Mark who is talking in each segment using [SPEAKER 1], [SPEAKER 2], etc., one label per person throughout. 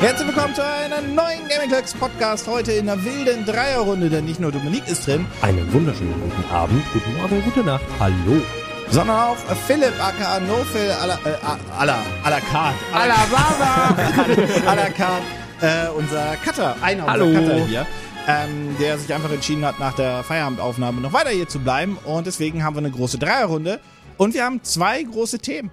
[SPEAKER 1] Herzlich willkommen zu einer neuen Gaming Clerks Podcast. Heute in einer wilden Dreierrunde, denn nicht nur Dominik ist drin,
[SPEAKER 2] Einen wunderschönen guten Abend, guten Morgen, gute Nacht. Hallo.
[SPEAKER 1] sondern auch Philipp aka Nofil à la, äh, à la, à la carte.
[SPEAKER 3] A la Baba!
[SPEAKER 1] à la carte. Äh, unser Cutter, einer
[SPEAKER 2] Hallo.
[SPEAKER 1] unserer Cutter hier, ähm, der sich einfach entschieden hat, nach der Feierabendaufnahme noch weiter hier zu bleiben. Und deswegen haben wir eine große Dreierrunde. Und wir haben zwei große Themen.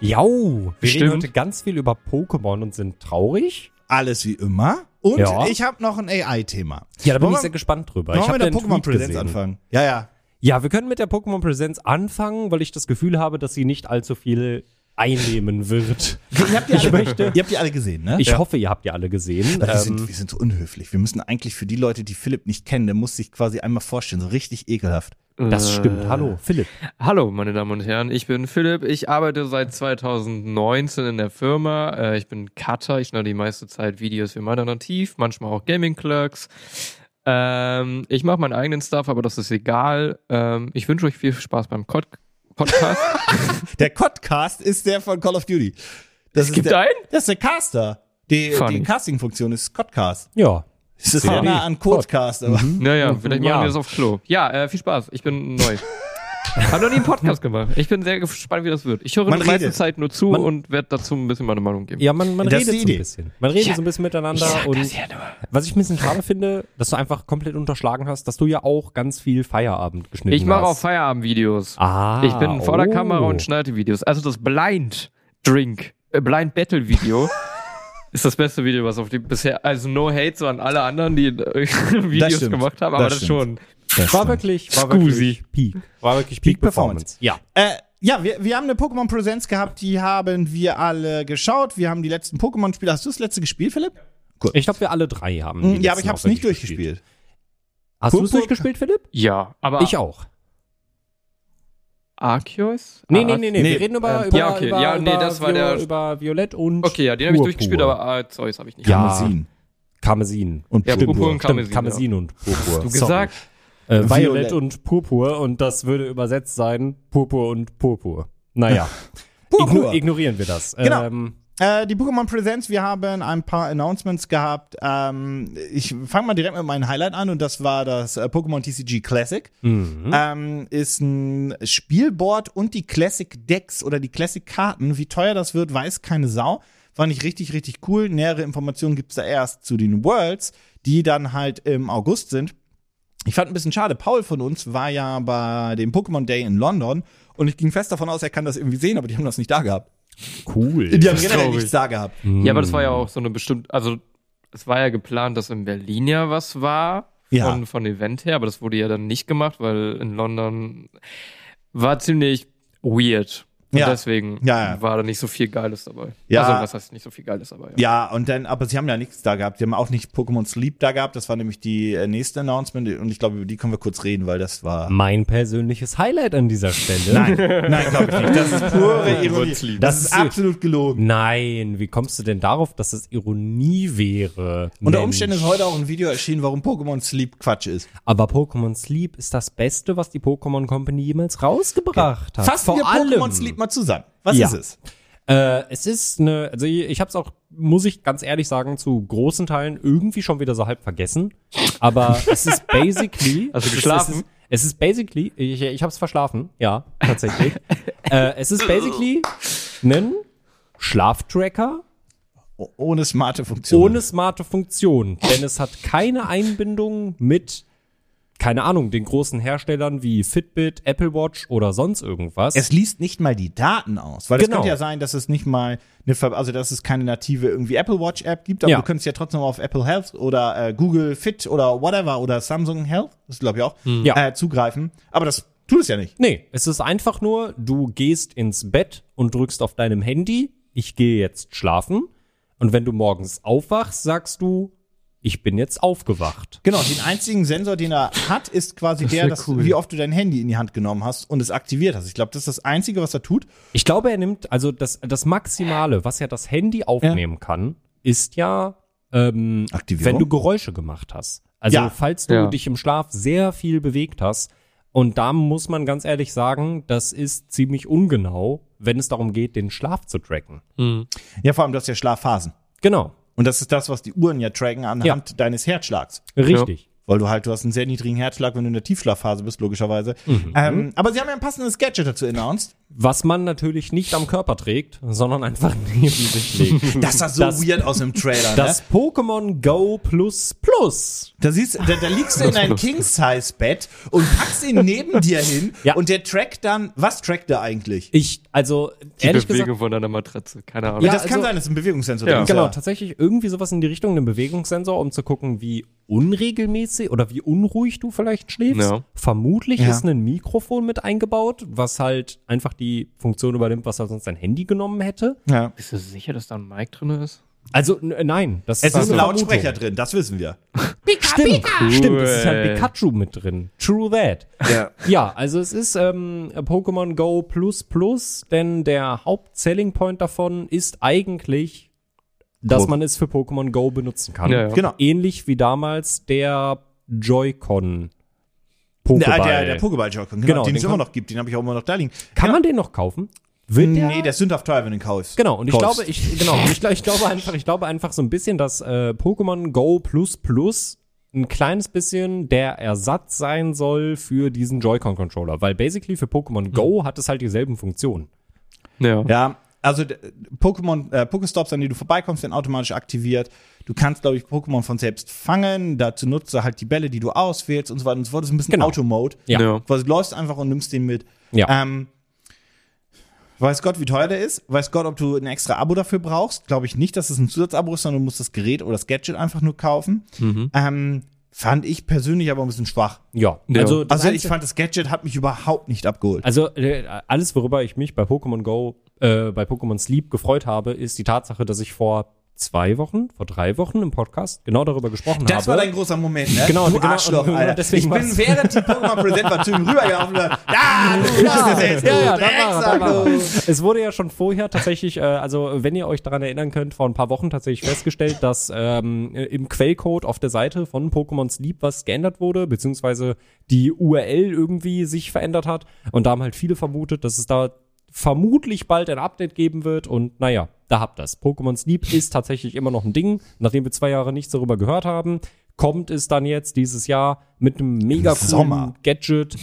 [SPEAKER 2] Jau, wir
[SPEAKER 3] Stimmt.
[SPEAKER 2] reden heute ganz viel über Pokémon und sind traurig.
[SPEAKER 1] Alles wie immer. Und
[SPEAKER 2] Ja.
[SPEAKER 1] ich habe noch ein AI-Thema.
[SPEAKER 2] Ja, da bin
[SPEAKER 1] Wollen
[SPEAKER 2] ich sehr gespannt drüber.
[SPEAKER 1] Wollen
[SPEAKER 2] Ich
[SPEAKER 1] wir mit der
[SPEAKER 2] den
[SPEAKER 1] Pokémon
[SPEAKER 2] Tweet
[SPEAKER 1] Präsenz
[SPEAKER 2] gesehen.
[SPEAKER 1] anfangen? Ja, ja.
[SPEAKER 2] Ja, wir können mit der Pokémon Präsenz anfangen, weil ich das Gefühl habe, dass sie nicht allzu viel einnehmen wird.
[SPEAKER 1] Ihr habt die alle,
[SPEAKER 2] Ich möchte-
[SPEAKER 1] ihr habt die alle gesehen, ne?
[SPEAKER 2] Ich hoffe, ihr habt die alle gesehen.
[SPEAKER 1] Wir,
[SPEAKER 2] Ähm,
[SPEAKER 1] sind, wir sind so unhöflich. Wir müssen eigentlich für die Leute, die Philipp nicht kennen, der muss sich quasi einmal vorstellen, so richtig ekelhaft.
[SPEAKER 2] Das
[SPEAKER 3] Äh,
[SPEAKER 2] stimmt. Hallo, Philipp.
[SPEAKER 3] Hallo, meine Damen und Herren. Ich bin Philipp. Ich arbeite seit 2019 in der Firma. Äh, Ich bin Cutter. Ich schneide die meiste Zeit Videos für Alternativ, manchmal auch Gaming Clerks. Ähm, ich mache meinen eigenen Stuff, aber das ist egal. Ähm, ich wünsche euch viel Spaß beim Cod Podcast.
[SPEAKER 1] Der Codcast ist der von Call of Duty. Das
[SPEAKER 3] Es
[SPEAKER 1] ist
[SPEAKER 3] gibt
[SPEAKER 1] der,
[SPEAKER 3] einen?
[SPEAKER 1] Das ist der Caster. Die,
[SPEAKER 3] Funny.
[SPEAKER 1] die Casting-Funktion ist Codcast.
[SPEAKER 2] Ja.
[SPEAKER 1] Es ist sehr nah an Codecast, aber
[SPEAKER 3] naja, vielleicht
[SPEAKER 2] Ja.
[SPEAKER 3] machen wir das auf Klo. Ja, äh, viel Spaß. Ich bin neu. Hab noch nie einen Podcast gemacht. Ich bin sehr gespannt, wie das wird. Ich höre
[SPEAKER 1] Man
[SPEAKER 3] die meiste
[SPEAKER 1] redet.
[SPEAKER 3] Zeit nur zu
[SPEAKER 2] Man-
[SPEAKER 3] und werde dazu ein bisschen meine Meinung geben.
[SPEAKER 2] Ja, man, man
[SPEAKER 1] Das
[SPEAKER 2] redet so ein
[SPEAKER 1] Idee.
[SPEAKER 2] bisschen. Man redet
[SPEAKER 3] Ja.
[SPEAKER 2] so ein bisschen miteinander
[SPEAKER 3] Ich
[SPEAKER 2] und
[SPEAKER 3] das ja nur.
[SPEAKER 2] was ich ein bisschen schade finde, dass du einfach komplett unterschlagen hast, dass du ja auch ganz viel Feierabend geschnitten
[SPEAKER 3] Ich mache auch
[SPEAKER 2] hast.
[SPEAKER 3] Feierabendvideos.
[SPEAKER 2] Ah,
[SPEAKER 3] Ich bin vor der
[SPEAKER 2] oh.
[SPEAKER 3] Kamera und schneide Videos. Also das Blind Drink, äh, Blind Battle Video ist das beste Video, was auf die bisher, also no hate so an alle anderen, die äh, Videos
[SPEAKER 1] stimmt.
[SPEAKER 3] gemacht haben, aber
[SPEAKER 1] Das
[SPEAKER 3] das, schon.
[SPEAKER 1] das
[SPEAKER 2] War wirklich, war wirklich Peak. War wirklich Peak,
[SPEAKER 1] Peak Performance.
[SPEAKER 2] Performance. Ja.
[SPEAKER 1] Äh, ja, wir, wir haben eine Pokémon-Präsenz gehabt, die haben wir alle geschaut. Wir haben die letzten Pokémon-Spiele. Hast du das letzte gespielt, Philipp?
[SPEAKER 2] Ich glaube, wir alle drei haben. die
[SPEAKER 1] Hm, ja, aber ich habe es nicht durchgespielt.
[SPEAKER 2] Hast du es durchgespielt, Philipp?
[SPEAKER 3] Ja, aber
[SPEAKER 2] Ich auch.
[SPEAKER 3] Arceus?
[SPEAKER 2] Nee,
[SPEAKER 3] Ah,
[SPEAKER 2] nee, nee, nee.
[SPEAKER 1] nee,
[SPEAKER 2] Wir reden über,
[SPEAKER 1] ähm,
[SPEAKER 2] über,
[SPEAKER 3] ja, okay.
[SPEAKER 2] über,
[SPEAKER 3] Ja, nee,
[SPEAKER 2] über,
[SPEAKER 3] das war
[SPEAKER 2] Vio-
[SPEAKER 3] der-
[SPEAKER 2] über Violett und
[SPEAKER 3] Okay, ja, den habe ich
[SPEAKER 2] Purpur.
[SPEAKER 3] durchgespielt, aber Arceus habe ich nicht.
[SPEAKER 2] Ja.
[SPEAKER 1] Karmesin
[SPEAKER 2] Karmesin.
[SPEAKER 1] und
[SPEAKER 3] Ja,
[SPEAKER 1] Purpur.
[SPEAKER 3] Purpur und
[SPEAKER 2] Stimmt,
[SPEAKER 3] Karmesin.
[SPEAKER 2] Karmesin und Purpur.
[SPEAKER 3] Du
[SPEAKER 2] Sorry.
[SPEAKER 3] gesagt?
[SPEAKER 2] Äh,
[SPEAKER 1] Violett.
[SPEAKER 2] Violett und Purpur und das würde übersetzt sein Purpur und Purpur. Naja,
[SPEAKER 1] Purpur.
[SPEAKER 2] Igno ignorieren wir das.
[SPEAKER 1] Genau.
[SPEAKER 2] Ähm,
[SPEAKER 1] Äh, die Pokémon Presents, wir haben ein paar Announcements gehabt. Ähm, ich fange mal direkt mit meinem Highlight an und das war das äh, Pokémon TCG Classic.
[SPEAKER 2] mhm.
[SPEAKER 1] Ähm, ist ein Spielboard und die Classic Decks oder die Classic Karten. Wie teuer das wird, weiß keine Sau. Fand ich richtig, richtig cool. Nähere Informationen gibt's da erst zu den Worlds, die dann halt im August sind. Ich fand ein bisschen schade, Paul von uns war ja bei dem Pokémon Day in London und ich ging fest davon aus, er kann das irgendwie sehen, aber die haben das nicht da gehabt.
[SPEAKER 2] Cool.
[SPEAKER 1] Die haben generell nichts da gehabt.
[SPEAKER 3] Ja, aber das war ja auch so eine bestimmte, also es war ja geplant, dass in Berlin ja was war
[SPEAKER 1] Ja.
[SPEAKER 3] von, von Event her, aber das wurde ja dann nicht gemacht, weil in London war ziemlich weird. Und
[SPEAKER 1] Ja.
[SPEAKER 3] deswegen
[SPEAKER 1] Ja, ja.
[SPEAKER 3] war da nicht so viel Geiles dabei.
[SPEAKER 1] Ja.
[SPEAKER 3] Also was heißt nicht so viel Geiles dabei?
[SPEAKER 1] Ja, und dann, aber sie haben ja nichts da gehabt. Sie haben auch nicht Pokémon Sleep da gehabt. Das war nämlich die äh, nächste Announcement. Und ich glaube, über die können wir kurz reden, weil das war.
[SPEAKER 2] Mein persönliches Highlight an dieser Stelle.
[SPEAKER 1] Nein, nein, glaube ich nicht. Das ist pure Ironie. Das ist absolut gelogen.
[SPEAKER 2] Nein, wie kommst du denn darauf, dass es Ironie wäre?
[SPEAKER 1] Unter. Umständen ist heute auch ein Video erschienen, warum Pokémon Sleep Quatsch ist.
[SPEAKER 2] Aber Pokémon Sleep ist das Beste, was die Pokémon Company jemals rausgebracht hat.
[SPEAKER 1] Fassen
[SPEAKER 2] Vor allem.
[SPEAKER 1] Pokémon Sleep mal zusammen. Was
[SPEAKER 2] Ja.
[SPEAKER 1] ist es?
[SPEAKER 2] Äh, es ist eine, also ich ich habe es auch, muss ich ganz ehrlich sagen, zu großen Teilen irgendwie schon wieder so halb vergessen. Aber es ist basically. Ist-
[SPEAKER 3] geschlafen?
[SPEAKER 2] Es ist, es ist basically, ich, ich habe es verschlafen, ja, tatsächlich. äh, es ist basically ein Schlaftracker
[SPEAKER 1] Ohne smarte Funktion.
[SPEAKER 2] ohne smarte Funktion, denn es hat keine Einbindung mit, keine Ahnung, den großen Herstellern wie Fitbit, Apple Watch oder sonst irgendwas.
[SPEAKER 1] Es liest nicht mal die Daten aus, weil es
[SPEAKER 2] Genau.
[SPEAKER 1] könnte ja sein, dass es nicht mal eine, Ver also dass es keine native irgendwie Apple Watch App gibt, aber
[SPEAKER 2] Ja.
[SPEAKER 1] du könntest ja trotzdem auf Apple Health oder äh, Google Fit oder whatever oder Samsung Health, das glaube ich auch,
[SPEAKER 2] Ja.
[SPEAKER 1] äh, zugreifen. Aber das tut es ja nicht.
[SPEAKER 2] Nee, es ist einfach nur, du gehst ins Bett und drückst auf deinem Handy, ich gehe jetzt schlafen. Und wenn du morgens aufwachst, sagst du, ich bin jetzt aufgewacht.
[SPEAKER 1] Genau, den einzigen Sensor, den er hat, ist quasi der, dass,
[SPEAKER 3] cool.
[SPEAKER 1] wie oft du dein Handy in die Hand genommen hast und es aktiviert hast. Ich glaube, das ist das Einzige, was er tut.
[SPEAKER 2] Ich glaube, er nimmt, also das, das Maximale, was ja das Handy aufnehmen kann, ist ja, ähm, wenn du Geräusche gemacht hast. Also
[SPEAKER 1] Ja.
[SPEAKER 2] falls du
[SPEAKER 3] Ja.
[SPEAKER 2] dich im Schlaf sehr viel bewegt hast, und da muss man ganz ehrlich sagen, das ist ziemlich ungenau, wenn es darum geht, den Schlaf zu tracken.
[SPEAKER 1] Ja, vor allem, du hast ja Schlafphasen.
[SPEAKER 2] Genau.
[SPEAKER 1] Und das ist das, was die Uhren ja tracken anhand deines Herzschlags.
[SPEAKER 2] Richtig.
[SPEAKER 1] Weil du halt, du hast einen sehr niedrigen Herzschlag, wenn du in der Tiefschlafphase bist, logischerweise.
[SPEAKER 2] Mhm.
[SPEAKER 1] Ähm, aber sie haben ja ein passendes Gadget dazu announced.
[SPEAKER 2] Was man natürlich nicht am Körper trägt, sondern einfach neben sich legt.
[SPEAKER 1] Das sah so
[SPEAKER 2] Das-
[SPEAKER 1] weird aus im Trailer, ne?
[SPEAKER 2] Das Pokémon Go Plus Plus.
[SPEAKER 1] Da, siehst, da, da liegst du in ein King-Size-Bett und packst ihn neben dir hin
[SPEAKER 2] Ja.
[SPEAKER 1] und der trackt dann, was trackt der eigentlich?
[SPEAKER 2] Ich, also,
[SPEAKER 3] Die
[SPEAKER 2] ehrlich
[SPEAKER 3] Bewegung
[SPEAKER 2] gesagt,
[SPEAKER 3] von deiner Matratze, keine Ahnung.
[SPEAKER 2] Ja,
[SPEAKER 1] das kann
[SPEAKER 2] also-
[SPEAKER 1] sein, das ist ein Bewegungssensor.
[SPEAKER 3] Ja.
[SPEAKER 2] genau, tatsächlich irgendwie sowas in die Richtung, einen Bewegungssensor, um zu gucken, wie unregelmäßig oder wie unruhig du vielleicht schläfst.
[SPEAKER 3] Ja.
[SPEAKER 2] Vermutlich
[SPEAKER 1] Ja.
[SPEAKER 2] ist ein Mikrofon mit eingebaut, was halt einfach die Funktion übernimmt, was halt sonst dein Handy genommen hätte.
[SPEAKER 1] Ja.
[SPEAKER 3] Bist du sicher, dass da ein Mic drin ist?
[SPEAKER 2] Also, n- nein, das
[SPEAKER 1] Es
[SPEAKER 2] war
[SPEAKER 1] ist ein Lautsprecher drin, das wissen wir.
[SPEAKER 2] Stimmt, stimmt, es ist halt
[SPEAKER 3] Cool.
[SPEAKER 2] Pikachu mit drin. True that.
[SPEAKER 1] Ja.
[SPEAKER 2] Ja, also es ist ähm, Pokémon Go Plus Plus, denn der Haupt-Selling Point davon ist eigentlich, dass
[SPEAKER 1] Groß.
[SPEAKER 2] man es für Pokémon Go benutzen kann.
[SPEAKER 3] Ja, ja.
[SPEAKER 1] Genau.
[SPEAKER 2] Ähnlich wie damals der Joy-Con Pokéball.
[SPEAKER 1] Der, der, der Pokéball-Joy-Con, genau,
[SPEAKER 2] Genau,
[SPEAKER 1] den
[SPEAKER 2] den
[SPEAKER 1] es immer
[SPEAKER 2] kann-
[SPEAKER 1] noch gibt, den habe ich auch immer noch da liegen.
[SPEAKER 2] kann
[SPEAKER 1] genau.
[SPEAKER 2] man den noch kaufen? Wird der?
[SPEAKER 1] Nee, der ist sündhaft teuer, wenn du ihn kaufst.
[SPEAKER 2] Genau, und ich
[SPEAKER 1] Kaufst.
[SPEAKER 2] glaube, ich, genau, ich, ich glaube einfach, ich glaube einfach so ein bisschen, dass äh, Pokémon Go Plus Plus ein kleines bisschen der Ersatz sein soll für diesen Joy-Con-Controller, weil basically für Pokémon Go hat es halt dieselben Funktionen.
[SPEAKER 3] Ja.
[SPEAKER 1] Ja, also Pokémon, äh, Pokestops, an die du vorbeikommst, werden automatisch aktiviert. Du kannst, glaube ich, Pokémon von selbst fangen. Dazu nutzt du halt die Bälle, die du auswählst und so weiter und so fort. Das ist ein bisschen
[SPEAKER 2] Genau.
[SPEAKER 1] Automode.
[SPEAKER 2] Ja.
[SPEAKER 3] Ja.
[SPEAKER 1] Quasi du läufst einfach und nimmst den mit.
[SPEAKER 2] Ja.
[SPEAKER 1] Ähm, weiß Gott, wie teuer der ist. Weiß Gott, ob du ein extra Abo dafür brauchst. Glaube ich nicht, dass es ein Zusatzabo ist, sondern du musst das Gerät oder das Gadget einfach nur kaufen. Ähm, fand ich persönlich aber ein bisschen schwach.
[SPEAKER 2] Ja,
[SPEAKER 3] Ja.
[SPEAKER 2] also,
[SPEAKER 1] Also ich fand, das Gadget hat mich überhaupt nicht abgeholt.
[SPEAKER 2] also äh, alles, worüber ich mich bei Pokémon Go, äh, bei Pokémon Sleep gefreut habe, ist die Tatsache, dass ich vor zwei Wochen, vor drei Wochen im Podcast genau darüber gesprochen
[SPEAKER 1] Das
[SPEAKER 2] habe.
[SPEAKER 1] war dein großer Moment, ne?
[SPEAKER 2] Genau,
[SPEAKER 1] du
[SPEAKER 2] genau,
[SPEAKER 1] Arschloch,
[SPEAKER 2] und-
[SPEAKER 1] Alter.
[SPEAKER 2] deswegen
[SPEAKER 1] ich bin während die Pokémon Present war zu ihm rübergelaufen und gesagt, ja, du machst das jetzt,
[SPEAKER 2] ja, ja, da war, da war. Es wurde ja schon vorher tatsächlich, äh, also wenn ihr euch daran erinnern könnt, vor ein paar Wochen tatsächlich festgestellt, dass ähm, im Quellcode auf der Seite von Pokémon Sleep was geändert wurde, beziehungsweise die URL irgendwie sich verändert hat. Und da haben halt viele vermutet, dass es da vermutlich bald ein Update geben wird. Und naja, da habt das. Pokémon Sleep ist tatsächlich immer noch ein Ding. Nachdem wir zwei Jahre nichts darüber gehört haben, kommt es dann jetzt dieses Jahr mit einem mega coolen
[SPEAKER 1] Sommer.
[SPEAKER 2] Gadget.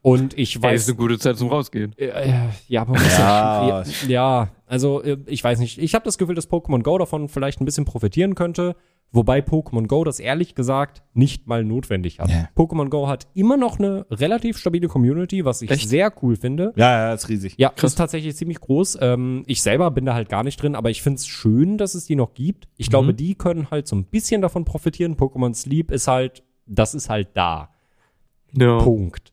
[SPEAKER 2] Und ich
[SPEAKER 3] Ey,
[SPEAKER 2] weiß
[SPEAKER 3] ist eine gute Zeit zum Rausgehen.
[SPEAKER 2] äh, ja, aber muss
[SPEAKER 1] Ja.
[SPEAKER 2] ja, ja, also äh, ich weiß nicht. Ich habe das Gefühl, dass Pokémon Go davon vielleicht ein bisschen profitieren könnte, wobei Pokémon Go das ehrlich gesagt nicht mal notwendig hat.
[SPEAKER 1] Ja.
[SPEAKER 2] Pokémon Go hat immer noch eine relativ stabile Community, was ich
[SPEAKER 3] Echt?
[SPEAKER 2] sehr cool finde.
[SPEAKER 1] Ja, ja, ist riesig.
[SPEAKER 2] Ja, ist tatsächlich ziemlich groß. Ähm, ich selber bin da halt gar nicht drin, aber ich find's schön, dass es die noch gibt. Ich glaube, die können halt so ein bisschen davon profitieren. Pokémon Sleep ist halt, das ist halt da.
[SPEAKER 3] Ja.
[SPEAKER 2] Punkt.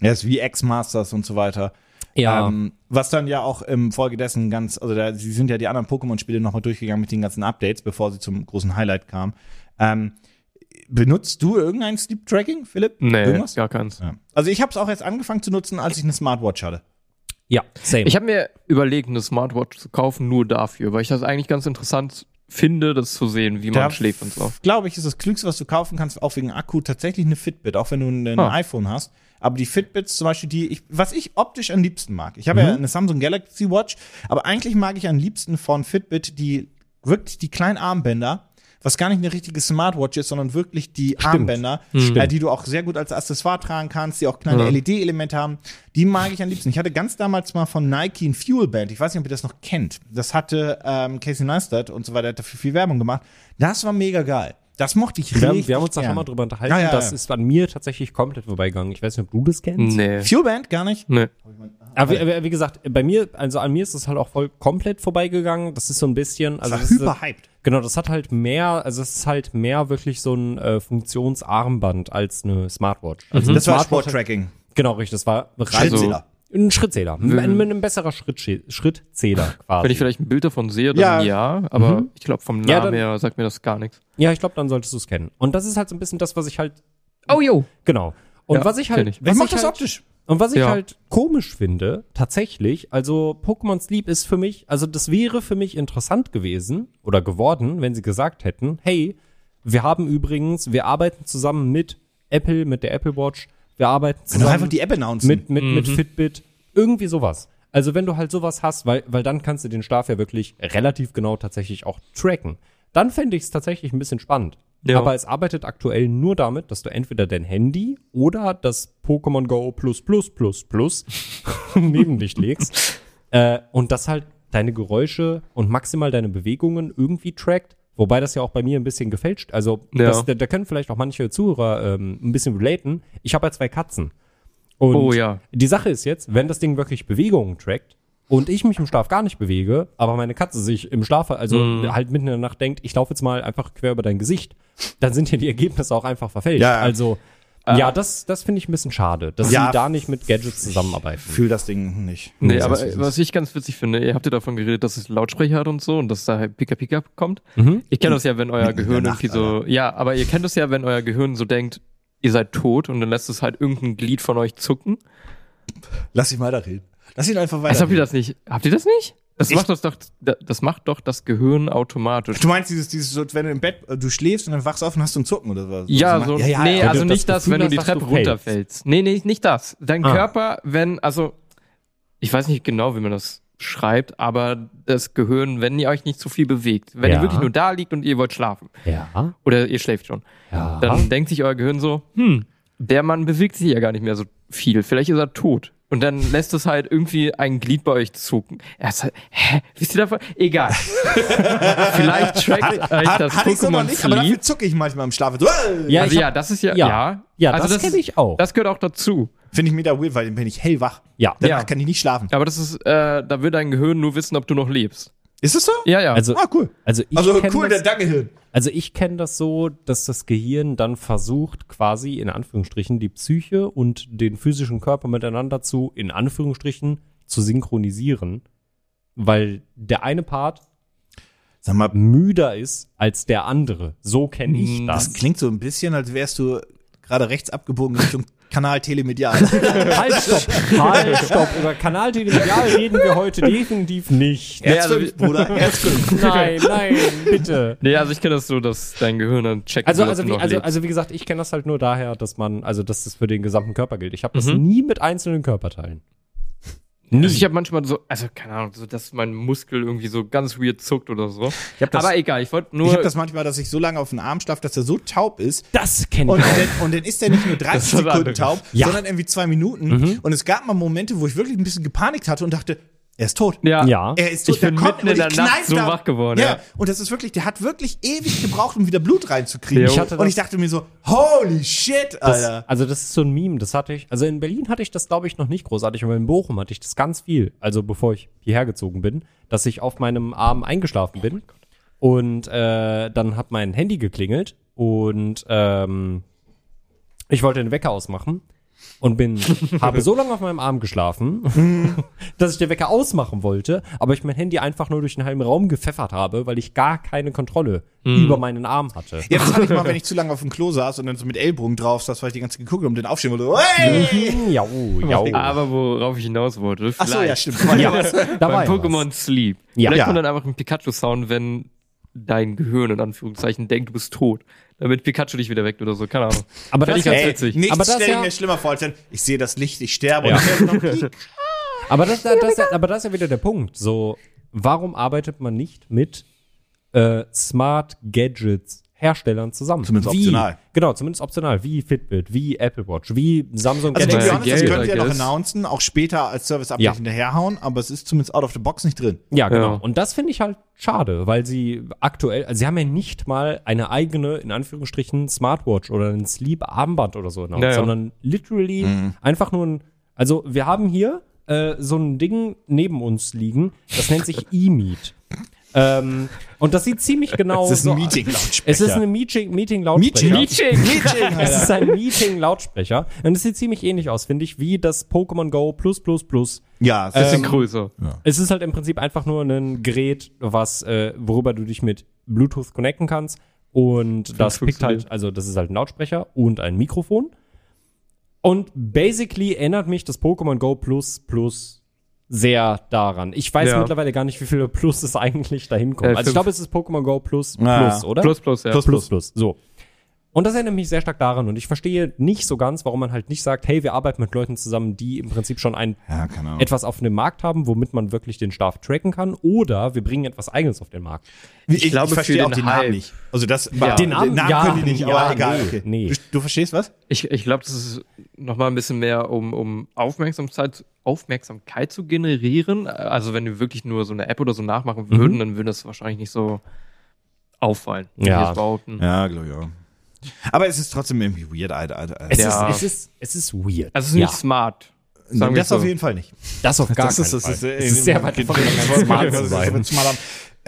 [SPEAKER 1] Ja, ist wie X-Masters und so weiter.
[SPEAKER 2] Ja.
[SPEAKER 1] Ähm, was dann ja auch im Folge dessen ganz, also da, sie sind ja die anderen Pokémon-Spiele nochmal durchgegangen mit den ganzen Updates, bevor sie zum großen Highlight kamen. Ähm, benutzt du irgendein Sleep-Tracking, Philipp?
[SPEAKER 3] Nee,
[SPEAKER 1] Irgendwas?
[SPEAKER 3] gar keins.
[SPEAKER 1] Ja. Also ich habe es auch erst angefangen zu nutzen, als ich eine Smartwatch hatte.
[SPEAKER 2] ja, same.
[SPEAKER 3] Ich habe mir überlegt, eine Smartwatch zu kaufen, nur dafür, weil ich das eigentlich ganz interessant finde, das zu sehen, wie man
[SPEAKER 1] Da
[SPEAKER 3] schläft und so.
[SPEAKER 1] Glaube ich, ist das Klügste, was du kaufen kannst, auch wegen Akku, tatsächlich eine Fitbit, auch wenn du ein
[SPEAKER 3] Ah.
[SPEAKER 1] iPhone hast. Aber die Fitbits zum Beispiel, die, ich, was ich optisch am liebsten mag. Ich habe
[SPEAKER 3] Mhm.
[SPEAKER 1] ja eine Samsung Galaxy Watch, aber eigentlich mag ich am liebsten von Fitbit die wirklich die kleinen Armbänder, was gar nicht eine richtige Smartwatch ist, sondern wirklich die Armbänder, äh, die du auch sehr gut als Accessoire tragen kannst, die auch kleine
[SPEAKER 3] Ja.
[SPEAKER 1] LED-Elemente haben. Die mag ich am liebsten. Ich hatte ganz damals mal von Nike ein Fuel Band. Ich weiß nicht, ob ihr das noch kennt. Das hatte ähm, Casey Neistat und so weiter, hat dafür viel Werbung gemacht. Das war mega geil. Das mochte ich
[SPEAKER 2] Wir haben,
[SPEAKER 1] richtig
[SPEAKER 2] wir haben uns da schon mal drüber unterhalten.
[SPEAKER 1] Ja, ja,
[SPEAKER 2] das ist an mir tatsächlich komplett vorbeigegangen. Ich weiß nicht, ob du das kennst.
[SPEAKER 3] Nee.
[SPEAKER 1] Fuel Band gar nicht.
[SPEAKER 3] Nee.
[SPEAKER 2] Aber wie, wie gesagt, bei mir, also an mir ist es halt auch voll komplett vorbeigegangen. Das ist so ein bisschen, also
[SPEAKER 1] Das
[SPEAKER 2] das
[SPEAKER 1] war
[SPEAKER 2] ist,
[SPEAKER 1] hyperhyped.
[SPEAKER 2] genau, das hat halt mehr, also es ist halt mehr wirklich so ein äh, Funktionsarmband als eine Smartwatch. Also eine
[SPEAKER 1] Das war
[SPEAKER 2] Smartwatch-
[SPEAKER 1] Sporttracking.
[SPEAKER 2] Genau, richtig. Das war
[SPEAKER 1] Schrittzähler.
[SPEAKER 2] Ein Schrittzähler. Ein, ein, ein besserer Schritt, Schrittzähler quasi.
[SPEAKER 3] Wenn ich vielleicht ein Bild davon sehe, dann
[SPEAKER 1] Ja.
[SPEAKER 3] ja, aber ich glaube vom Namen
[SPEAKER 2] Ja, dann-
[SPEAKER 3] her sagt mir das gar nichts.
[SPEAKER 2] ja, ich glaube, dann solltest du es kennen. Und das ist halt so ein bisschen das, was ich halt,
[SPEAKER 3] Oh jo.
[SPEAKER 2] genau. Und
[SPEAKER 3] Ja,
[SPEAKER 2] was ich halt,
[SPEAKER 3] ich.
[SPEAKER 1] Was
[SPEAKER 2] was
[SPEAKER 1] macht
[SPEAKER 2] ich
[SPEAKER 1] das
[SPEAKER 2] halt,
[SPEAKER 1] optisch?
[SPEAKER 2] Und was ich
[SPEAKER 3] Ja.
[SPEAKER 2] halt komisch finde, tatsächlich, also Pokémon Sleep ist für mich, also das wäre für mich interessant gewesen oder geworden, wenn sie gesagt hätten, hey, wir haben übrigens, wir arbeiten zusammen mit Apple, mit der Apple Watch, wir arbeiten
[SPEAKER 1] Wenn du
[SPEAKER 2] zusammen
[SPEAKER 1] einfach die App announcen.
[SPEAKER 2] mit, mit, mit Fitbit, irgendwie sowas. Also wenn du halt sowas hast, weil, weil dann kannst du den Schlaf ja wirklich relativ genau tatsächlich auch tracken. Dann fände ich es tatsächlich ein bisschen spannend.
[SPEAKER 3] Ja.
[SPEAKER 2] Aber es arbeitet aktuell nur damit, dass du entweder dein Handy oder das Pokémon Go Plus Plus Plus Plus neben dich legst äh, und das halt deine Geräusche und maximal deine Bewegungen irgendwie trackt. Wobei das ja auch bei mir ein bisschen gefälscht. Also
[SPEAKER 3] Ja.
[SPEAKER 2] das, da, da können vielleicht auch manche Zuhörer ähm, ein bisschen relaten. Ich habe ja zwei Katzen. Und
[SPEAKER 3] Oh ja.
[SPEAKER 2] die Sache ist jetzt, wenn das Ding wirklich Bewegungen trackt und ich mich im Schlaf gar nicht bewege, aber meine Katze sich im Schlaf, also
[SPEAKER 3] Mhm.
[SPEAKER 2] halt mitten in der Nacht denkt, ich laufe jetzt mal einfach quer über dein Gesicht, dann sind ja die Ergebnisse auch einfach verfälscht.
[SPEAKER 1] Ja, ja.
[SPEAKER 2] Also ja, das, das finde ich ein bisschen schade, dass
[SPEAKER 1] Ja.
[SPEAKER 2] sie da nicht mit Gadgets zusammenarbeiten.
[SPEAKER 1] Fühl das Ding nicht.
[SPEAKER 3] Nee, aber äh, was ich ganz witzig finde, ihr habt ja davon geredet, dass es Lautsprecher hat und so und dass da halt Pika Pika kommt.
[SPEAKER 2] Mhm.
[SPEAKER 3] Ich kenne das ja, wenn euer Gehirn
[SPEAKER 1] Nacht,
[SPEAKER 3] irgendwie so, ja, aber ihr kennt das ja, wenn euer Gehirn so denkt, ihr seid tot und dann lässt es halt irgendein Glied von euch zucken.
[SPEAKER 1] Lass ihn weiter reden. Lass ihn einfach weiter.
[SPEAKER 3] Also habt ihr das nicht? Habt ihr das nicht? Das
[SPEAKER 1] Ich-
[SPEAKER 3] macht das doch, das macht doch das Gehirn automatisch.
[SPEAKER 1] Du meinst dieses, dieses, so, wenn du im Bett, äh, du schläfst und dann wachst auf und hast du einen Zucken oder was?
[SPEAKER 3] Ja,
[SPEAKER 1] Was
[SPEAKER 3] so,
[SPEAKER 1] ja, ja,
[SPEAKER 3] nee, also nicht
[SPEAKER 2] das
[SPEAKER 3] das,
[SPEAKER 2] Gefühl
[SPEAKER 3] wenn du die Treppe
[SPEAKER 2] du fällst.
[SPEAKER 3] runterfällst. Nee, nee, nicht das. Dein
[SPEAKER 2] Ah.
[SPEAKER 3] Körper, wenn, also, ich weiß nicht genau, wie man das schreibt, aber das Gehirn, wenn ihr euch nicht zu viel bewegt, wenn
[SPEAKER 2] Ja.
[SPEAKER 3] ihr wirklich nur da liegt und ihr wollt schlafen,
[SPEAKER 2] Ja.
[SPEAKER 3] oder ihr schläft schon,
[SPEAKER 2] Ja.
[SPEAKER 3] dann denkt sich euer Gehirn so, hm, der Mann bewegt sich ja gar nicht mehr so viel, vielleicht ist er tot. Und dann lässt es halt irgendwie ein Glied bei euch zucken. Er ist halt, hä, wisst ihr davon? Egal. Vielleicht trackt euch
[SPEAKER 1] Hat,
[SPEAKER 3] das
[SPEAKER 1] hatte ich so noch
[SPEAKER 3] Pokémon
[SPEAKER 1] nicht, aber dafür
[SPEAKER 3] Sleep.
[SPEAKER 1] zucke ich manchmal im Schlaf. Äh,
[SPEAKER 2] Ja,
[SPEAKER 3] also ja, das ist ja,
[SPEAKER 2] ja.
[SPEAKER 3] ja.
[SPEAKER 2] Ja,
[SPEAKER 3] also
[SPEAKER 2] das kenne ich auch.
[SPEAKER 3] Das gehört auch dazu.
[SPEAKER 1] Finde ich mega weird, weil dann bin ich hellwach.
[SPEAKER 2] Ja.
[SPEAKER 1] Danach
[SPEAKER 3] Ja.
[SPEAKER 1] kann ich nicht schlafen.
[SPEAKER 3] Aber das ist, äh, da will dein Gehirn nur wissen, ob du noch lebst.
[SPEAKER 1] Ist es so?
[SPEAKER 3] Ja, ja.
[SPEAKER 2] Also,
[SPEAKER 1] Ah, cool.
[SPEAKER 2] also ich
[SPEAKER 1] Also cool,
[SPEAKER 2] das,
[SPEAKER 1] der Dangehirn.
[SPEAKER 2] Also ich kenne das so, dass das Gehirn dann versucht, quasi in Anführungsstrichen die Psyche und den physischen Körper miteinander zu, in Anführungsstrichen, zu synchronisieren, weil der eine Part
[SPEAKER 1] Sag mal,
[SPEAKER 2] müder ist als der andere. So kenne ich
[SPEAKER 3] Mm,
[SPEAKER 2] das.
[SPEAKER 1] das klingt so ein bisschen, als wärst du gerade rechts abgebogen Richtung Kanal Telemedial.
[SPEAKER 2] halt, stopp, halt, stopp. Über Kanal Telemedial reden wir heute definitiv nicht.
[SPEAKER 3] Ja,
[SPEAKER 1] Herz
[SPEAKER 3] also-
[SPEAKER 1] 5, Bruder, Herz 5.
[SPEAKER 2] Nein, nein, bitte.
[SPEAKER 3] nee, also ich kenne das so, dass dein Gehirn dann checkt,
[SPEAKER 2] Also,
[SPEAKER 3] ob
[SPEAKER 2] also, wie,
[SPEAKER 3] noch
[SPEAKER 2] also, also wie gesagt, ich kenne das halt nur daher, dass man, also dass das für den gesamten Körper gilt. Ich habe das
[SPEAKER 3] Mhm.
[SPEAKER 2] nie mit einzelnen Körperteilen.
[SPEAKER 3] Also ich habe manchmal so, also keine Ahnung, so, dass mein Muskel irgendwie so ganz weird zuckt oder so.
[SPEAKER 1] Ich hab das,
[SPEAKER 3] Aber egal, ich wollte
[SPEAKER 1] ich
[SPEAKER 3] nur.
[SPEAKER 1] hab das manchmal, dass ich so lange auf den Arm schlafe, dass er so taub ist.
[SPEAKER 2] Das kenne
[SPEAKER 1] Und
[SPEAKER 2] ich.
[SPEAKER 1] dann, und dann ist er nicht nur 30
[SPEAKER 3] Das ist was
[SPEAKER 1] Sekunden taub,
[SPEAKER 2] Ja.
[SPEAKER 1] sondern irgendwie zwei Minuten. Und es gab mal Momente, wo ich wirklich ein bisschen gepanikt hatte und dachte, er ist tot.
[SPEAKER 3] ja,
[SPEAKER 2] Ja.
[SPEAKER 1] Er ist tot.
[SPEAKER 3] Ich bin
[SPEAKER 1] der kommt
[SPEAKER 3] mitten in der Nacht so wach geworden,
[SPEAKER 1] Ja.
[SPEAKER 3] ja.
[SPEAKER 1] Und das ist wirklich, der hat wirklich ewig gebraucht, um wieder Blut reinzukriegen.
[SPEAKER 2] Ich hatte
[SPEAKER 1] und
[SPEAKER 2] das-
[SPEAKER 1] ich dachte mir so, holy shit,
[SPEAKER 2] Das,
[SPEAKER 1] Alter.
[SPEAKER 2] also das ist so ein Meme, das hatte ich, also in Berlin hatte ich das glaube ich noch nicht großartig, aber in Bochum hatte ich das ganz viel, also bevor ich hierher gezogen bin, dass ich auf meinem Arm eingeschlafen bin und äh, dann hat mein Handy geklingelt und ähm, ich wollte den Wecker ausmachen und bin, habe so lange auf meinem Arm geschlafen, dass ich den Wecker ausmachen wollte, aber ich mein Handy einfach nur durch den halben Raum gepfeffert habe, weil ich gar keine Kontrolle über meinen Arm hatte.
[SPEAKER 1] Ja, das hatte ich mal, wenn ich zu lange auf dem Klo saß und dann so mit Ellbogen drauf saß, weil ich die ganze Zeit geguckt habe und den aufstehen wollte. Hey!
[SPEAKER 2] Ja, ja.
[SPEAKER 3] Aber worauf ich hinaus wollte,
[SPEAKER 1] Ach so, ja,
[SPEAKER 3] vielleicht
[SPEAKER 1] stimmt.
[SPEAKER 2] Ja, da war
[SPEAKER 3] beim Pokémon Sleep.
[SPEAKER 2] Ja.
[SPEAKER 3] Vielleicht
[SPEAKER 1] Ja.
[SPEAKER 3] kommt dann einfach ein Pikachu-Sound, wenn dein Gehirn in Anführungszeichen denkt, du bist tot. Damit Pikachu dich wieder weckt oder so, keine Ahnung.
[SPEAKER 2] Aber
[SPEAKER 3] Fänd
[SPEAKER 2] das,
[SPEAKER 3] ich ganz
[SPEAKER 1] Ey,
[SPEAKER 3] witzig.
[SPEAKER 1] nichts
[SPEAKER 2] Aber das
[SPEAKER 1] stelle ich
[SPEAKER 2] ja-
[SPEAKER 1] mir schlimmer vor, als wenn ich sehe das Licht, ich sterbe
[SPEAKER 2] Ja.
[SPEAKER 1] und ich höre noch Piep.
[SPEAKER 2] aber, das, das, das, aber das ist ja wieder der Punkt. So, warum arbeitet man nicht mit äh, Smart Gadgets Herstellern zusammen?
[SPEAKER 1] Zumindest
[SPEAKER 2] wie,
[SPEAKER 1] optional.
[SPEAKER 2] Genau, zumindest optional. Wie Fitbit, wie Apple Watch, wie Samsung
[SPEAKER 1] Also,
[SPEAKER 3] Galaxy
[SPEAKER 1] honest, das können sie ja noch announcen, auch später als Service-Update
[SPEAKER 2] Ja.
[SPEAKER 1] hinterherhauen, aber es ist zumindest out of the box nicht drin.
[SPEAKER 2] Ja, genau.
[SPEAKER 3] Ja.
[SPEAKER 2] Und das finde ich halt schade, weil sie aktuell, also sie haben ja nicht mal eine eigene, in Anführungsstrichen, Smartwatch oder ein Sleep-Armband oder so, announced,
[SPEAKER 3] Ja, ja.
[SPEAKER 2] sondern literally einfach nur ein, also wir haben hier äh, so ein Ding neben uns liegen, das nennt sich E-Meet. Ähm, und das sieht ziemlich genau
[SPEAKER 1] Es ist
[SPEAKER 2] so
[SPEAKER 1] ein Meeting-Lautsprecher.
[SPEAKER 2] Es ist ein Meeting, Meeting-Lautsprecher.
[SPEAKER 1] Meeting. Meeting,
[SPEAKER 2] Es
[SPEAKER 1] Alter.
[SPEAKER 2] ist ein Meeting-Lautsprecher. Und es sieht ziemlich ähnlich aus, finde ich, wie das Pokémon Go Plus Plus Plus
[SPEAKER 1] Ja, es
[SPEAKER 2] Ähm,
[SPEAKER 1] ist
[SPEAKER 3] Bisschen größer.
[SPEAKER 2] es ist halt im Prinzip einfach nur ein Gerät, was, äh, worüber du dich mit Bluetooth connecten kannst. Und das pickt halt, also das ist halt ein Lautsprecher und ein Mikrofon. Und basically erinnert mich das Pokémon Go Plus Plus sehr daran. Ich weiß
[SPEAKER 3] Ja.
[SPEAKER 2] mittlerweile gar nicht, wie viele Plus es eigentlich dahin kommen.
[SPEAKER 3] Äh,
[SPEAKER 2] also ich glaube, es ist Pokémon Go Plus
[SPEAKER 1] Ja.
[SPEAKER 2] Plus, oder?
[SPEAKER 3] Plus, plus, ja.
[SPEAKER 2] plus, plus, plus. So. Und das erinnert mich sehr stark daran. Und ich verstehe nicht so ganz, warum man halt nicht sagt, hey, wir arbeiten mit Leuten zusammen, die im Prinzip schon ein
[SPEAKER 1] Ja,
[SPEAKER 2] etwas auf dem Markt haben, womit man wirklich den Staff tracken kann. Oder wir bringen etwas Eigenes auf den Markt.
[SPEAKER 1] Ich,
[SPEAKER 3] glaube,
[SPEAKER 1] ich verstehe
[SPEAKER 3] für
[SPEAKER 1] auch
[SPEAKER 3] den
[SPEAKER 1] den Namen
[SPEAKER 3] Hype.
[SPEAKER 1] nicht. Also das
[SPEAKER 3] Ja.
[SPEAKER 2] Den Namen? Ja,
[SPEAKER 1] können die nicht,
[SPEAKER 2] ja,
[SPEAKER 1] aber egal.
[SPEAKER 2] nee,
[SPEAKER 1] okay.
[SPEAKER 2] nee.
[SPEAKER 1] Du, du verstehst was?
[SPEAKER 3] Ich, ich glaube, das ist nochmal ein bisschen mehr, um, um Aufmerksamkeit, Aufmerksamkeit zu generieren. Also wenn wir wirklich nur so eine App oder so nachmachen
[SPEAKER 2] Mhm.
[SPEAKER 3] würden, dann würde das wahrscheinlich nicht so auffallen.
[SPEAKER 2] Ja.
[SPEAKER 3] ich.
[SPEAKER 1] Ja, glaube ich auch. Aber es ist trotzdem irgendwie weird, Alter. Alter.
[SPEAKER 2] Es,
[SPEAKER 3] Ja.
[SPEAKER 2] ist, es, ist, es ist weird.
[SPEAKER 3] Also es ist
[SPEAKER 2] ja,
[SPEAKER 3] nicht smart. Sagen
[SPEAKER 1] das
[SPEAKER 3] so.
[SPEAKER 1] auf jeden Fall nicht.
[SPEAKER 2] das auf gar
[SPEAKER 1] das ist,
[SPEAKER 2] keinen
[SPEAKER 1] das
[SPEAKER 2] Fall.
[SPEAKER 1] ist, äh,
[SPEAKER 2] es ist sehr weit davon smart zu sein.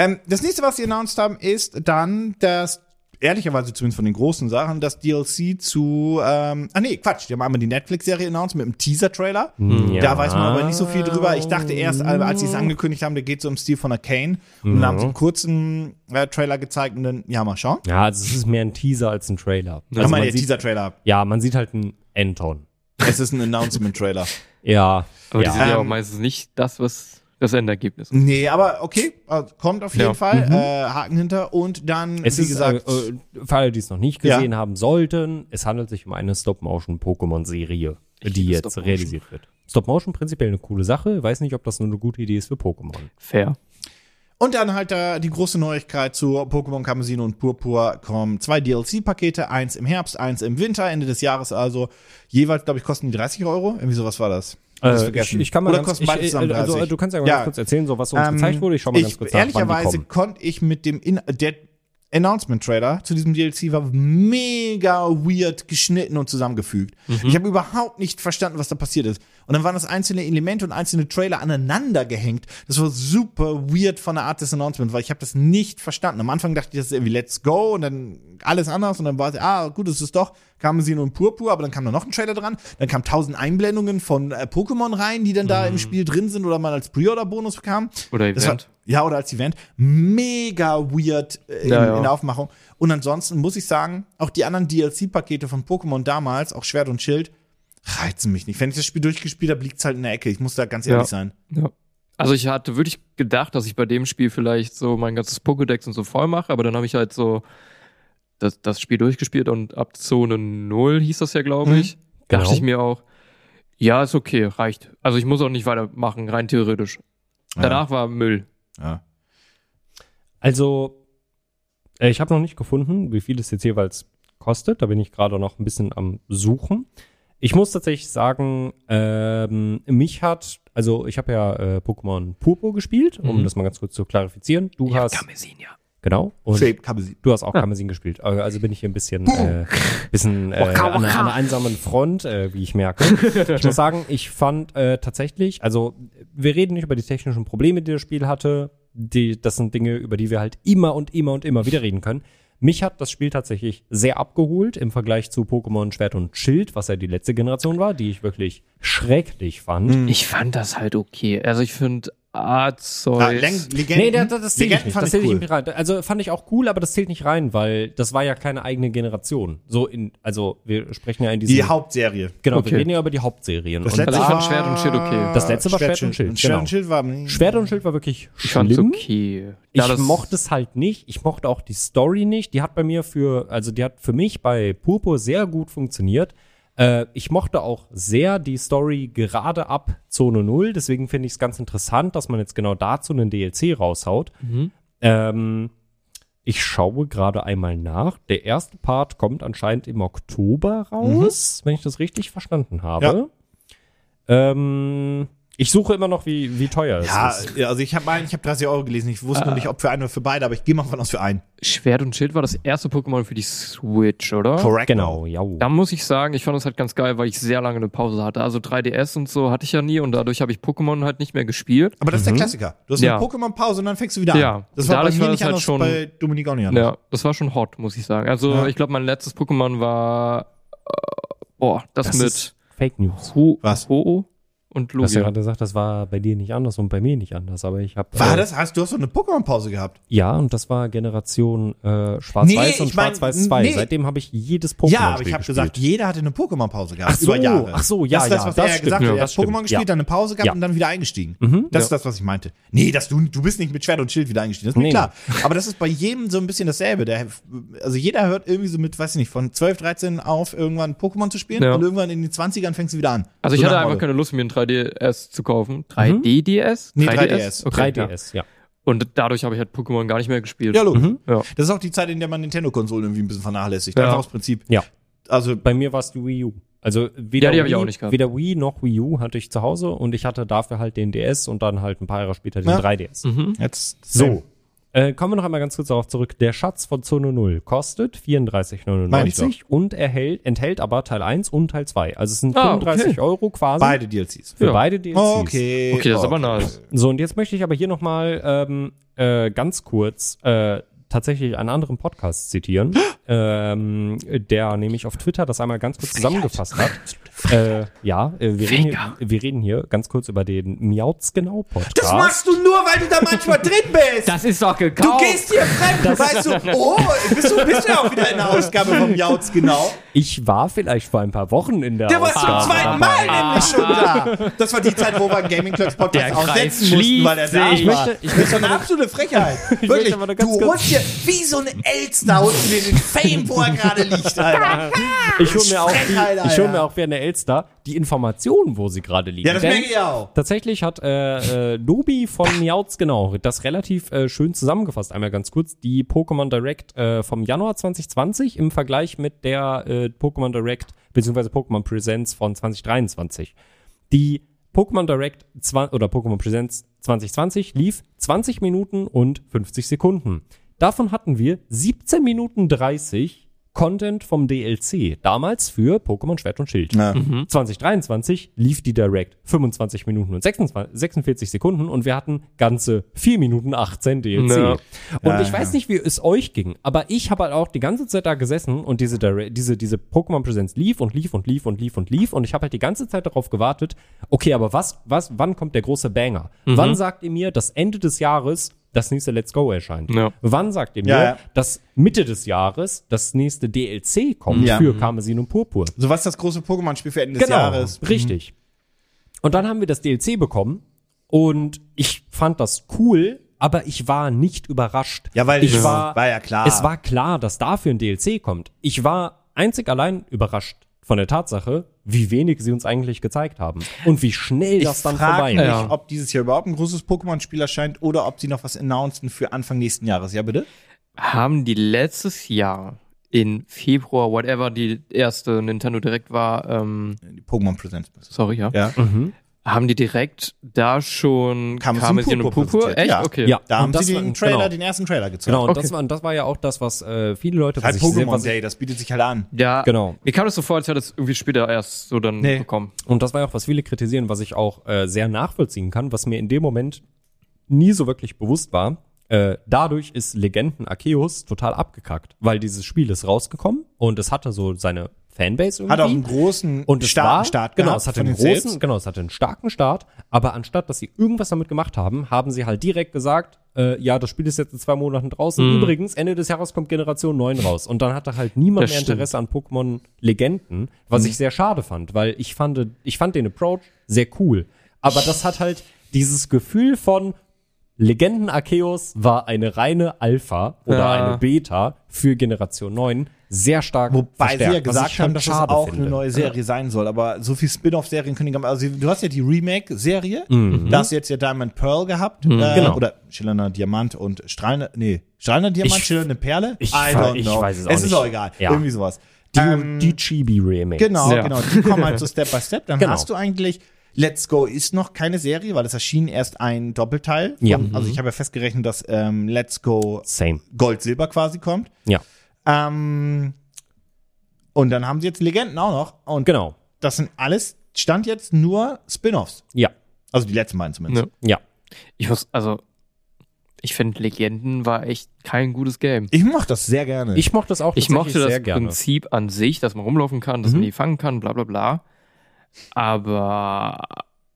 [SPEAKER 1] Ähm, das nächste, was sie announced haben, ist dann das, ehrlicherweise zumindest von den großen Sachen, das DLC zu, ähm, ah nee, Quatsch, die haben einmal die Netflix-Serie announced mit einem Teaser-Trailer.
[SPEAKER 2] Ja.
[SPEAKER 1] Da weiß man aber nicht so viel drüber. Ich dachte erst, äh, als sie es angekündigt haben, da geht es um Stil von Arcane. Und dann haben sie einen kurzen äh, Trailer gezeigt und dann, ja, mal schauen.
[SPEAKER 2] Ja, also es ist mehr ein Teaser als ein Trailer.
[SPEAKER 1] Also
[SPEAKER 2] Also
[SPEAKER 1] mal
[SPEAKER 2] man
[SPEAKER 1] der Teaser-Trailer.
[SPEAKER 2] ja, man sieht halt einen Anton.
[SPEAKER 1] Es ist ein Announcement-Trailer.
[SPEAKER 2] Ja,
[SPEAKER 3] Aber die
[SPEAKER 2] ja.
[SPEAKER 3] sind ja auch
[SPEAKER 1] Ähm,
[SPEAKER 3] meistens nicht das, was das Endergebnis.
[SPEAKER 1] Nee, aber okay, äh, kommt auf jeden
[SPEAKER 3] Ja.
[SPEAKER 1] Fall. Äh, Haken hinter. Und dann,
[SPEAKER 2] Es
[SPEAKER 1] wie
[SPEAKER 2] ist,
[SPEAKER 1] gesagt,
[SPEAKER 2] äh, äh, für alle, die es noch nicht gesehen haben sollten, es handelt sich um eine Stop-Motion-Pokémon-Serie, die jetzt realisiert wird. Stop-Motion prinzipiell eine coole Sache. Weiß nicht, ob das nur eine gute Idee ist für Pokémon.
[SPEAKER 3] Fair.
[SPEAKER 1] Und dann halt da die große Neuigkeit zu Pokémon Kamezino und Purpur kommen zwei DLC-Pakete, eins im Herbst, eins im Winter, Ende des Jahres also. Jeweils, glaube ich, kosten die 30 Euro. Irgendwie sowas war das.
[SPEAKER 2] Äh, ich, ich kann mal
[SPEAKER 1] Oder
[SPEAKER 2] ganz, ich, äh, also,
[SPEAKER 1] 30?
[SPEAKER 2] du kannst ja mal
[SPEAKER 1] Ja.
[SPEAKER 2] kurz erzählen, so was uns
[SPEAKER 1] Ähm,
[SPEAKER 2] gezeigt wurde. Ich schau mal ganz kurz nach,
[SPEAKER 1] ehrlicherweise konnte ich mit dem In der Announcement-Trailer zu diesem DLC war mega weird geschnitten und zusammengefügt.
[SPEAKER 2] Mhm.
[SPEAKER 1] Ich habe überhaupt nicht verstanden, was da passiert ist. Und dann waren das einzelne Elemente und einzelne Trailer aneinander gehängt. Das war super weird von der Art des Announcements, weil ich habe das nicht verstanden. Am Anfang dachte ich, das ist irgendwie Let's Go und dann alles anders und dann war es, ah, gut, es ist doch Kamezino und Purpur, aber dann kam da noch ein Trailer dran. Dann kamen tausend Einblendungen von äh, Pokémon rein, die dann da
[SPEAKER 2] Mhm.
[SPEAKER 1] im Spiel drin sind oder man als Pre-Order-Bonus bekam.
[SPEAKER 3] Oder Event.
[SPEAKER 1] Ja, oder als Event. Mega weird äh, in,
[SPEAKER 3] Ja, ja.
[SPEAKER 1] in der Aufmachung. Und ansonsten muss ich sagen, auch die anderen DLC-Pakete von Pokémon damals, auch Schwert und Schild, reizen mich nicht. Wenn ich das Spiel durchgespielt habe, liegt's halt in der Ecke. Ich muss da ganz ehrlich
[SPEAKER 3] Ja.
[SPEAKER 1] sein.
[SPEAKER 3] Ja. Also ich hatte wirklich gedacht, dass ich bei dem Spiel vielleicht so mein ganzes Pokédex und so voll mache, aber dann habe ich halt so das, das Spiel durchgespielt und ab Zone 0 hieß das ja, glaube
[SPEAKER 1] Mhm.
[SPEAKER 3] ich. Dachte
[SPEAKER 2] Genau.
[SPEAKER 3] ich mir auch, ja, ist okay, reicht. Also ich muss auch nicht weitermachen, rein theoretisch. Danach war Müll.
[SPEAKER 1] Ja.
[SPEAKER 2] Also, äh, ich habe noch nicht gefunden, wie viel es jetzt jeweils kostet. Da bin ich gerade noch ein bisschen am Suchen. Ich muss tatsächlich sagen, ähm, mich hat, also ich habe ja äh, Pokémon Purpur gespielt, um
[SPEAKER 3] Mhm.
[SPEAKER 2] das mal ganz kurz zu klarifizieren. Du hast,
[SPEAKER 3] Kamezin, ja.
[SPEAKER 2] genau, und du hast auch Kamezin gespielt. Äh, Also bin ich hier ein bisschen, äh, bisschen äh, an, an einer einsamen Front, äh, wie ich merke. Ich muss sagen, ich fand äh, tatsächlich, also wir reden nicht über die technischen Probleme, die das Spiel hatte. Die, das sind Dinge, über die wir halt immer und immer und immer wieder reden können. Mich hat das Spiel tatsächlich sehr abgeholt im Vergleich zu Pokémon Schwert und Schild, was ja die letzte Generation war, die ich wirklich schrecklich fand.
[SPEAKER 3] Ich fand das halt okay. Also ich finde Arzeus.
[SPEAKER 1] Ah, Legenden,
[SPEAKER 2] Nee, das, das zählt
[SPEAKER 1] Legenden
[SPEAKER 2] nicht.
[SPEAKER 1] fand
[SPEAKER 2] Das
[SPEAKER 1] ich
[SPEAKER 2] zählt
[SPEAKER 1] cool.
[SPEAKER 2] nicht rein. Also fand ich auch cool, aber das zählt nicht rein, weil das war ja keine eigene Generation. So in, also wir sprechen ja in diesem.
[SPEAKER 1] Die Hauptserie.
[SPEAKER 2] genau,
[SPEAKER 3] Okay.
[SPEAKER 2] wir reden ja über die Hauptserien.
[SPEAKER 1] Das
[SPEAKER 2] Und
[SPEAKER 1] letzte
[SPEAKER 3] ich fand Schwert und Schild okay.
[SPEAKER 2] Das letzte war Schwert und Schild,
[SPEAKER 1] Schwert
[SPEAKER 2] genau.
[SPEAKER 1] und Schild war
[SPEAKER 2] Schwert und Schild war wirklich
[SPEAKER 3] ich
[SPEAKER 2] schlimm.
[SPEAKER 3] okay.
[SPEAKER 2] Ich
[SPEAKER 3] Ja, das-
[SPEAKER 2] mochte es halt nicht. Ich mochte auch die Story nicht. Die hat bei mir für, also die hat für mich bei Purpur sehr gut funktioniert. Äh, ich mochte auch sehr die Story gerade ab Zone 0. Deswegen finde ich es ganz interessant, dass man jetzt genau dazu einen DLC raushaut.
[SPEAKER 3] Mhm.
[SPEAKER 2] Ähm, ich schaue gerade einmal nach. Der erste Part kommt anscheinend im Oktober raus, wenn ich das richtig verstanden habe. Ähm, ich suche immer noch, wie, wie teuer
[SPEAKER 1] Ja,
[SPEAKER 2] es ist.
[SPEAKER 1] ja, also ich habe ich hab 30 Euro gelesen. Ich wusste noch nicht, ob für einen oder für beide, aber ich gehe mal von aus für einen.
[SPEAKER 3] Schwert und Schild war das erste Pokémon für die Switch, oder?
[SPEAKER 1] Correct.
[SPEAKER 2] Genau, ja.
[SPEAKER 3] Da muss ich sagen, ich fand das halt ganz geil, weil ich sehr lange eine Pause hatte. Also 3DS und so hatte ich ja nie und dadurch habe ich Pokémon halt nicht mehr gespielt.
[SPEAKER 1] Aber das ist der Klassiker. Du hast
[SPEAKER 3] Ja.
[SPEAKER 1] eine Pokémon-Pause und dann fängst du wieder
[SPEAKER 3] Ja.
[SPEAKER 1] an. Das war bei mir
[SPEAKER 3] war
[SPEAKER 1] nicht
[SPEAKER 3] halt
[SPEAKER 1] anders,
[SPEAKER 3] schon-
[SPEAKER 1] bei Dominik auch nicht anders.
[SPEAKER 3] Ja, das war schon hot, muss ich sagen. Also
[SPEAKER 1] Ja.
[SPEAKER 3] ich glaube, mein letztes Pokémon war äh, boah, das,
[SPEAKER 2] Das
[SPEAKER 3] mit
[SPEAKER 2] ist Fake News.
[SPEAKER 3] Ho
[SPEAKER 1] Was?
[SPEAKER 3] Ho und
[SPEAKER 2] Du hast ja
[SPEAKER 3] Lugia.
[SPEAKER 2] gerade gesagt, das war bei dir nicht anders und bei mir nicht anders, aber ich habe
[SPEAKER 1] War
[SPEAKER 2] äh,
[SPEAKER 1] das? Hast du hast so eine Pokémon-Pause gehabt?
[SPEAKER 2] ja und das war Generation äh, Schwarz-Weiß
[SPEAKER 1] Nee,
[SPEAKER 2] und
[SPEAKER 1] ich
[SPEAKER 2] Schwarz-Weiß 2.
[SPEAKER 1] nee.
[SPEAKER 2] Seitdem habe ich jedes Pokémon
[SPEAKER 1] Ja, aber ich habe
[SPEAKER 2] gespielt.
[SPEAKER 1] gesagt, jeder hatte eine Pokémon-Pause gehabt.
[SPEAKER 2] Ach so,
[SPEAKER 1] über Jahre.
[SPEAKER 2] ach so, ja,
[SPEAKER 1] Das ist das,
[SPEAKER 2] ja,
[SPEAKER 1] was
[SPEAKER 2] das
[SPEAKER 1] er
[SPEAKER 2] stimmt,
[SPEAKER 1] gesagt
[SPEAKER 2] ja,
[SPEAKER 1] hat. Er hat Pokémon gespielt,
[SPEAKER 2] ja.
[SPEAKER 1] dann eine Pause gehabt
[SPEAKER 2] Ja.
[SPEAKER 1] und dann wieder eingestiegen.
[SPEAKER 2] Mhm.
[SPEAKER 1] Das ist das, was ich meinte. Nee, dass du, du bist nicht mit Schwert und Schild wieder eingestiegen. Das ist mir
[SPEAKER 2] Nee,
[SPEAKER 1] klar. Aber das ist bei jedem so ein bisschen dasselbe. Der, also jeder hört irgendwie so mit, weiß ich nicht, von 12, 13 auf, irgendwann Pokémon zu spielen
[SPEAKER 3] Ja.
[SPEAKER 1] und irgendwann in den 20ern fängst du wieder an.
[SPEAKER 3] Also ich
[SPEAKER 1] So
[SPEAKER 3] hatte
[SPEAKER 1] nach
[SPEAKER 3] einfach keine Lust, mir ein 3DS zu kaufen. 3D-DS?
[SPEAKER 1] Nee, 3DS.
[SPEAKER 3] Okay,
[SPEAKER 2] 3DS, ja.
[SPEAKER 3] Ja. Und dadurch habe ich halt Pokémon gar nicht mehr gespielt.
[SPEAKER 1] Ja, logisch.
[SPEAKER 2] Mhm.
[SPEAKER 3] Ja.
[SPEAKER 1] Das ist auch die Zeit, in der man Nintendo-Konsolen irgendwie ein bisschen vernachlässigt.
[SPEAKER 3] Ja.
[SPEAKER 1] Einfach aus Prinzip.
[SPEAKER 2] Ja.
[SPEAKER 1] Also,
[SPEAKER 2] Bei mir war es die Wii U. Also weder,
[SPEAKER 3] Ja,
[SPEAKER 2] Wii,
[SPEAKER 3] ich auch nicht gehabt.
[SPEAKER 2] weder Wii noch Wii U hatte ich zu Hause und ich hatte dafür halt den DS und dann halt ein paar Jahre später den
[SPEAKER 1] Ja.
[SPEAKER 2] 3DS.
[SPEAKER 3] Mhm.
[SPEAKER 1] jetzt
[SPEAKER 2] So. Äh, kommen wir noch einmal ganz kurz darauf zurück. Der Schatz von Zone 0 kostet
[SPEAKER 1] Meine ich
[SPEAKER 2] 34,99 und erhält, enthält aber Teil 1 und Teil 2. Also es sind
[SPEAKER 3] Ah,
[SPEAKER 2] 35
[SPEAKER 3] okay.
[SPEAKER 2] Euro quasi
[SPEAKER 1] Beide DLCs.
[SPEAKER 2] für
[SPEAKER 3] Ja.
[SPEAKER 2] beide DLCs.
[SPEAKER 1] Okay.
[SPEAKER 3] Okay, das ist aber nice.
[SPEAKER 2] So, und jetzt möchte ich aber hier nochmal ähm, äh, ganz kurz äh, tatsächlich einen anderen Podcast zitieren, ähm, der nämlich auf Twitter das einmal ganz kurz zusammengefasst hat. Äh, ja, äh, wir, reden hier, wir reden hier ganz kurz über den Miauts genau Podcast.
[SPEAKER 1] Das machst du nur, weil du da manchmal drin bist.
[SPEAKER 3] Das ist doch
[SPEAKER 1] Du
[SPEAKER 3] gekauft.
[SPEAKER 1] gehst hier fremd, weißt du, oh, bist du, bist du ja auch wieder in der Ausgabe vom Jauts, genau.
[SPEAKER 2] Ich war vielleicht vor ein paar Wochen in der
[SPEAKER 1] Der war zum
[SPEAKER 2] Ausgabe
[SPEAKER 1] zweiten. Mal nämlich schon da. Das war die Zeit, wo wir einen Gaming Clubs Podcast
[SPEAKER 3] Der
[SPEAKER 1] auch
[SPEAKER 3] Kreis
[SPEAKER 1] setzen mussten, weil er da
[SPEAKER 3] schließt
[SPEAKER 1] war.
[SPEAKER 2] Ich möchte- ich
[SPEAKER 1] das ist doch eine absolute Frechheit. Wirklich, du holst dir wie so eine Elster, du dir den Fame, wo er gerade liegt, Alter.
[SPEAKER 2] Ich hole mir, ich hol mir auch wie eine Elster die Informationen, wo sie gerade liegen.
[SPEAKER 1] Ja, das
[SPEAKER 2] Denn
[SPEAKER 1] merke ich auch.
[SPEAKER 2] Tatsächlich hat äh, äh, Nobi von Miauts genau das relativ äh, schön zusammengefasst. Einmal ganz kurz die Pokémon Direct äh, vom Januar 2020 im Vergleich mit der äh, Pokémon Direct bzw. Pokémon Presents von 2023. Die Pokémon Direct oder Pokémon Presents 2020 lief 20 Minuten und 50 Sekunden. Davon hatten wir 17 Minuten 30 Content vom DLC, damals für Pokémon Schwert und Schild.
[SPEAKER 1] Ja.
[SPEAKER 2] 2023 lief die Direct 25 Minuten und 26, 46 Sekunden und wir hatten ganze 4 Minuten 18 DLC.
[SPEAKER 3] Ja.
[SPEAKER 2] Und
[SPEAKER 1] Ja,
[SPEAKER 2] ich weiß nicht, wie es euch ging, aber ich habe halt auch die ganze Zeit da gesessen und diese, Direct, diese, diese Pokémon Presents lief und lief und lief und lief und lief und ich habe halt die ganze Zeit darauf gewartet, okay, aber was, was, wann kommt der große Banger? Wann sagt ihr mir, dass Ende des Jahres das nächste Let's Go erscheint?
[SPEAKER 3] Ja.
[SPEAKER 2] Wann sagt ihr mir,
[SPEAKER 1] Ja, ja.
[SPEAKER 2] dass Mitte des Jahres das nächste DLC kommt
[SPEAKER 1] Ja.
[SPEAKER 2] für Karmesin und Purpur?
[SPEAKER 1] So was das große Pokémon-Spiel für Ende des Jahres.
[SPEAKER 2] Genau, richtig. Und dann haben wir das DLC bekommen und ich fand das cool, aber ich war nicht überrascht.
[SPEAKER 1] Ja, weil
[SPEAKER 2] ich war,
[SPEAKER 1] war ja klar.
[SPEAKER 2] Es war klar, dass dafür ein DLC kommt. Ich war einzig allein überrascht von der Tatsache, wie wenig sie uns eigentlich gezeigt haben und wie schnell
[SPEAKER 1] Ich
[SPEAKER 2] das dann
[SPEAKER 1] frage
[SPEAKER 2] vorbei
[SPEAKER 1] mich,
[SPEAKER 2] ist.
[SPEAKER 3] Ja.
[SPEAKER 1] ob dieses Jahr überhaupt ein großes Pokémon-Spiel erscheint oder ob sie noch was announcen für Anfang nächsten Jahres. Ja, bitte?
[SPEAKER 3] Haben die letztes Jahr in Februar, whatever die erste Nintendo Direct war, ähm,
[SPEAKER 1] Die Pokémon Presents.
[SPEAKER 3] sorry, ja,
[SPEAKER 1] Ja.
[SPEAKER 2] Mhm.
[SPEAKER 3] Haben die direkt da schon
[SPEAKER 1] Karmesin
[SPEAKER 3] und
[SPEAKER 1] Purpur
[SPEAKER 3] Echt?
[SPEAKER 1] ja.
[SPEAKER 3] Okay.
[SPEAKER 2] Ja.
[SPEAKER 1] Da
[SPEAKER 2] Und
[SPEAKER 1] haben
[SPEAKER 2] das
[SPEAKER 1] sie
[SPEAKER 2] war-
[SPEAKER 1] den Trailer,
[SPEAKER 2] genau.
[SPEAKER 1] den ersten Trailer gezeigt.
[SPEAKER 2] Genau, und
[SPEAKER 3] Okay.
[SPEAKER 2] das, war, und das war ja auch das, was äh, viele Leute
[SPEAKER 1] Halt
[SPEAKER 2] was ich sehr-
[SPEAKER 1] Pokémon
[SPEAKER 2] was ich-
[SPEAKER 1] Day, das bietet sich halt an.
[SPEAKER 3] Ja,
[SPEAKER 2] Genau.
[SPEAKER 3] Mir kam das so vor, als hätte es irgendwie später erst so dann
[SPEAKER 1] Nee.
[SPEAKER 3] bekommen.
[SPEAKER 2] Und das war ja auch, was viele kritisieren, was ich auch äh, sehr nachvollziehen kann, was mir in dem Moment nie so wirklich bewusst war. Äh, dadurch ist Legenden Arceus total abgekackt, weil dieses Spiel ist rausgekommen und es hatte so seine Fanbase irgendwie.
[SPEAKER 1] Hat auch einen großen
[SPEAKER 2] und es
[SPEAKER 1] starken
[SPEAKER 2] war,
[SPEAKER 1] Start
[SPEAKER 2] genau,
[SPEAKER 1] gehabt
[SPEAKER 2] es hatte
[SPEAKER 1] von
[SPEAKER 2] einen
[SPEAKER 1] den
[SPEAKER 2] großen, genau, es hatte einen starken Start, aber anstatt, dass sie irgendwas damit gemacht haben, haben sie halt direkt gesagt, äh, ja, das Spiel ist jetzt in zwei Monaten draußen.
[SPEAKER 3] Mhm.
[SPEAKER 2] Übrigens, Ende des Jahres kommt Generation 9 raus. Und dann hatte halt niemand
[SPEAKER 3] Das
[SPEAKER 2] mehr
[SPEAKER 3] stimmt.
[SPEAKER 2] Interesse an Pokémon Legenden, was
[SPEAKER 1] Mhm.
[SPEAKER 2] ich sehr schade fand, weil ich fand, ich fand den Approach sehr cool. Aber das hat halt dieses Gefühl von Legenden Arceus war eine reine Alpha oder
[SPEAKER 3] Ja.
[SPEAKER 2] eine Beta für Generation 9 sehr stark
[SPEAKER 1] Wobei sie
[SPEAKER 2] verstärkt,
[SPEAKER 1] ja
[SPEAKER 2] was
[SPEAKER 1] gesagt haben, dass es auch
[SPEAKER 2] finde.
[SPEAKER 1] eine neue Serie sein soll. Aber so viel Spin-off-Serien können nicht. Also du hast ja die Remake-Serie.
[SPEAKER 2] Mhm.
[SPEAKER 1] Da hast du jetzt ja Diamond Pearl gehabt. Äh,
[SPEAKER 2] Genau.
[SPEAKER 1] Oder schillernder Diamant und strahlender, nee, strahlender Diamant,
[SPEAKER 2] Ich-
[SPEAKER 1] schillernde Perle.
[SPEAKER 2] ich
[SPEAKER 1] I
[SPEAKER 2] ver-
[SPEAKER 1] don't
[SPEAKER 2] ich
[SPEAKER 1] know.
[SPEAKER 2] weiß es auch
[SPEAKER 1] Es ist auch egal.
[SPEAKER 2] Ja.
[SPEAKER 1] Irgendwie sowas.
[SPEAKER 2] Die,
[SPEAKER 1] Ähm,
[SPEAKER 2] die Chibi-Remakes.
[SPEAKER 1] Genau,
[SPEAKER 3] Ja.
[SPEAKER 1] genau. Die kommen halt so Step by Step. Dann
[SPEAKER 2] Genau.
[SPEAKER 1] hast du eigentlich Let's Go ist noch keine Serie, weil es erschien erst ein Doppelteil. Von,
[SPEAKER 2] Ja.
[SPEAKER 1] Also ich habe ja festgerechnet, dass ähm, Let's Go
[SPEAKER 2] Same.
[SPEAKER 1] Gold Silber quasi kommt.
[SPEAKER 2] Ja,
[SPEAKER 1] Ähm, und dann haben sie jetzt Legenden auch noch. Und
[SPEAKER 2] genau.
[SPEAKER 1] das sind alles, stand jetzt nur Spin-offs.
[SPEAKER 2] Ja,
[SPEAKER 1] Also die letzten beiden zumindest.
[SPEAKER 3] Ja.
[SPEAKER 2] ja.
[SPEAKER 3] Ich muss, also, ich finde Legenden war echt kein gutes Game.
[SPEAKER 1] Ich mochte das sehr gerne.
[SPEAKER 2] Ich mochte das auch
[SPEAKER 3] Ich mochte das
[SPEAKER 2] sehr gerne.
[SPEAKER 3] Prinzip an sich, dass man rumlaufen kann, dass
[SPEAKER 2] Mhm.
[SPEAKER 3] man die fangen kann, bla bla bla. Aber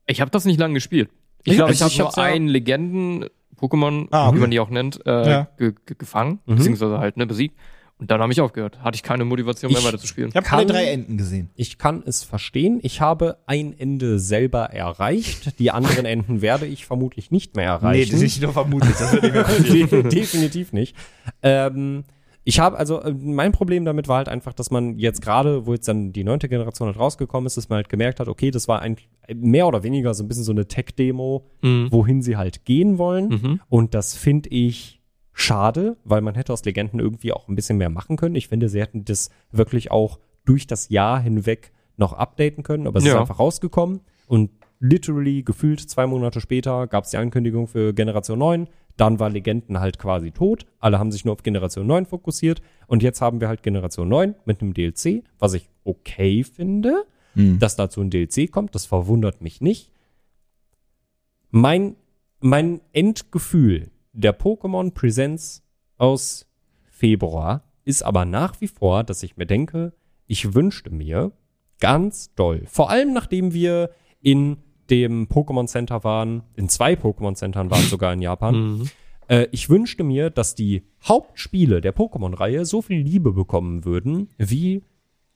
[SPEAKER 3] Ich habe das nicht lange gespielt. Ich glaube, ich
[SPEAKER 1] Also
[SPEAKER 3] habe
[SPEAKER 1] ich
[SPEAKER 3] nur
[SPEAKER 1] hab's ja-
[SPEAKER 3] einen Legenden-Pokémon,
[SPEAKER 1] Ah, okay.
[SPEAKER 3] wie man die auch nennt, äh,
[SPEAKER 1] Ja.
[SPEAKER 3] ge ge gefangen,
[SPEAKER 2] Mhm.
[SPEAKER 3] beziehungsweise halt ne, besiegt. Und dann habe ich aufgehört. Hatte ich keine Motivation mehr
[SPEAKER 2] Ich-
[SPEAKER 3] weiter zu spielen.
[SPEAKER 1] Ich habe alle drei Enden gesehen.
[SPEAKER 2] Ich kann es verstehen. Ich habe ein Ende selber erreicht. Die anderen Enden werde ich vermutlich nicht mehr erreichen.
[SPEAKER 1] nur vermutet. Das wird nicht mehr
[SPEAKER 2] De- Definitiv nicht. Ähm, ich habe also äh, mein Problem damit war halt einfach, dass man jetzt gerade, wo jetzt dann die neunte Generation halt rausgekommen ist, dass man halt gemerkt hat, okay, das war ein mehr oder weniger so ein bisschen so eine Tech-Demo, wohin sie halt gehen wollen.
[SPEAKER 3] Mhm.
[SPEAKER 2] Und das finde ich schade, weil man hätte aus Legenden irgendwie auch ein bisschen mehr machen können. Ich finde, sie hätten das wirklich auch durch das Jahr hinweg noch updaten können, aber es ist
[SPEAKER 3] Ja.
[SPEAKER 2] einfach rausgekommen und literally gefühlt zwei Monate später gab es die Ankündigung für Generation 9. Dann war Legenden halt quasi tot. Alle haben sich nur auf Generation 9 fokussiert. Und jetzt haben wir halt Generation 9 mit einem DLC, was ich okay finde. Dass dazu ein DLC kommt, das verwundert mich nicht. Mein, mein Endgefühl der Pokémon Presents aus Februar ist aber nach wie vor, dass ich mir denke, ich wünschte mir ganz doll, vor allem nachdem wir in dem Pokémon Center waren, in zwei Pokémon Centern waren sogar in Japan, äh, ich wünschte mir, dass die Hauptspiele der Pokémon-Reihe so viel Liebe bekommen würden, wie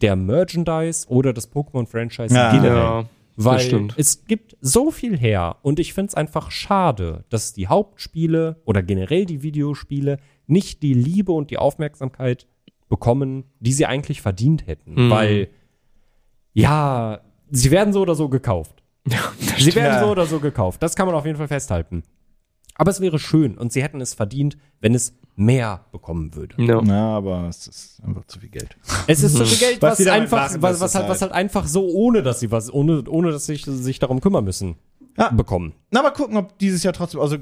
[SPEAKER 2] der Merchandise oder das Pokémon-Franchise
[SPEAKER 1] Ja.
[SPEAKER 2] generell.
[SPEAKER 3] Ja,
[SPEAKER 2] Weil es gibt so viel her und ich finde es einfach schade, dass die Hauptspiele oder generell die Videospiele nicht die Liebe und die Aufmerksamkeit bekommen, die sie eigentlich verdient hätten.
[SPEAKER 3] Mhm.
[SPEAKER 2] Weil, ja, sie werden so oder so gekauft. sie werden
[SPEAKER 1] Ja.
[SPEAKER 2] so oder so gekauft. Das kann man auf jeden Fall festhalten. Aber es wäre schön und sie hätten es verdient, wenn es mehr bekommen würde.
[SPEAKER 3] Ja.
[SPEAKER 1] Ja, aber es ist einfach zu viel Geld.
[SPEAKER 2] Es ist so viel Geld,
[SPEAKER 1] Was
[SPEAKER 2] was,
[SPEAKER 1] sie
[SPEAKER 2] einfach,
[SPEAKER 1] machen,
[SPEAKER 2] was, was, halt,
[SPEAKER 1] halt-
[SPEAKER 2] was halt einfach so, ohne dass sie was, ohne, ohne dass sich, sich darum kümmern müssen,
[SPEAKER 1] Ja.
[SPEAKER 2] bekommen.
[SPEAKER 1] Na, mal gucken, ob dieses Jahr trotzdem, also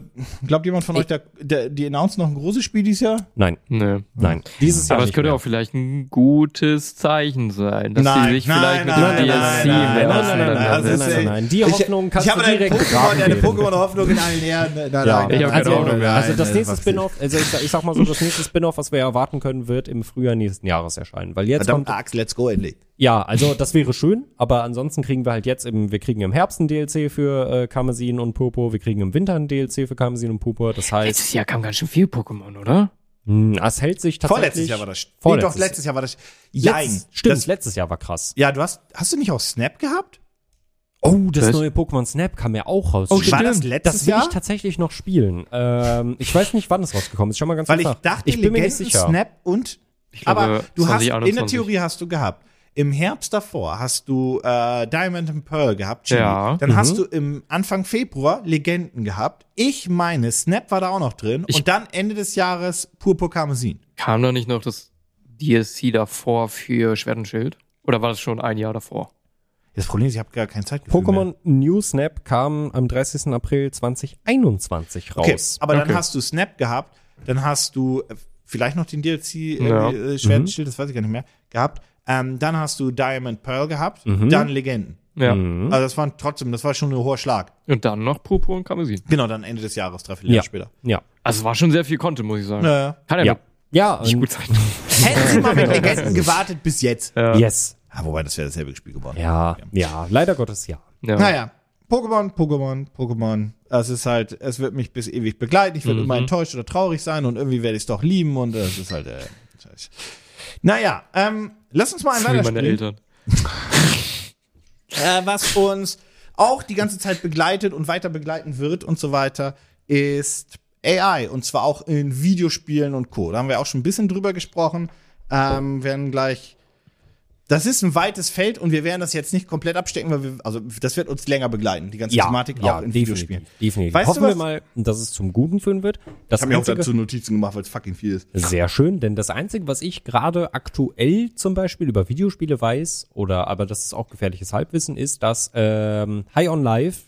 [SPEAKER 1] glaubt jemand von euch, der, der, die announcen noch ein großes Spiel dieses Jahr?
[SPEAKER 2] Nein,
[SPEAKER 3] Nee.
[SPEAKER 2] nein. Dieses Jahr
[SPEAKER 3] Aber es könnte
[SPEAKER 2] mehr.
[SPEAKER 3] auch vielleicht ein gutes Zeichen sein, dass
[SPEAKER 1] Nein,
[SPEAKER 3] sie sich
[SPEAKER 1] nein,
[SPEAKER 3] vielleicht mit
[SPEAKER 1] nein,
[SPEAKER 3] dem
[SPEAKER 1] nein,
[SPEAKER 3] DLC
[SPEAKER 1] nein, nein,
[SPEAKER 3] mehr
[SPEAKER 1] nein, nein, nein,
[SPEAKER 3] dann-
[SPEAKER 1] also
[SPEAKER 2] nein, nein, nein, nein. Die Hoffnung kannst
[SPEAKER 1] ich habe
[SPEAKER 2] du
[SPEAKER 1] eine
[SPEAKER 2] direkt
[SPEAKER 1] Pokémon,
[SPEAKER 2] begraben
[SPEAKER 1] eine
[SPEAKER 2] geben.
[SPEAKER 1] Pokémon-Hoffnung in allen Ehren. Nein, nein,
[SPEAKER 2] Ja,
[SPEAKER 1] nein,
[SPEAKER 3] ich hab
[SPEAKER 1] nein,
[SPEAKER 3] keine
[SPEAKER 1] nein,
[SPEAKER 3] Hoffnung mehr.
[SPEAKER 1] nein,
[SPEAKER 2] Also das
[SPEAKER 1] nein,
[SPEAKER 2] nächste. Spin-off, also ich, sag- ich sag mal so, das nächste Spin-off, was wir erwarten können, wird im Frühjahr nächsten Jahres erscheinen. Weil jetzt
[SPEAKER 1] Verdammt,
[SPEAKER 2] kommt,
[SPEAKER 1] Axt, let's go endlich.
[SPEAKER 2] Ja, also das wäre schön, aber ansonsten kriegen wir halt jetzt im, wir kriegen im Herbst ein DLC für äh, Karmesin und Purpur, wir kriegen im Winter ein DLC für Karmesin und Purpur. Das heißt,
[SPEAKER 3] Letztes Jahr kam ganz schön viel Pokémon, oder?
[SPEAKER 2] mh, es hält sich tatsächlich.
[SPEAKER 1] Vorletztes Jahr war das. Nee,
[SPEAKER 2] Vorletztes
[SPEAKER 1] doch, letztes Jahr war das. Jein.
[SPEAKER 2] Letzt, stimmt,
[SPEAKER 1] Das,
[SPEAKER 2] letztes Jahr war krass.
[SPEAKER 1] ja, du hast, hast du nicht auch Snap gehabt?
[SPEAKER 2] Oh, das
[SPEAKER 3] Was?
[SPEAKER 2] neue Pokémon Snap kam ja auch raus.
[SPEAKER 1] Oh,
[SPEAKER 2] Stimmt.
[SPEAKER 1] war das letztes
[SPEAKER 2] Das will
[SPEAKER 1] Jahr?
[SPEAKER 2] ich tatsächlich noch spielen. Ähm, ich weiß nicht, wann es rausgekommen ist. Schau mal ganz
[SPEAKER 1] Weil
[SPEAKER 2] kurz
[SPEAKER 1] ich
[SPEAKER 2] nach.
[SPEAKER 1] dachte,
[SPEAKER 2] ich bin mir nicht
[SPEAKER 1] Legenden,
[SPEAKER 2] sicher.
[SPEAKER 1] Snap und.
[SPEAKER 3] glaube,
[SPEAKER 1] aber du hast, in der
[SPEAKER 3] 2021.
[SPEAKER 1] Theorie hast du gehabt. Im Herbst davor hast du äh, Diamond and Pearl gehabt, Chibi.
[SPEAKER 3] Ja.
[SPEAKER 1] Dann
[SPEAKER 2] Mhm.
[SPEAKER 1] hast du im Anfang Februar Legenden gehabt. Ich meine, Snap war da auch noch drin.
[SPEAKER 3] Ich-
[SPEAKER 1] und dann Ende des Jahres Purpur Karmesin.
[SPEAKER 3] Kam da nicht noch das DLC davor für Schwert und Schild? Oder war das schon ein Jahr davor?
[SPEAKER 1] Das Problem ist, ich habe gar keine Zeit mehr.
[SPEAKER 2] Pokémon New Snap kam am 30. April 2021 raus.
[SPEAKER 1] Okay, aber dann
[SPEAKER 3] Okay.
[SPEAKER 1] hast du Snap gehabt, dann hast du äh, vielleicht noch den DLC
[SPEAKER 3] Ja.
[SPEAKER 1] äh, Schwert und Schild, das weiß ich gar nicht mehr, gehabt. Ähm, dann hast du Diamond Pearl gehabt, dann Legenden.
[SPEAKER 3] Ja.
[SPEAKER 2] Mhm.
[SPEAKER 1] Also das war trotzdem, das war schon ein hoher Schlag.
[SPEAKER 3] Und dann noch Purpur und Karmesin.
[SPEAKER 1] Genau, dann Ende des Jahres, drei, vier
[SPEAKER 2] Ja.
[SPEAKER 1] Jahre später.
[SPEAKER 2] Ja.
[SPEAKER 3] Also es war schon sehr viel Content, muss ich sagen.
[SPEAKER 1] Ja.
[SPEAKER 3] Kann ja,
[SPEAKER 2] Ja. Ja,
[SPEAKER 3] nicht gut sein.
[SPEAKER 1] Hätten sie mal mit Legenden gewartet bis jetzt.
[SPEAKER 3] Ja.
[SPEAKER 2] Yes.
[SPEAKER 1] Ah, wobei, das wäre dasselbe Spiel geworden.
[SPEAKER 2] Ja, ja, leider Gottes ja.
[SPEAKER 3] Ja.
[SPEAKER 1] Naja, Pokémon, Pokémon, Pokémon. Es ist halt, es wird mich bis ewig begleiten. Ich werde
[SPEAKER 3] Mhm.
[SPEAKER 1] immer enttäuscht oder traurig sein und irgendwie werde ich es doch lieben und es ist halt, äh, scheiße. Naja, ähm, lass uns mal ein
[SPEAKER 3] Für meine
[SPEAKER 1] weiterspielen.
[SPEAKER 3] Eltern.
[SPEAKER 1] Äh, was uns auch die ganze Zeit begleitet und weiter begleiten wird und so weiter, ist AI. Und zwar auch in Videospielen und Co. Da haben wir auch schon ein bisschen drüber gesprochen. Ähm, werden gleich. Das ist ein weites Feld und wir werden das jetzt nicht komplett abstecken, weil wir, also das wird uns länger begleiten, die ganze Thematik auch in Videospielen.
[SPEAKER 2] definitiv. definitiv.
[SPEAKER 1] Weißt du
[SPEAKER 2] Hoffen wir
[SPEAKER 1] was?
[SPEAKER 2] mal, dass es zum Guten führen wird. Das
[SPEAKER 1] Ich habe mir auch dazu Notizen gemacht, weil es fucking viel ist.
[SPEAKER 2] Sehr schön, denn das Einzige, was ich gerade aktuell zum Beispiel über Videospiele weiß, oder aber das ist auch gefährliches Halbwissen, ist, dass ähm, High on Life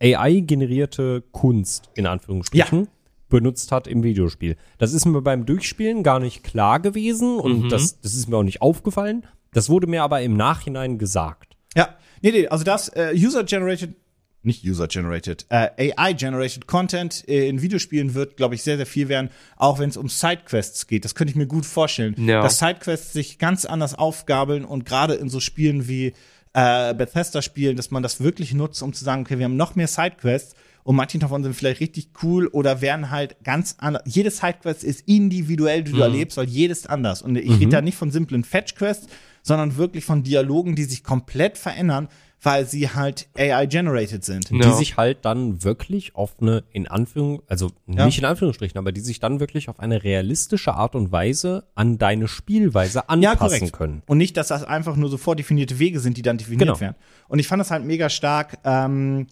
[SPEAKER 2] AI-generierte Kunst in Anführungsstrichen benutzt hat im Videospiel. Das ist mir beim Durchspielen gar nicht klar gewesen und das, das ist mir auch nicht aufgefallen. Das wurde mir aber im Nachhinein gesagt.
[SPEAKER 1] Ja, nee, nee, also das äh, User-Generated, nicht User-Generated, äh, AI-Generated Content äh, in Videospielen wird, glaube ich, sehr, sehr viel werden, auch wenn es um Sidequests geht. Das könnte ich mir gut vorstellen.
[SPEAKER 3] Ja.
[SPEAKER 1] Dass Sidequests sich ganz anders aufgabeln und gerade in so Spielen wie äh, Bethesda-Spielen, dass man das wirklich nutzt, um zu sagen, okay, wir haben noch mehr Sidequests und manche davon sind vielleicht richtig cool oder werden halt ganz anders. Jede Sidequest ist individuell, die du erlebst, weil jedes anders. Und ich rede da nicht von simplen Fetch-Quests, sondern wirklich von Dialogen, die sich komplett verändern, weil sie halt AI-generated sind.
[SPEAKER 3] Ja.
[SPEAKER 2] die sich halt dann wirklich auf eine, in Anführung, also
[SPEAKER 1] Ja.
[SPEAKER 2] nicht in Anführungsstrichen, aber die sich dann wirklich auf eine realistische Art und Weise an deine Spielweise
[SPEAKER 1] Ja,
[SPEAKER 2] anpassen
[SPEAKER 1] korrekt.
[SPEAKER 2] können.
[SPEAKER 1] Und nicht, dass das einfach nur so vordefinierte Wege sind, die dann definiert
[SPEAKER 2] Genau.
[SPEAKER 1] werden. Und ich fand das halt mega stark, ähm,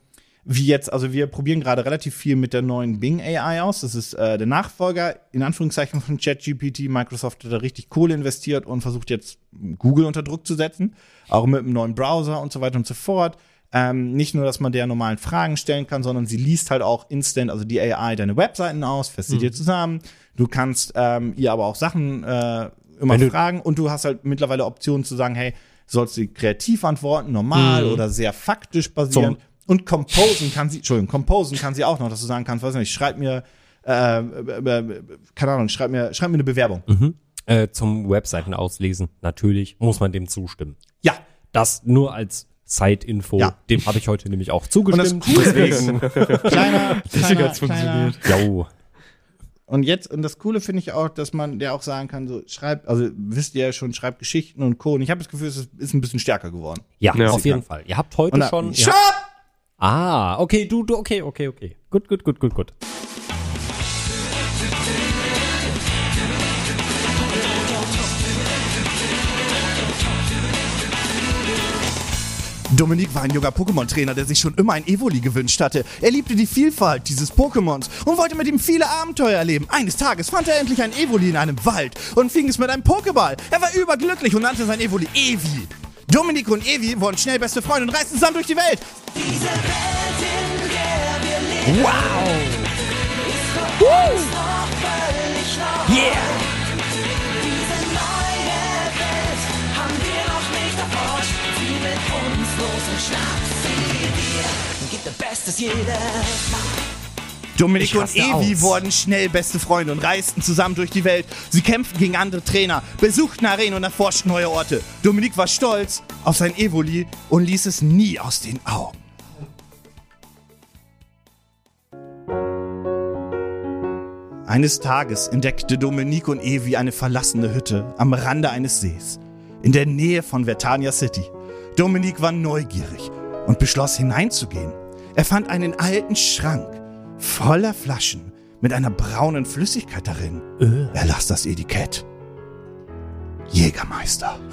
[SPEAKER 1] wie jetzt, also wir probieren gerade relativ viel mit der neuen Bing AI aus. Das ist äh, der Nachfolger, in Anführungszeichen, von ChatGPT. Microsoft hat da richtig Kohle investiert und versucht jetzt Google unter Druck zu setzen. Auch mit einem neuen Browser und so weiter und so fort. Ähm, nicht nur, dass man der normalen Fragen stellen kann, sondern sie liest halt auch instant, also die AI, deine Webseiten aus, fasst sie dir zusammen. Du kannst ähm, ihr aber auch Sachen äh, immer fragen und du hast halt mittlerweile Optionen zu sagen, hey, sollst du kreativ antworten, normal oder sehr faktisch basierend. Und composen kann sie, Entschuldigung, composen kann sie auch noch, dass du sagen kannst, weiß nicht, schreib mir, äh, äh, äh, keine Ahnung, schreib mir, schreib mir eine Bewerbung.
[SPEAKER 2] Äh, zum Webseiten auslesen, natürlich muss man dem zustimmen.
[SPEAKER 1] Ja.
[SPEAKER 2] Das nur als Side-Info,
[SPEAKER 1] Ja.
[SPEAKER 2] dem habe ich heute nämlich auch
[SPEAKER 1] Und das
[SPEAKER 2] zugestimmt.
[SPEAKER 1] Coole ist, kleiner, kleiner,
[SPEAKER 3] hat's
[SPEAKER 1] kleiner,
[SPEAKER 2] jo.
[SPEAKER 1] Und jetzt, und das Coole finde ich auch, dass man der auch sagen kann, so schreib, also wisst ihr ja schon, schreibt Geschichten und Co. Und ich habe das Gefühl, es ist, ein bisschen stärker geworden.
[SPEAKER 2] Ja,
[SPEAKER 3] Ja.
[SPEAKER 2] auf jeden Fall. Ihr habt heute
[SPEAKER 1] Und da,
[SPEAKER 2] schon.
[SPEAKER 1] Up!
[SPEAKER 2] Ah, okay, du, du, okay, okay, okay. Gut, gut, gut, gut, gut.
[SPEAKER 1] Dominik war ein junger Pokémon-Trainer, der sich schon immer ein Evoli gewünscht hatte. Er liebte die Vielfalt dieses Pokémons und wollte mit ihm viele Abenteuer erleben. Eines Tages fand er endlich ein Evoli in einem Wald und fing es mit einem Pokéball. Er war überglücklich und nannte sein Evoli Evi. Dominik und Evi wurden schnell beste Freunde und reisten zusammen durch die Welt.
[SPEAKER 4] Diese Welt, in der wir leben,
[SPEAKER 2] Wow!
[SPEAKER 4] neu.
[SPEAKER 2] Yeah!
[SPEAKER 4] Diese neue Welt haben wir noch nicht erforscht. Zieh mit uns los und schnapp sie dir und gib dein Bestes jedes Mal.
[SPEAKER 1] Dominik und Evi
[SPEAKER 2] aus.
[SPEAKER 1] wurden schnell beste Freunde und reisten zusammen durch die Welt. Sie kämpften gegen andere Trainer, besuchten Arenen und erforschten neue Orte. Dominik war stolz auf sein Evoli und ließ es nie aus den Augen. Eines Tages entdeckte Dominik und Evi eine verlassene Hütte am Rande eines Sees, in der Nähe von Vertania City. Dominik war neugierig und beschloss hineinzugehen. Er fand einen alten Schrank voller Flaschen mit einer braunen Flüssigkeit darin. Er las das Etikett. Jägermeister.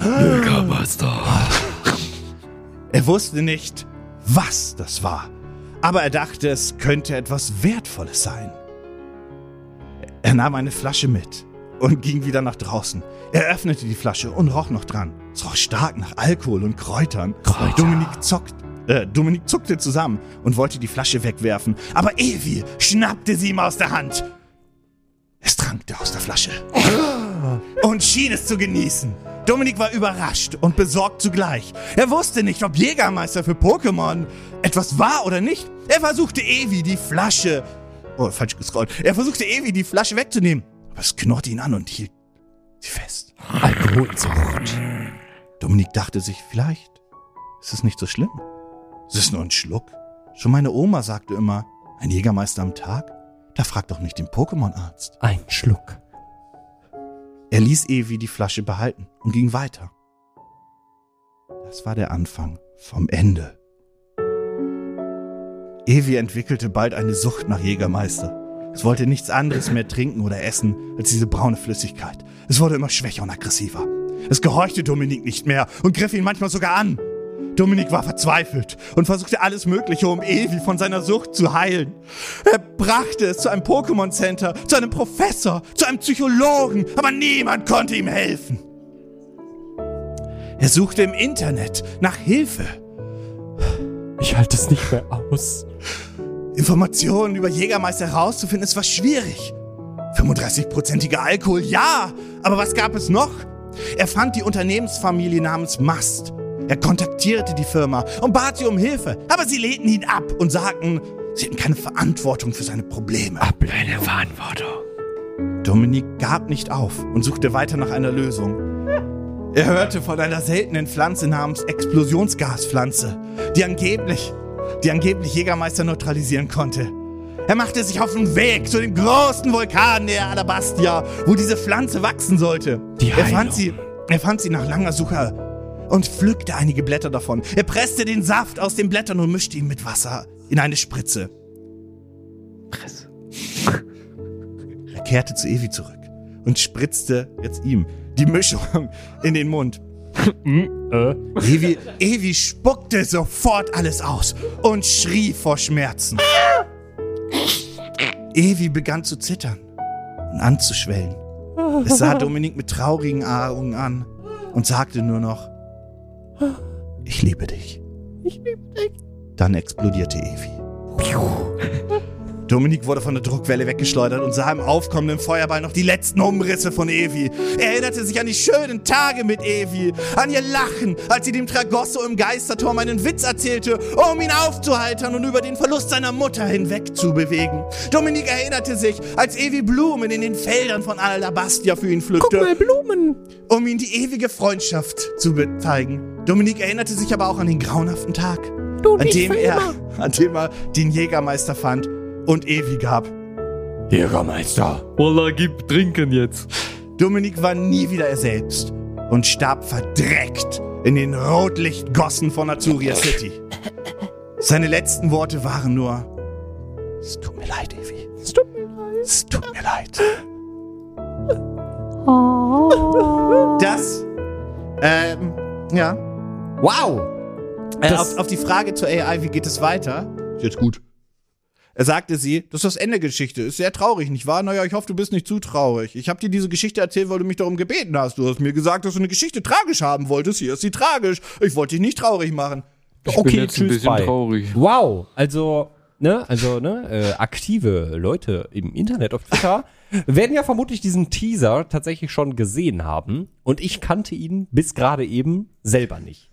[SPEAKER 1] Er wusste nicht, was das war, aber er dachte, es könnte etwas Wertvolles sein. Er nahm eine Flasche mit und ging wieder nach draußen. Er öffnete die Flasche und roch noch dran. Es roch stark nach Alkohol und Kräutern. Dominik, zockt, äh, Dominik zuckte zusammen und wollte die Flasche wegwerfen, aber Evi schnappte sie ihm aus der Hand. Es trankte aus der Flasche und schien es zu genießen. Dominik war überrascht und besorgt zugleich. Er wusste nicht, ob Jägermeister für Pokémon etwas war oder nicht. Er versuchte Evi die Flasche. Oh, falsch gescrollt. Er versuchte Evi die Flasche wegzunehmen. Aber es knurrte ihn an und hielt sie fest.
[SPEAKER 2] Alkoholsucht.
[SPEAKER 1] Dominik dachte sich, vielleicht ist es nicht so schlimm. Es ist nur ein Schluck. Schon meine Oma sagte immer, ein Jägermeister am Tag? Da fragt doch nicht den Pokémon-Arzt.
[SPEAKER 2] Ein Schluck.
[SPEAKER 1] Er ließ Evi die Flasche behalten und ging weiter. Das war der Anfang vom Ende. Evi entwickelte bald eine Sucht nach Jägermeister. Es wollte nichts anderes mehr trinken oder essen als diese braune Flüssigkeit. Es wurde immer schwächer und aggressiver. Es gehorchte Dominik nicht mehr und griff ihn manchmal sogar an. Dominik war verzweifelt und versuchte alles Mögliche, um Evi von seiner Sucht zu heilen. Er brachte es zu einem Pokémon Center, zu einem Professor, zu einem Psychologen, aber niemand konnte ihm helfen. Er suchte im Internet nach Hilfe.
[SPEAKER 2] Ich halte es nicht mehr aus.
[SPEAKER 1] Informationen über Jägermeister herauszufinden, es war schwierig. 35-prozentiger Alkohol, ja, aber was gab es noch? Er fand die Unternehmensfamilie namens Mast. Er kontaktierte die Firma und bat sie um Hilfe, aber sie lehnten ihn ab und sagten, sie hätten keine Verantwortung für seine Probleme.
[SPEAKER 3] Keine Verantwortung.
[SPEAKER 1] Dominik gab nicht auf und suchte weiter nach einer Lösung. Er hörte von einer seltenen Pflanze namens Explosionsgaspflanze, die angeblich, die angeblich Jägermeister neutralisieren konnte. Er machte sich auf den Weg zu dem großen Vulkan der Alabastia, wo diese Pflanze wachsen sollte.
[SPEAKER 2] Die
[SPEAKER 1] er
[SPEAKER 2] Heilung.
[SPEAKER 1] fand sie, er fand sie nach langer Suche und pflückte einige Blätter davon. Er presste den Saft aus den Blättern und mischte ihn mit Wasser in eine Spritze.
[SPEAKER 3] Presse.
[SPEAKER 1] Er kehrte zu Evi zurück und spritzte jetzt ihm die Mischung in den Mund.
[SPEAKER 2] Äh,
[SPEAKER 1] Evi, Evi spuckte sofort alles aus und schrie vor Schmerzen. Evi begann zu zittern und anzuschwellen. Es sah Dominik mit traurigen Augen an und sagte nur noch, ich liebe dich. Ich liebe dich. Dann explodierte Evi. Dominik wurde von der Druckwelle weggeschleudert und sah im aufkommenden Feuerball noch die letzten Umrisse von Evi. Er erinnerte sich an die schönen Tage mit Evi, an ihr Lachen, als sie dem Tragosso im Geisterturm einen Witz erzählte, um ihn aufzuheitern und über den Verlust seiner Mutter hinwegzubewegen. Dominik erinnerte sich, als Evi Blumen in den Feldern von Alabastia für ihn pflückte
[SPEAKER 2] Blumen.
[SPEAKER 1] um ihm die ewige Freundschaft zu bezeigen. Dominik erinnerte sich aber auch an den grauenhaften Tag, an dem, er, an dem er den Jägermeister fand und Evi gab.
[SPEAKER 2] Jägermeister.
[SPEAKER 3] Wallah, gib trinken jetzt.
[SPEAKER 1] Dominik war nie wieder er selbst und starb verdreckt in den Rotlichtgossen von Azuria City. Seine letzten Worte waren nur: Es tut mir leid, Evi.
[SPEAKER 2] Es tut mir leid.
[SPEAKER 1] Es tut mir leid. Das, ähm, ja. Wow. Äh, auf, auf die Frage zur AI, wie geht es weiter? Ist jetzt gut. Er sagte sie, das ist das Ende der Geschichte. Ist sehr traurig, nicht wahr? Naja, ich hoffe, du bist nicht zu traurig. Ich habe dir diese Geschichte erzählt, weil du mich darum gebeten hast. Du hast mir gesagt, dass du eine Geschichte tragisch haben wolltest. Hier ist sie tragisch. Ich wollte dich nicht traurig machen.
[SPEAKER 3] Ich
[SPEAKER 2] Okay,
[SPEAKER 3] bin jetzt ein
[SPEAKER 2] tschüss,
[SPEAKER 3] bisschen
[SPEAKER 2] bye.
[SPEAKER 3] traurig.
[SPEAKER 2] Wow, also, ne, also, ne, äh, aktive Leute im Internet auf Twitter werden ja vermutlich diesen Teaser tatsächlich schon gesehen haben. Und ich kannte ihn bis gerade eben selber nicht.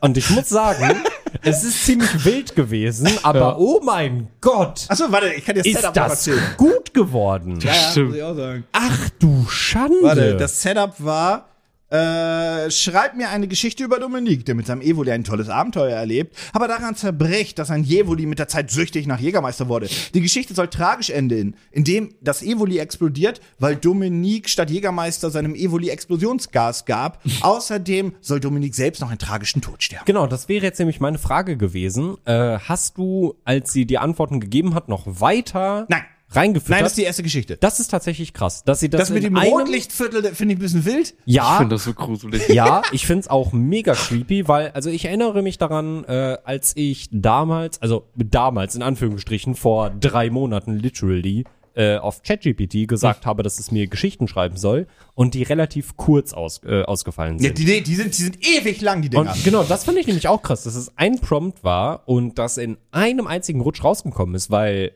[SPEAKER 2] Und ich muss sagen, es ist ziemlich wild gewesen, aber oh mein Gott,
[SPEAKER 1] Achso, warte, ich kann dir das
[SPEAKER 2] ist
[SPEAKER 1] Setup noch
[SPEAKER 2] das
[SPEAKER 1] erzählen.
[SPEAKER 2] gut geworden.
[SPEAKER 1] Ja, ja,
[SPEAKER 3] Stimmt.
[SPEAKER 1] muss ich auch sagen.
[SPEAKER 2] Ach du Schande.
[SPEAKER 1] Warte, das Setup war, äh, schreib mir eine Geschichte über Dominik, der mit seinem Evoli ein tolles Abenteuer erlebt, aber daran zerbricht, dass ein Evoli mit der Zeit süchtig nach Jägermeister wurde. Die Geschichte soll tragisch enden, indem das Evoli explodiert, weil Dominik statt Jägermeister seinem Evoli Explosionsgas gab. Außerdem soll Dominik selbst noch einen tragischen Tod sterben.
[SPEAKER 2] Genau, das wäre jetzt nämlich meine Frage gewesen. Äh, hast du, als sie die Antworten gegeben hat, noch weiter
[SPEAKER 1] Nein.
[SPEAKER 2] Reingeführt?
[SPEAKER 1] Nein, das ist die erste Geschichte.
[SPEAKER 2] Das ist tatsächlich krass, dass sie das,
[SPEAKER 1] Das mit dem
[SPEAKER 2] einem,
[SPEAKER 1] Rotlichtviertel das finde ich ein bisschen wild.
[SPEAKER 3] Ich
[SPEAKER 2] Ja,
[SPEAKER 3] finde das so gruselig.
[SPEAKER 2] ja, ich find's auch mega creepy, weil, also ich erinnere mich daran, äh, als ich damals, also damals in Anführungsstrichen, vor drei Monaten literally, äh, auf ChatGPT gesagt habe, dass es mir Geschichten schreiben soll und die relativ kurz aus, äh, ausgefallen
[SPEAKER 1] Ja,
[SPEAKER 2] sind.
[SPEAKER 1] die, die, sind, die sind ewig lang, die Dinger.
[SPEAKER 2] Und genau, das finde ich nämlich auch krass, dass es ein Prompt war und das in einem einzigen Rutsch rausgekommen ist, weil,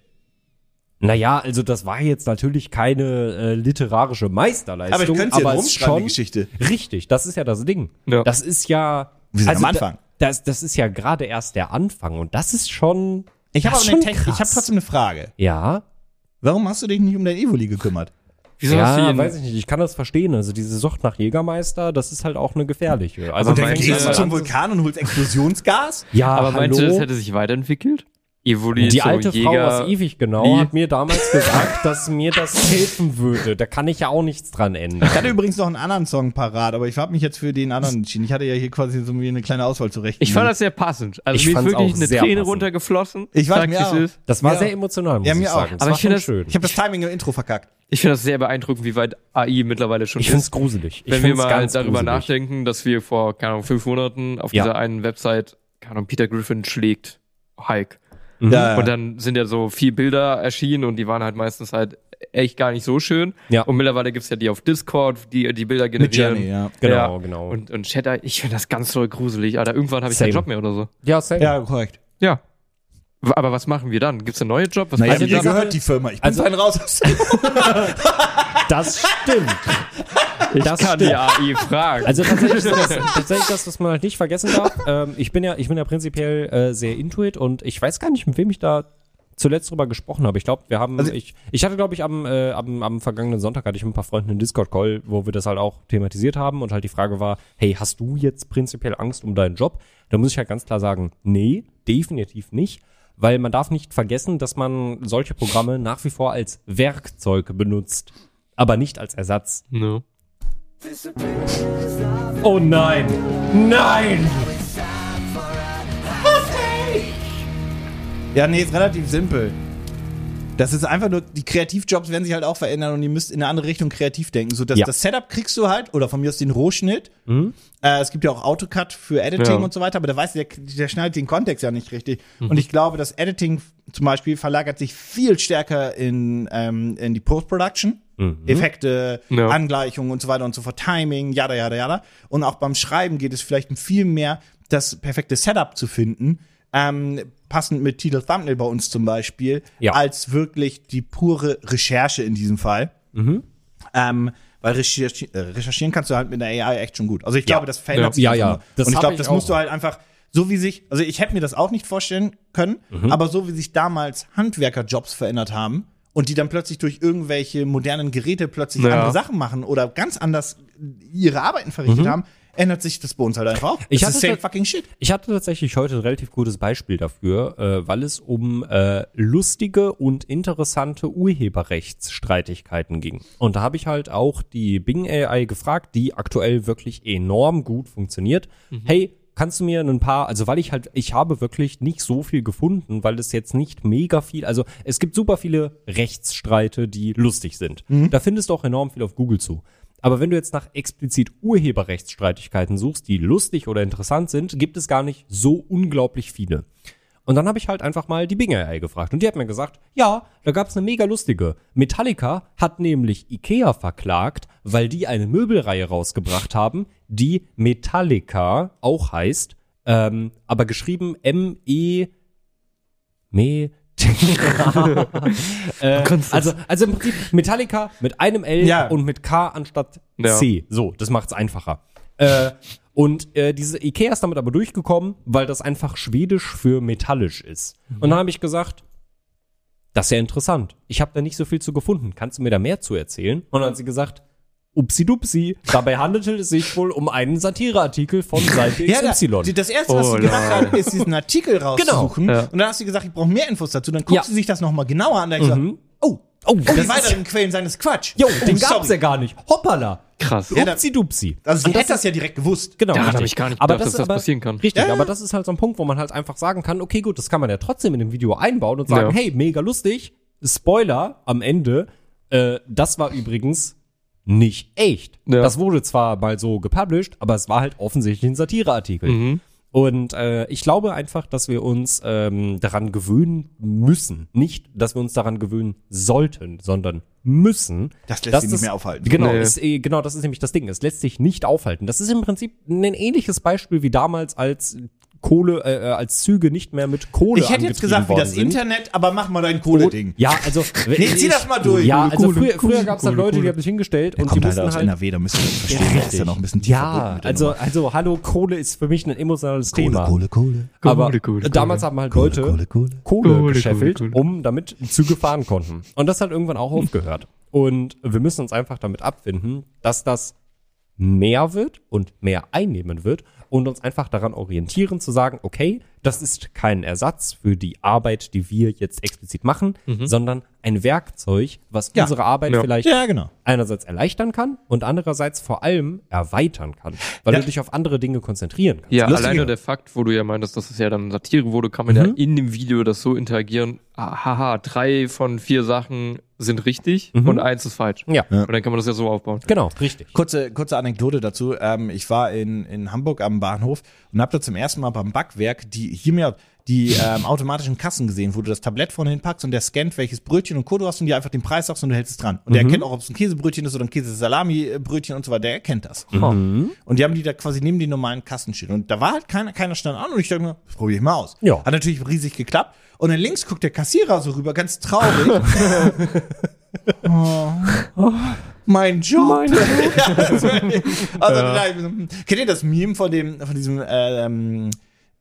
[SPEAKER 2] naja, also das war jetzt natürlich keine äh, literarische Meisterleistung.
[SPEAKER 1] aber ich könnte ja
[SPEAKER 2] es
[SPEAKER 1] rumschreiben, die Geschichte.
[SPEAKER 2] Richtig, das ist ja das Ding.
[SPEAKER 3] Ja.
[SPEAKER 2] Das ist ja.
[SPEAKER 1] Wir sind am Anfang.
[SPEAKER 2] Da, das, das ist ja gerade erst der Anfang und das ist schon.
[SPEAKER 1] Ich habe
[SPEAKER 2] krass.
[SPEAKER 1] trotzdem eine Frage.
[SPEAKER 2] Ja.
[SPEAKER 1] Warum hast du dich nicht um dein Evoli gekümmert?
[SPEAKER 3] Wieso hast du
[SPEAKER 2] Ja, weiß ich nicht. Ich kann das verstehen. Also diese Sucht nach Jägermeister, das ist halt auch eine gefährliche. Also
[SPEAKER 3] Aber
[SPEAKER 2] du,
[SPEAKER 1] Gehst
[SPEAKER 2] ja
[SPEAKER 1] du zum
[SPEAKER 2] zu-
[SPEAKER 1] Vulkan und holst Explosionsgas?
[SPEAKER 2] Ja,
[SPEAKER 3] Aber
[SPEAKER 2] hallo?
[SPEAKER 3] meinst du, das hätte sich weiterentwickelt? Evoli
[SPEAKER 2] Die
[SPEAKER 3] so
[SPEAKER 2] alte Frau
[SPEAKER 3] Jäger.
[SPEAKER 2] aus Ewig genau
[SPEAKER 3] Wie?
[SPEAKER 2] hat mir damals gesagt, dass mir das helfen würde. Da kann ich ja auch nichts dran ändern.
[SPEAKER 1] Ich hatte übrigens noch einen anderen Song parat, aber ich habe mich jetzt für den anderen entschieden. Ich hatte ja hier quasi so mir eine kleine Auswahl zurecht.
[SPEAKER 3] Ich fand das sehr passend. Also
[SPEAKER 2] Ich
[SPEAKER 3] mir ist wirklich
[SPEAKER 2] auch
[SPEAKER 3] eine
[SPEAKER 2] sehr
[SPEAKER 3] Träne
[SPEAKER 2] passend.
[SPEAKER 3] runtergeflossen.
[SPEAKER 1] Ich weiß,
[SPEAKER 3] Sag,
[SPEAKER 1] mir auch.
[SPEAKER 3] ist.
[SPEAKER 2] Das war
[SPEAKER 1] Ja.
[SPEAKER 2] sehr emotional, muss
[SPEAKER 1] Ja,
[SPEAKER 2] ich
[SPEAKER 1] mir auch.
[SPEAKER 2] sagen. Das
[SPEAKER 3] Aber
[SPEAKER 2] war
[SPEAKER 3] ich finde das-
[SPEAKER 2] schön.
[SPEAKER 1] Ich habe das Timing im Intro verkackt.
[SPEAKER 3] Ich finde das sehr beeindruckend, wie weit AI mittlerweile schon
[SPEAKER 2] Ich
[SPEAKER 3] ist.
[SPEAKER 2] find's gruselig. Ich
[SPEAKER 3] Wenn wir mal
[SPEAKER 2] ganz
[SPEAKER 3] darüber
[SPEAKER 2] gruselig.
[SPEAKER 3] nachdenken, dass wir vor, keine Ahnung, fünf Monaten auf
[SPEAKER 2] Ja.
[SPEAKER 3] dieser einen Website, keine Ahnung, Peter Griffin schlägt Hulk.
[SPEAKER 2] Mhm.
[SPEAKER 1] Ja.
[SPEAKER 3] Und dann sind ja so vier Bilder erschienen und die waren halt meistens halt echt gar nicht so schön.
[SPEAKER 2] Ja.
[SPEAKER 3] Und mittlerweile gibt's ja die auf Discord, die die Bilder generieren.
[SPEAKER 1] Journey, ja.
[SPEAKER 2] Genau, genau.
[SPEAKER 3] Und, und Chat, ich finde das ganz toll gruselig. Alter, irgendwann habe ich
[SPEAKER 2] Same.
[SPEAKER 3] keinen Job mehr oder so.
[SPEAKER 2] Ja, same.
[SPEAKER 1] Ja, korrekt.
[SPEAKER 3] Ja. Aber was machen wir dann? Gibt's einen neuen Job? Was
[SPEAKER 1] Naja, mir gehört die Firma. Ich bin
[SPEAKER 2] also-
[SPEAKER 1] fein raus aus
[SPEAKER 2] Das stimmt. das
[SPEAKER 3] Kann
[SPEAKER 2] stimmt.
[SPEAKER 3] die AI fragen.
[SPEAKER 2] Also tatsächlich, das, tatsächlich das, was man halt nicht vergessen darf. Ähm, ich bin ja, ich bin ja prinzipiell äh, sehr intuit und ich weiß gar nicht, mit wem ich da zuletzt drüber gesprochen habe. Ich glaube, wir haben,
[SPEAKER 1] Also-
[SPEAKER 2] ich, ich hatte, glaube ich, am, äh, am, am vergangenen Sonntag hatte ich mit ein paar Freunden einen Discord-Call, wo wir das halt auch thematisiert haben und halt die Frage war, hey, hast du jetzt prinzipiell Angst um deinen Job? Da muss ich halt ganz klar sagen, nee, definitiv nicht. Weil man darf nicht vergessen, dass man solche Programme nach wie vor als Werkzeug benutzt, aber nicht als Ersatz.
[SPEAKER 3] No.
[SPEAKER 2] Oh nein! Nein!
[SPEAKER 1] Ja, nee, ist relativ simpel. Das ist einfach nur, die Kreativjobs werden sich halt auch verändern und ihr müsst in eine andere Richtung kreativ denken. So, dass
[SPEAKER 2] Ja.
[SPEAKER 1] das Setup kriegst du halt, oder von mir aus den Rohschnitt. Äh, es gibt ja auch AutoCAD für Editing
[SPEAKER 3] Ja.
[SPEAKER 1] und so weiter, aber der weiß, der, der schneidet den Kontext ja nicht richtig. Und ich glaube, das Editing zum Beispiel verlagert sich viel stärker in, ähm, in die Post-Production. Effekte,
[SPEAKER 3] Ja.
[SPEAKER 1] Angleichungen und so weiter und so fort, Timing, jada, jada, jada. Und auch beim Schreiben geht es vielleicht um viel mehr, das perfekte Setup zu finden, ähm, passend mit Titel Thumbnail bei uns zum Beispiel,
[SPEAKER 2] Ja.
[SPEAKER 1] als wirklich die pure Recherche in diesem Fall. Ähm, weil recherchi äh, recherchieren kannst du halt mit der AI echt schon gut. Also ich glaube, das verändert
[SPEAKER 3] Ja.
[SPEAKER 1] sich
[SPEAKER 2] Ja, ja.
[SPEAKER 1] nur.
[SPEAKER 2] Das
[SPEAKER 1] Und ich glaube, das musst du halt einfach, so wie sich, also ich hätte mir das auch nicht vorstellen können,
[SPEAKER 2] Mhm.
[SPEAKER 1] aber so wie sich damals Handwerkerjobs verändert haben und die dann plötzlich durch irgendwelche modernen Geräte plötzlich
[SPEAKER 3] Ja.
[SPEAKER 1] andere Sachen machen oder ganz anders ihre Arbeiten verrichtet haben, ändert sich das bei uns halt einfach.
[SPEAKER 2] Mhm. Ich
[SPEAKER 1] das
[SPEAKER 2] hatte
[SPEAKER 1] ist same fucking shit.
[SPEAKER 2] Ich hatte tatsächlich heute ein relativ gutes Beispiel dafür, äh, weil es um äh, lustige und interessante Urheberrechtsstreitigkeiten ging. Und da habe ich halt auch die Bing AI gefragt, die aktuell wirklich enorm gut funktioniert. Hey, kannst du mir ein paar, also weil ich halt, ich habe wirklich nicht so viel gefunden, weil es jetzt nicht mega viel, also es gibt super viele Rechtsstreite, die lustig sind. Da findest du auch enorm viel auf Google zu. Aber wenn du jetzt nach explizit Urheberrechtsstreitigkeiten suchst, die lustig oder interessant sind, gibt es gar nicht so unglaublich viele. Und dann habe ich halt einfach mal die Bing AI gefragt und die hat mir gesagt, ja, da gab es eine mega lustige. Metallica hat nämlich Ikea verklagt, weil die eine Möbelreihe rausgebracht haben, die Metallica auch heißt, ähm, aber geschrieben M-E Me äh, also, also im Prinzip Metallica mit einem L
[SPEAKER 1] Ja.
[SPEAKER 2] und mit K anstatt
[SPEAKER 3] Ja.
[SPEAKER 2] C. So, das macht's einfacher. Äh, und äh, diese Ikea ist damit aber durchgekommen, weil das einfach schwedisch für metallisch ist. Und dann habe ich gesagt, das ist ja interessant. Ich habe da nicht so viel zu gefunden. Kannst du mir da mehr zu erzählen? Und dann hat sie gesagt, upsi-dupsi. Dabei handelte es sich wohl um einen Satireartikel von Seite
[SPEAKER 1] Ja, da,
[SPEAKER 2] XY.
[SPEAKER 1] die- das erste, was
[SPEAKER 3] Oh,
[SPEAKER 1] sie gemacht hat, ist diesen Artikel rauszusuchen.
[SPEAKER 3] Ja.
[SPEAKER 1] Und dann hast du gesagt, ich brauche mehr Infos dazu. Dann guckt
[SPEAKER 2] Ja.
[SPEAKER 1] sie sich das nochmal genauer an. Dann sie gesagt, oh,
[SPEAKER 2] oh,
[SPEAKER 1] oh,
[SPEAKER 2] das
[SPEAKER 1] die
[SPEAKER 2] ist-
[SPEAKER 1] weiteren Quellen seines Quatsch.
[SPEAKER 2] Jo,
[SPEAKER 1] oh,
[SPEAKER 2] den gab's
[SPEAKER 1] sorry.
[SPEAKER 2] ja gar nicht. Hoppala.
[SPEAKER 3] Krass.
[SPEAKER 1] Ja, da-
[SPEAKER 2] Upsi-dupsi.
[SPEAKER 1] Also sie
[SPEAKER 2] das
[SPEAKER 1] hätte das ja direkt gewusst.
[SPEAKER 2] Genau.
[SPEAKER 3] Daran
[SPEAKER 2] richtig.
[SPEAKER 3] hab ich gar nicht
[SPEAKER 2] aber
[SPEAKER 3] gedacht,
[SPEAKER 2] das,
[SPEAKER 3] dass das
[SPEAKER 2] aber,
[SPEAKER 3] passieren kann.
[SPEAKER 2] Richtig,
[SPEAKER 1] Ja, ja.
[SPEAKER 2] aber das ist halt so ein Punkt, wo man halt einfach sagen kann, okay, gut, das kann man ja trotzdem in dem Video einbauen und sagen,
[SPEAKER 3] Ja.
[SPEAKER 2] hey, mega lustig. Spoiler am Ende, äh, das war übrigens nicht echt.
[SPEAKER 3] Ja.
[SPEAKER 2] Das wurde zwar mal so gepublished, aber es war halt offensichtlich ein Satireartikel.
[SPEAKER 3] Mhm.
[SPEAKER 2] Und äh, ich glaube einfach, dass wir uns ähm, daran gewöhnen müssen. Nicht, dass wir uns daran gewöhnen sollten, sondern müssen.
[SPEAKER 1] Das lässt sich nicht mehr aufhalten.
[SPEAKER 2] Genau,
[SPEAKER 3] Nee.
[SPEAKER 2] ist, eh- genau, das ist nämlich das Ding. Es lässt sich nicht aufhalten. Das ist im Prinzip ein ähnliches Beispiel wie damals, als Kohle, äh, als Züge nicht mehr mit Kohle
[SPEAKER 1] Ich hätte jetzt gesagt, wie das
[SPEAKER 2] sind.
[SPEAKER 1] Internet, aber mach mal dein Kohle-Ding.
[SPEAKER 2] Ja, also
[SPEAKER 1] Nee, zieh das mal durch.
[SPEAKER 2] Ja, also
[SPEAKER 3] Kohle,
[SPEAKER 2] früher,
[SPEAKER 3] Kohle,
[SPEAKER 2] früher gab es halt
[SPEAKER 3] Kohle,
[SPEAKER 2] Leute, die
[SPEAKER 3] Kohle.
[SPEAKER 2] haben sich hingestellt und die
[SPEAKER 1] halt
[SPEAKER 2] mussten
[SPEAKER 1] aus
[SPEAKER 2] halt
[SPEAKER 1] NRW, da müsst ihr das verstehen. Das ist ja noch ein bisschen
[SPEAKER 2] ja, also,
[SPEAKER 1] Nummer.
[SPEAKER 2] also, hallo, Kohle ist für mich ein emotionales Thema.
[SPEAKER 1] Kohle, Kohle.
[SPEAKER 2] Aber
[SPEAKER 3] Kohle, Kohle,
[SPEAKER 2] damals
[SPEAKER 3] Kohle.
[SPEAKER 2] haben halt
[SPEAKER 1] Kohle,
[SPEAKER 2] Leute
[SPEAKER 1] Kohle, Kohle.
[SPEAKER 2] Kohle,
[SPEAKER 3] Kohle,
[SPEAKER 2] gescheffelt,
[SPEAKER 3] Kohle, Kohle.
[SPEAKER 2] um damit Züge fahren konnten. Und das hat irgendwann auch aufgehört. Und wir müssen uns einfach damit abfinden, dass das mehr wird und mehr einnehmen wird und uns einfach daran orientieren zu sagen, okay, das ist kein Ersatz für die Arbeit, die wir jetzt explizit machen, sondern ein Werkzeug, was
[SPEAKER 1] Ja.
[SPEAKER 2] unsere Arbeit
[SPEAKER 3] Ja.
[SPEAKER 2] vielleicht
[SPEAKER 1] Ja, genau.
[SPEAKER 2] einerseits erleichtern kann und andererseits vor allem erweitern kann, weil
[SPEAKER 1] Ja.
[SPEAKER 2] du dich auf andere Dinge konzentrieren kannst.
[SPEAKER 3] Ja,
[SPEAKER 1] Lustige-
[SPEAKER 3] alleine der Fakt, wo du ja meintest, dass es ja dann Satire wurde, kann man ja in dem Video das so interagieren. ah, Haha, drei von vier Sachen sind richtig und eins ist falsch.
[SPEAKER 2] Ja.
[SPEAKER 3] Und dann kann man das ja so aufbauen.
[SPEAKER 2] Genau, richtig.
[SPEAKER 1] Kurze, kurze Anekdote dazu. Ähm, ich war in, in Hamburg am Bahnhof und habe da zum ersten Mal beim Backwerk die hier mir die ähm, automatischen Kassen gesehen, wo du das Tablett vorne hinpackst und der scannt, welches Brötchen und Co. du hast und dir einfach den Preis sagst und du hältst es dran. Und der erkennt auch, ob es ein Käsebrötchen ist oder ein Käse-Salami-Brötchen und so weiter. Der erkennt das. Und die haben die da quasi neben den normalen Kassen stehen. Und da war halt keiner, keiner stand an und ich dachte mir, das probiere ich mal aus.
[SPEAKER 2] Ja.
[SPEAKER 1] Hat natürlich riesig geklappt. Und dann links guckt der Kassierer so rüber, ganz traurig. oh, mein Job. Ja, also, also, da- Kennt ihr das Meme von dem, von diesem, ähm,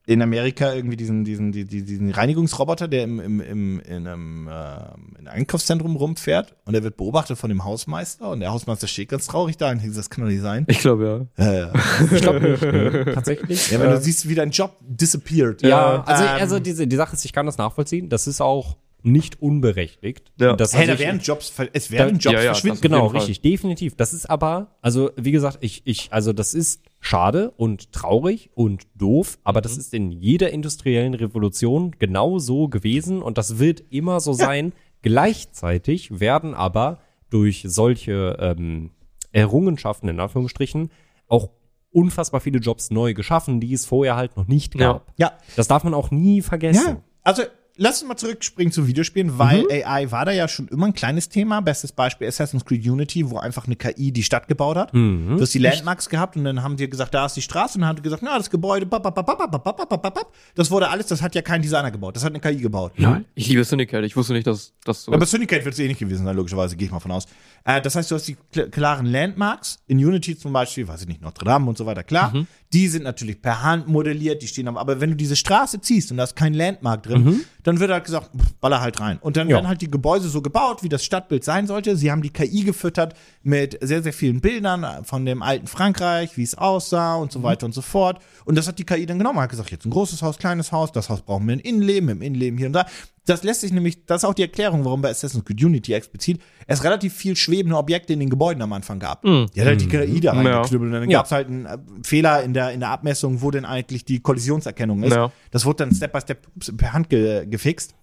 [SPEAKER 1] in Amerika irgendwie diesen, diesen, die- die- diesen Reinigungsroboter, der im, im, im, in einem, äh, in einem Einkaufszentrum rumfährt und der wird beobachtet von dem Hausmeister und der Hausmeister steht ganz traurig da und denkt, das kann doch nicht sein.
[SPEAKER 3] Ich glaube ja.
[SPEAKER 1] Ja, ja.
[SPEAKER 2] Ich glaube nicht. nee, tatsächlich.
[SPEAKER 1] ja wenn du siehst, wie dein Job disappeared.
[SPEAKER 2] Ja, also,
[SPEAKER 1] Ähm,
[SPEAKER 2] also diese, die Sache ist, ich kann das nachvollziehen. Das ist auch nicht unberechtigt.
[SPEAKER 3] Ja.
[SPEAKER 2] Das,
[SPEAKER 1] hey, da werden Jobs, es werden
[SPEAKER 2] Da-
[SPEAKER 1] Jobs
[SPEAKER 3] ja, ja,
[SPEAKER 1] verschwinden.
[SPEAKER 2] Genau, richtig, definitiv. Das ist aber, also wie gesagt, ich, ich, also das ist schade und traurig und doof, aber das ist in jeder industriellen Revolution genau so gewesen und das wird immer so sein. Gleichzeitig werden aber durch solche ähm, Errungenschaften in Anführungsstrichen auch unfassbar viele Jobs neu geschaffen, die es vorher halt noch nicht
[SPEAKER 3] Ja.
[SPEAKER 2] gab.
[SPEAKER 1] Ja.
[SPEAKER 2] Das darf man auch nie vergessen.
[SPEAKER 1] Ja, also lass uns mal zurückspringen zu Videospielen, weil AI war da ja schon immer ein kleines Thema. Bestes Beispiel Assassin's Creed Unity, wo einfach eine KI die Stadt gebaut hat. Du hast die Landmarks gehabt und dann haben die gesagt, da ist die Straße und dann haben die gesagt, na, das Gebäude, bap, bap, bap, bap, bap, bap, bap, bap, bap. das wurde alles, das hat ja kein Designer gebaut, das hat eine KI gebaut.
[SPEAKER 3] Nein. Ich liebe Syndicate. Ich wusste nicht, dass das so
[SPEAKER 1] Aber
[SPEAKER 3] ist.
[SPEAKER 1] Syndicate wird es eh nicht gewesen sein, logischerweise, gehe ich mal von aus. Äh, das heißt, du hast die kl klaren Landmarks, in Unity zum Beispiel, weiß ich nicht, Notre Dame und so weiter, klar. Die sind natürlich per Hand modelliert, die stehen aber, aber wenn du diese Straße ziehst und da ist kein Landmark drin, dann wird halt gesagt, pff, baller halt rein. Und dann
[SPEAKER 2] Ja.
[SPEAKER 1] werden halt die Gebäude so gebaut, wie das Stadtbild sein sollte. Sie haben die KI gefüttert mit sehr, sehr vielen Bildern von dem alten Frankreich, wie es aussah und so weiter und so fort. Und das hat die KI dann genommen, hat gesagt, jetzt ein großes Haus, kleines Haus, das Haus brauchen wir ein Innenleben, im Innenleben hier und da. Das lässt sich nämlich, das ist auch die Erklärung, warum bei Assassin's Creed Unity explizit es relativ viel schwebende Objekte in den Gebäuden am Anfang gab. Die hat halt die KI da
[SPEAKER 3] Ja.
[SPEAKER 1] reingeknüppelt und dann
[SPEAKER 2] Ja.
[SPEAKER 1] gab's halt einen äh, Fehler in der, in der Abmessung, wo denn eigentlich die Kollisionserkennung ist.
[SPEAKER 3] Ja.
[SPEAKER 1] Das wurde dann Step by Step per Hand ge gefixt.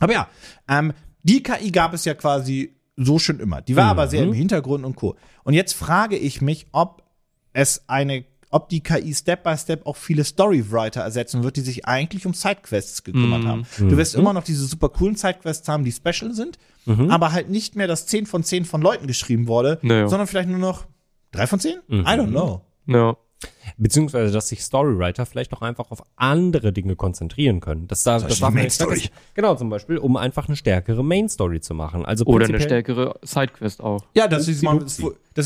[SPEAKER 1] Aber ja, ähm, die KI gab es ja quasi so schon immer. Die war aber sehr im Hintergrund und co. Und jetzt frage ich mich, ob es eine, ob die KI Step by Step auch viele Storywriter ersetzen wird, die sich eigentlich um Sidequests gekümmert haben. Du wirst immer noch diese super coolen Sidequests haben, die special sind, aber halt nicht mehr das 10 von 10 von Leuten geschrieben wurde,
[SPEAKER 3] Naja.
[SPEAKER 1] sondern vielleicht nur noch 3 von 10? I don't know.
[SPEAKER 3] Ja.
[SPEAKER 2] Beziehungsweise, dass sich Storywriter vielleicht auch einfach auf andere Dinge konzentrieren können. Das, da, das darf man
[SPEAKER 1] Main Story.
[SPEAKER 2] vergessen. Genau, zum Beispiel, um einfach eine stärkere Main Story zu machen. Also
[SPEAKER 3] Oder eine stärkere Sidequest auch.
[SPEAKER 1] Ja, dass sie, mal, dass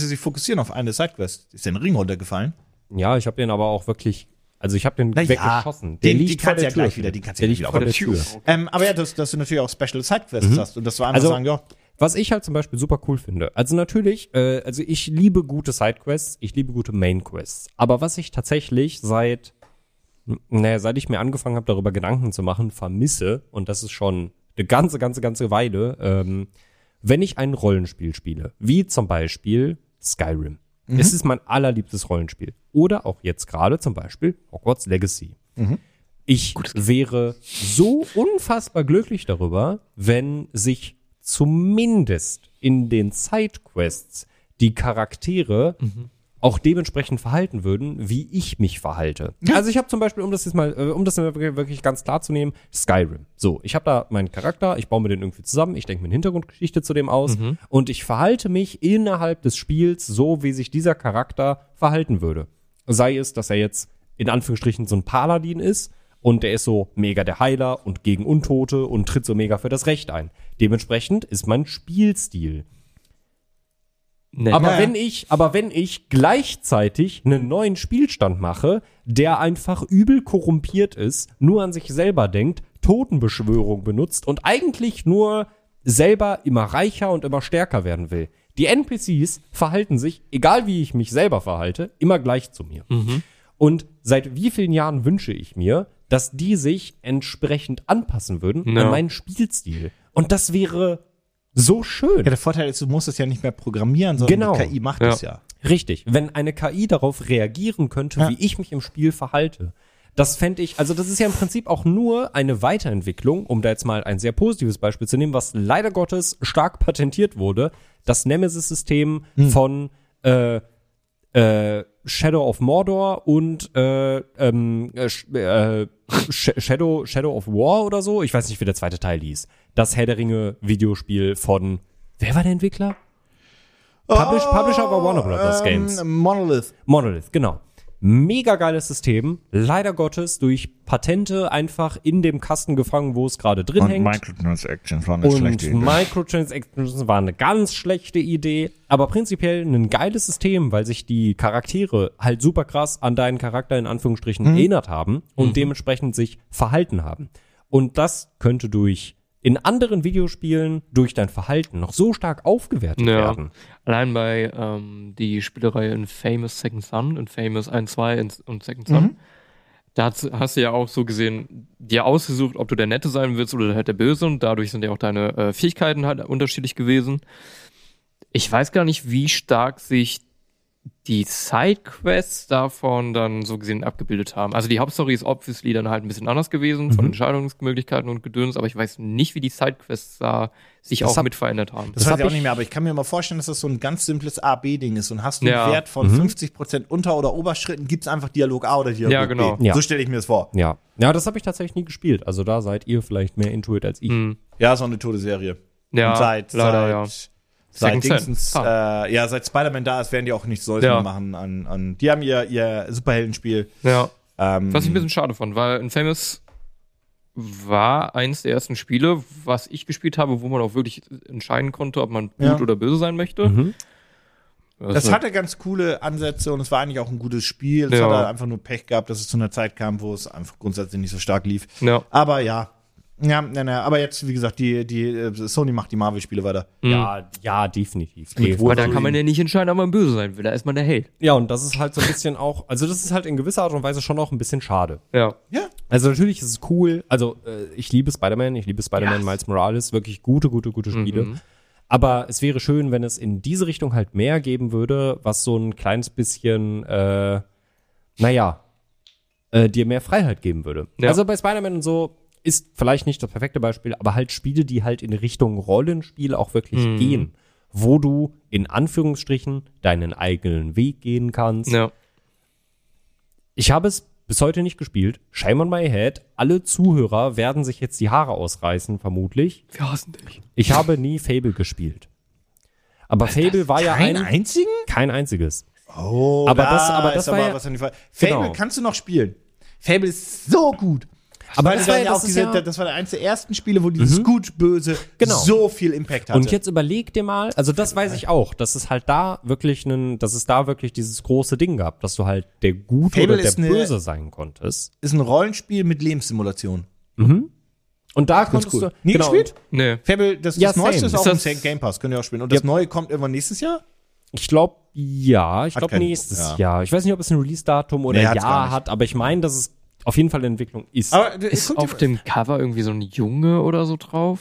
[SPEAKER 1] sie sich fokussieren auf eine Sidequest. Ist der Ring runtergefallen?
[SPEAKER 2] Ja, ich habe den aber auch wirklich, also ich habe den
[SPEAKER 1] Na ja,
[SPEAKER 2] weggeschossen. Der
[SPEAKER 1] den-
[SPEAKER 2] liegt vor
[SPEAKER 1] kannst
[SPEAKER 2] der
[SPEAKER 1] ja
[SPEAKER 2] Tür.
[SPEAKER 1] gleich wieder, die kannst ja
[SPEAKER 2] der
[SPEAKER 1] gleich
[SPEAKER 2] liegt
[SPEAKER 1] wieder
[SPEAKER 2] vor der
[SPEAKER 3] Tür.
[SPEAKER 2] Tür.
[SPEAKER 1] Ähm, aber ja, dass, dass du natürlich auch Special Sidequests hast und das war einfach
[SPEAKER 2] Also-
[SPEAKER 1] sagen, ja,
[SPEAKER 2] Was ich halt zum Beispiel super cool finde. Also natürlich, äh, also ich liebe gute Sidequests, ich liebe gute Mainquests. Aber was ich tatsächlich seit, naja, seit ich mir angefangen habe, darüber Gedanken zu machen, vermisse, und das ist schon eine ganze, ganze, ganze Weile, ähm, wenn ich ein Rollenspiel spiele, wie zum Beispiel Skyrim. Es ist mein allerliebstes Rollenspiel. Oder auch jetzt gerade zum Beispiel Hogwarts Legacy. Ich wäre so unfassbar glücklich darüber, wenn sich zumindest in den Sidequests die Charaktere auch dementsprechend verhalten würden, wie ich mich verhalte. Also ich habe zum Beispiel, um das jetzt mal, äh, um das wirklich wirklich ganz klar zu nehmen, Skyrim. So, ich habe da meinen Charakter, ich baue mir den irgendwie zusammen, ich denke mir eine Hintergrundgeschichte zu dem aus und ich verhalte mich innerhalb des Spiels so, wie sich dieser Charakter verhalten würde. Sei es, dass er jetzt in Anführungsstrichen so ein Paladin ist und der ist so mega der Heiler und gegen Untote und tritt so mega für das Recht ein. Dementsprechend ist mein Spielstil.
[SPEAKER 3] Nee.
[SPEAKER 2] Aber
[SPEAKER 1] Ja, ja.
[SPEAKER 2] wenn ich, aber wenn ich gleichzeitig einen neuen Spielstand mache, der einfach übel korrumpiert ist, nur an sich selber denkt, Totenbeschwörung benutzt und eigentlich nur selber immer reicher und immer stärker werden will. Die NPCs verhalten sich, egal wie ich mich selber verhalte, immer gleich zu mir. Und seit wie vielen Jahren wünsche ich mir, dass die sich entsprechend anpassen würden
[SPEAKER 3] Ja.
[SPEAKER 2] an meinen Spielstil. Und das wäre so schön.
[SPEAKER 1] Ja, der Vorteil ist, du musst es ja nicht mehr programmieren, sondern
[SPEAKER 2] Genau.
[SPEAKER 1] die KI macht
[SPEAKER 3] Ja.
[SPEAKER 1] es ja.
[SPEAKER 2] Richtig. Wenn eine KI darauf reagieren könnte,
[SPEAKER 1] Ja.
[SPEAKER 2] wie ich mich im Spiel verhalte. Das fände ich, also das ist ja im Prinzip auch nur eine Weiterentwicklung, um da jetzt mal ein sehr positives Beispiel zu nehmen, was leider Gottes stark patentiert wurde, das Nemesis-System von äh, äh, Shadow of Mordor und äh, ähm, äh, Sh- äh, Sh- Shadow, Shadow of War oder so. Ich weiß nicht, wie der zweite Teil hieß. Das Herr der Ringe Videospiel von, wer war der Entwickler? Publish, Publisher war Warner Brothers Games.
[SPEAKER 1] Ähm, Monolith.
[SPEAKER 2] Monolith, genau. Mega geiles System, leider Gottes durch Patente einfach in dem Kasten gefangen, wo es gerade drin hängt.
[SPEAKER 1] Microtransactions waren
[SPEAKER 2] Und Microtransactions war eine ganz schlechte Idee, aber prinzipiell ein geiles System, weil sich die Charaktere halt super krass an deinen Charakter in Anführungsstrichen erinnert haben und dementsprechend sich verhalten haben. Und das könnte durch in anderen Videospielen durch dein Verhalten noch so stark aufgewertet
[SPEAKER 3] Ja.
[SPEAKER 2] werden.
[SPEAKER 3] Allein bei ähm, die Spielereihe in Famous Second Son, in Famous 1, 2 in- und Second Son, da hast, hast du ja auch so gesehen, dir ausgesucht, ob du der Nette sein willst oder halt der Böse und dadurch sind ja auch deine äh, Fähigkeiten halt unterschiedlich gewesen. Ich weiß gar nicht, wie stark sich die Sidequests davon dann so gesehen abgebildet haben. Also die Hauptstory ist obviously dann halt ein bisschen anders gewesen, von Entscheidungsmöglichkeiten und Gedöns, aber ich weiß nicht, wie die Sidequests da sich
[SPEAKER 2] Das
[SPEAKER 3] auch
[SPEAKER 2] hab-
[SPEAKER 3] mit verändert haben.
[SPEAKER 1] Das,
[SPEAKER 2] Das
[SPEAKER 1] weiß ich auch
[SPEAKER 2] ich-
[SPEAKER 1] nicht mehr, aber ich kann mir mal vorstellen, dass das so ein ganz simples A-B-Ding ist. Und hast du
[SPEAKER 3] Ja.
[SPEAKER 1] einen Wert von 50% Unter- oder Oberschritten, gibt es einfach Dialog A oder Dialog
[SPEAKER 3] Ja, genau.
[SPEAKER 1] B.
[SPEAKER 2] Ja.
[SPEAKER 1] So stelle ich mir das vor.
[SPEAKER 2] Ja. Ja, das habe ich tatsächlich nie gespielt. Also da seid ihr vielleicht mehr Intuit als ich.
[SPEAKER 3] Hm.
[SPEAKER 1] Ja, so eine tote Serie.
[SPEAKER 3] Ja,
[SPEAKER 1] Und seit,
[SPEAKER 3] leider,
[SPEAKER 1] seit,
[SPEAKER 3] ja.
[SPEAKER 1] Seit Dingsens,
[SPEAKER 3] Sen.
[SPEAKER 1] äh, ja, seit Spider-Man da ist, werden die auch nichts Neues
[SPEAKER 3] Ja.
[SPEAKER 1] mehr machen an, an. Die haben ihr, ihr Superheldenspiel.
[SPEAKER 3] Ja.
[SPEAKER 1] Ähm,
[SPEAKER 3] Was ich ein bisschen schade fand, weil Infamous war eins der ersten Spiele, was ich gespielt habe, wo man auch wirklich entscheiden konnte, ob man gut
[SPEAKER 1] Ja.
[SPEAKER 3] oder böse sein möchte.
[SPEAKER 2] Mhm.
[SPEAKER 1] Das
[SPEAKER 3] war-
[SPEAKER 1] hatte ganz coole Ansätze und es war eigentlich auch ein gutes Spiel. Es
[SPEAKER 3] Ja.
[SPEAKER 1] hat halt einfach nur Pech gehabt, dass es zu einer Zeit kam, wo es einfach grundsätzlich nicht so stark lief.
[SPEAKER 3] ja.
[SPEAKER 1] Aber ja. Ja, na, na, aber jetzt, wie gesagt, die, die äh, Sony macht die Marvel-Spiele weiter.
[SPEAKER 2] Ja, ja, definitiv. Nee,
[SPEAKER 3] Aber da kann man ja nicht entscheiden, ob man böse sein will. Da ist man der Held.
[SPEAKER 2] Ja, und das ist halt so ein bisschen auch, also das ist halt in gewisser Art und Weise schon auch ein bisschen schade.
[SPEAKER 3] Ja.
[SPEAKER 1] Ja.
[SPEAKER 2] Also natürlich ist es cool, also äh, ich liebe Spider-Man, ich liebe Spider-Man
[SPEAKER 1] Ja.
[SPEAKER 2] Miles Morales, wirklich gute, gute, gute Spiele.
[SPEAKER 3] Mhm.
[SPEAKER 2] Aber es wäre schön, wenn es in diese Richtung halt mehr geben würde, was so ein kleines bisschen, äh, naja, äh, dir mehr Freiheit geben würde.
[SPEAKER 3] Ja.
[SPEAKER 2] Also bei Spider-Man und so ist vielleicht nicht das perfekte Beispiel, aber halt Spiele, die halt in Richtung Rollenspiel auch wirklich
[SPEAKER 3] Mhm.
[SPEAKER 2] gehen, wo du in Anführungsstrichen deinen eigenen Weg gehen kannst.
[SPEAKER 3] Ja.
[SPEAKER 2] Ich habe es bis heute nicht gespielt. Shame on my head. Alle Zuhörer werden sich jetzt die Haare ausreißen, vermutlich.
[SPEAKER 3] Wir hassen dich.
[SPEAKER 2] Ich habe nie Fable gespielt. Aber Fable war ja
[SPEAKER 1] Kein
[SPEAKER 2] ein,
[SPEAKER 1] einzigen?
[SPEAKER 2] kein einziges.
[SPEAKER 1] Oh,
[SPEAKER 2] Aber
[SPEAKER 1] da
[SPEAKER 2] das- aber das
[SPEAKER 1] ist
[SPEAKER 2] war ja-
[SPEAKER 1] was an die Fall. Fable
[SPEAKER 2] Genau.
[SPEAKER 1] kannst du noch spielen. Fable ist so gut.
[SPEAKER 2] Aber das war ja-
[SPEAKER 1] auch diese,
[SPEAKER 2] ja-
[SPEAKER 1] das war eins der ersten Spiele, wo dieses gut-böse
[SPEAKER 2] Genau.
[SPEAKER 1] so viel Impact hatte.
[SPEAKER 2] Und jetzt überleg dir mal, also das weiß ich auch, dass es halt da wirklich einen, dass es da wirklich dieses große Ding gab, dass du halt der Gute
[SPEAKER 1] Fable
[SPEAKER 2] oder der
[SPEAKER 1] eine-
[SPEAKER 2] Böse sein konntest.
[SPEAKER 1] ist ein Rollenspiel mit Lebenssimulation.
[SPEAKER 2] Und da konntest
[SPEAKER 1] cool.
[SPEAKER 2] du
[SPEAKER 1] Nie
[SPEAKER 2] genau,
[SPEAKER 1] gespielt?
[SPEAKER 3] Nee.
[SPEAKER 1] Fable, das,
[SPEAKER 2] Ja,
[SPEAKER 1] das Neueste ist auch
[SPEAKER 3] Ist
[SPEAKER 1] im Game Pass, könnt ihr auch spielen. Und das
[SPEAKER 2] Ja.
[SPEAKER 1] Neue kommt irgendwann nächstes Jahr?
[SPEAKER 2] Ich glaube, ja. Ich glaube nächstes
[SPEAKER 1] ja.
[SPEAKER 2] Jahr. Ich weiß nicht, ob es ein Release-Datum oder
[SPEAKER 1] Nee,
[SPEAKER 2] Jahr hat, aber ich meine, dass es auf jeden Fall in Entwicklung ist.
[SPEAKER 1] Aber
[SPEAKER 3] Ist
[SPEAKER 1] guck dir-
[SPEAKER 3] auf dem Cover irgendwie so ein Junge oder so drauf?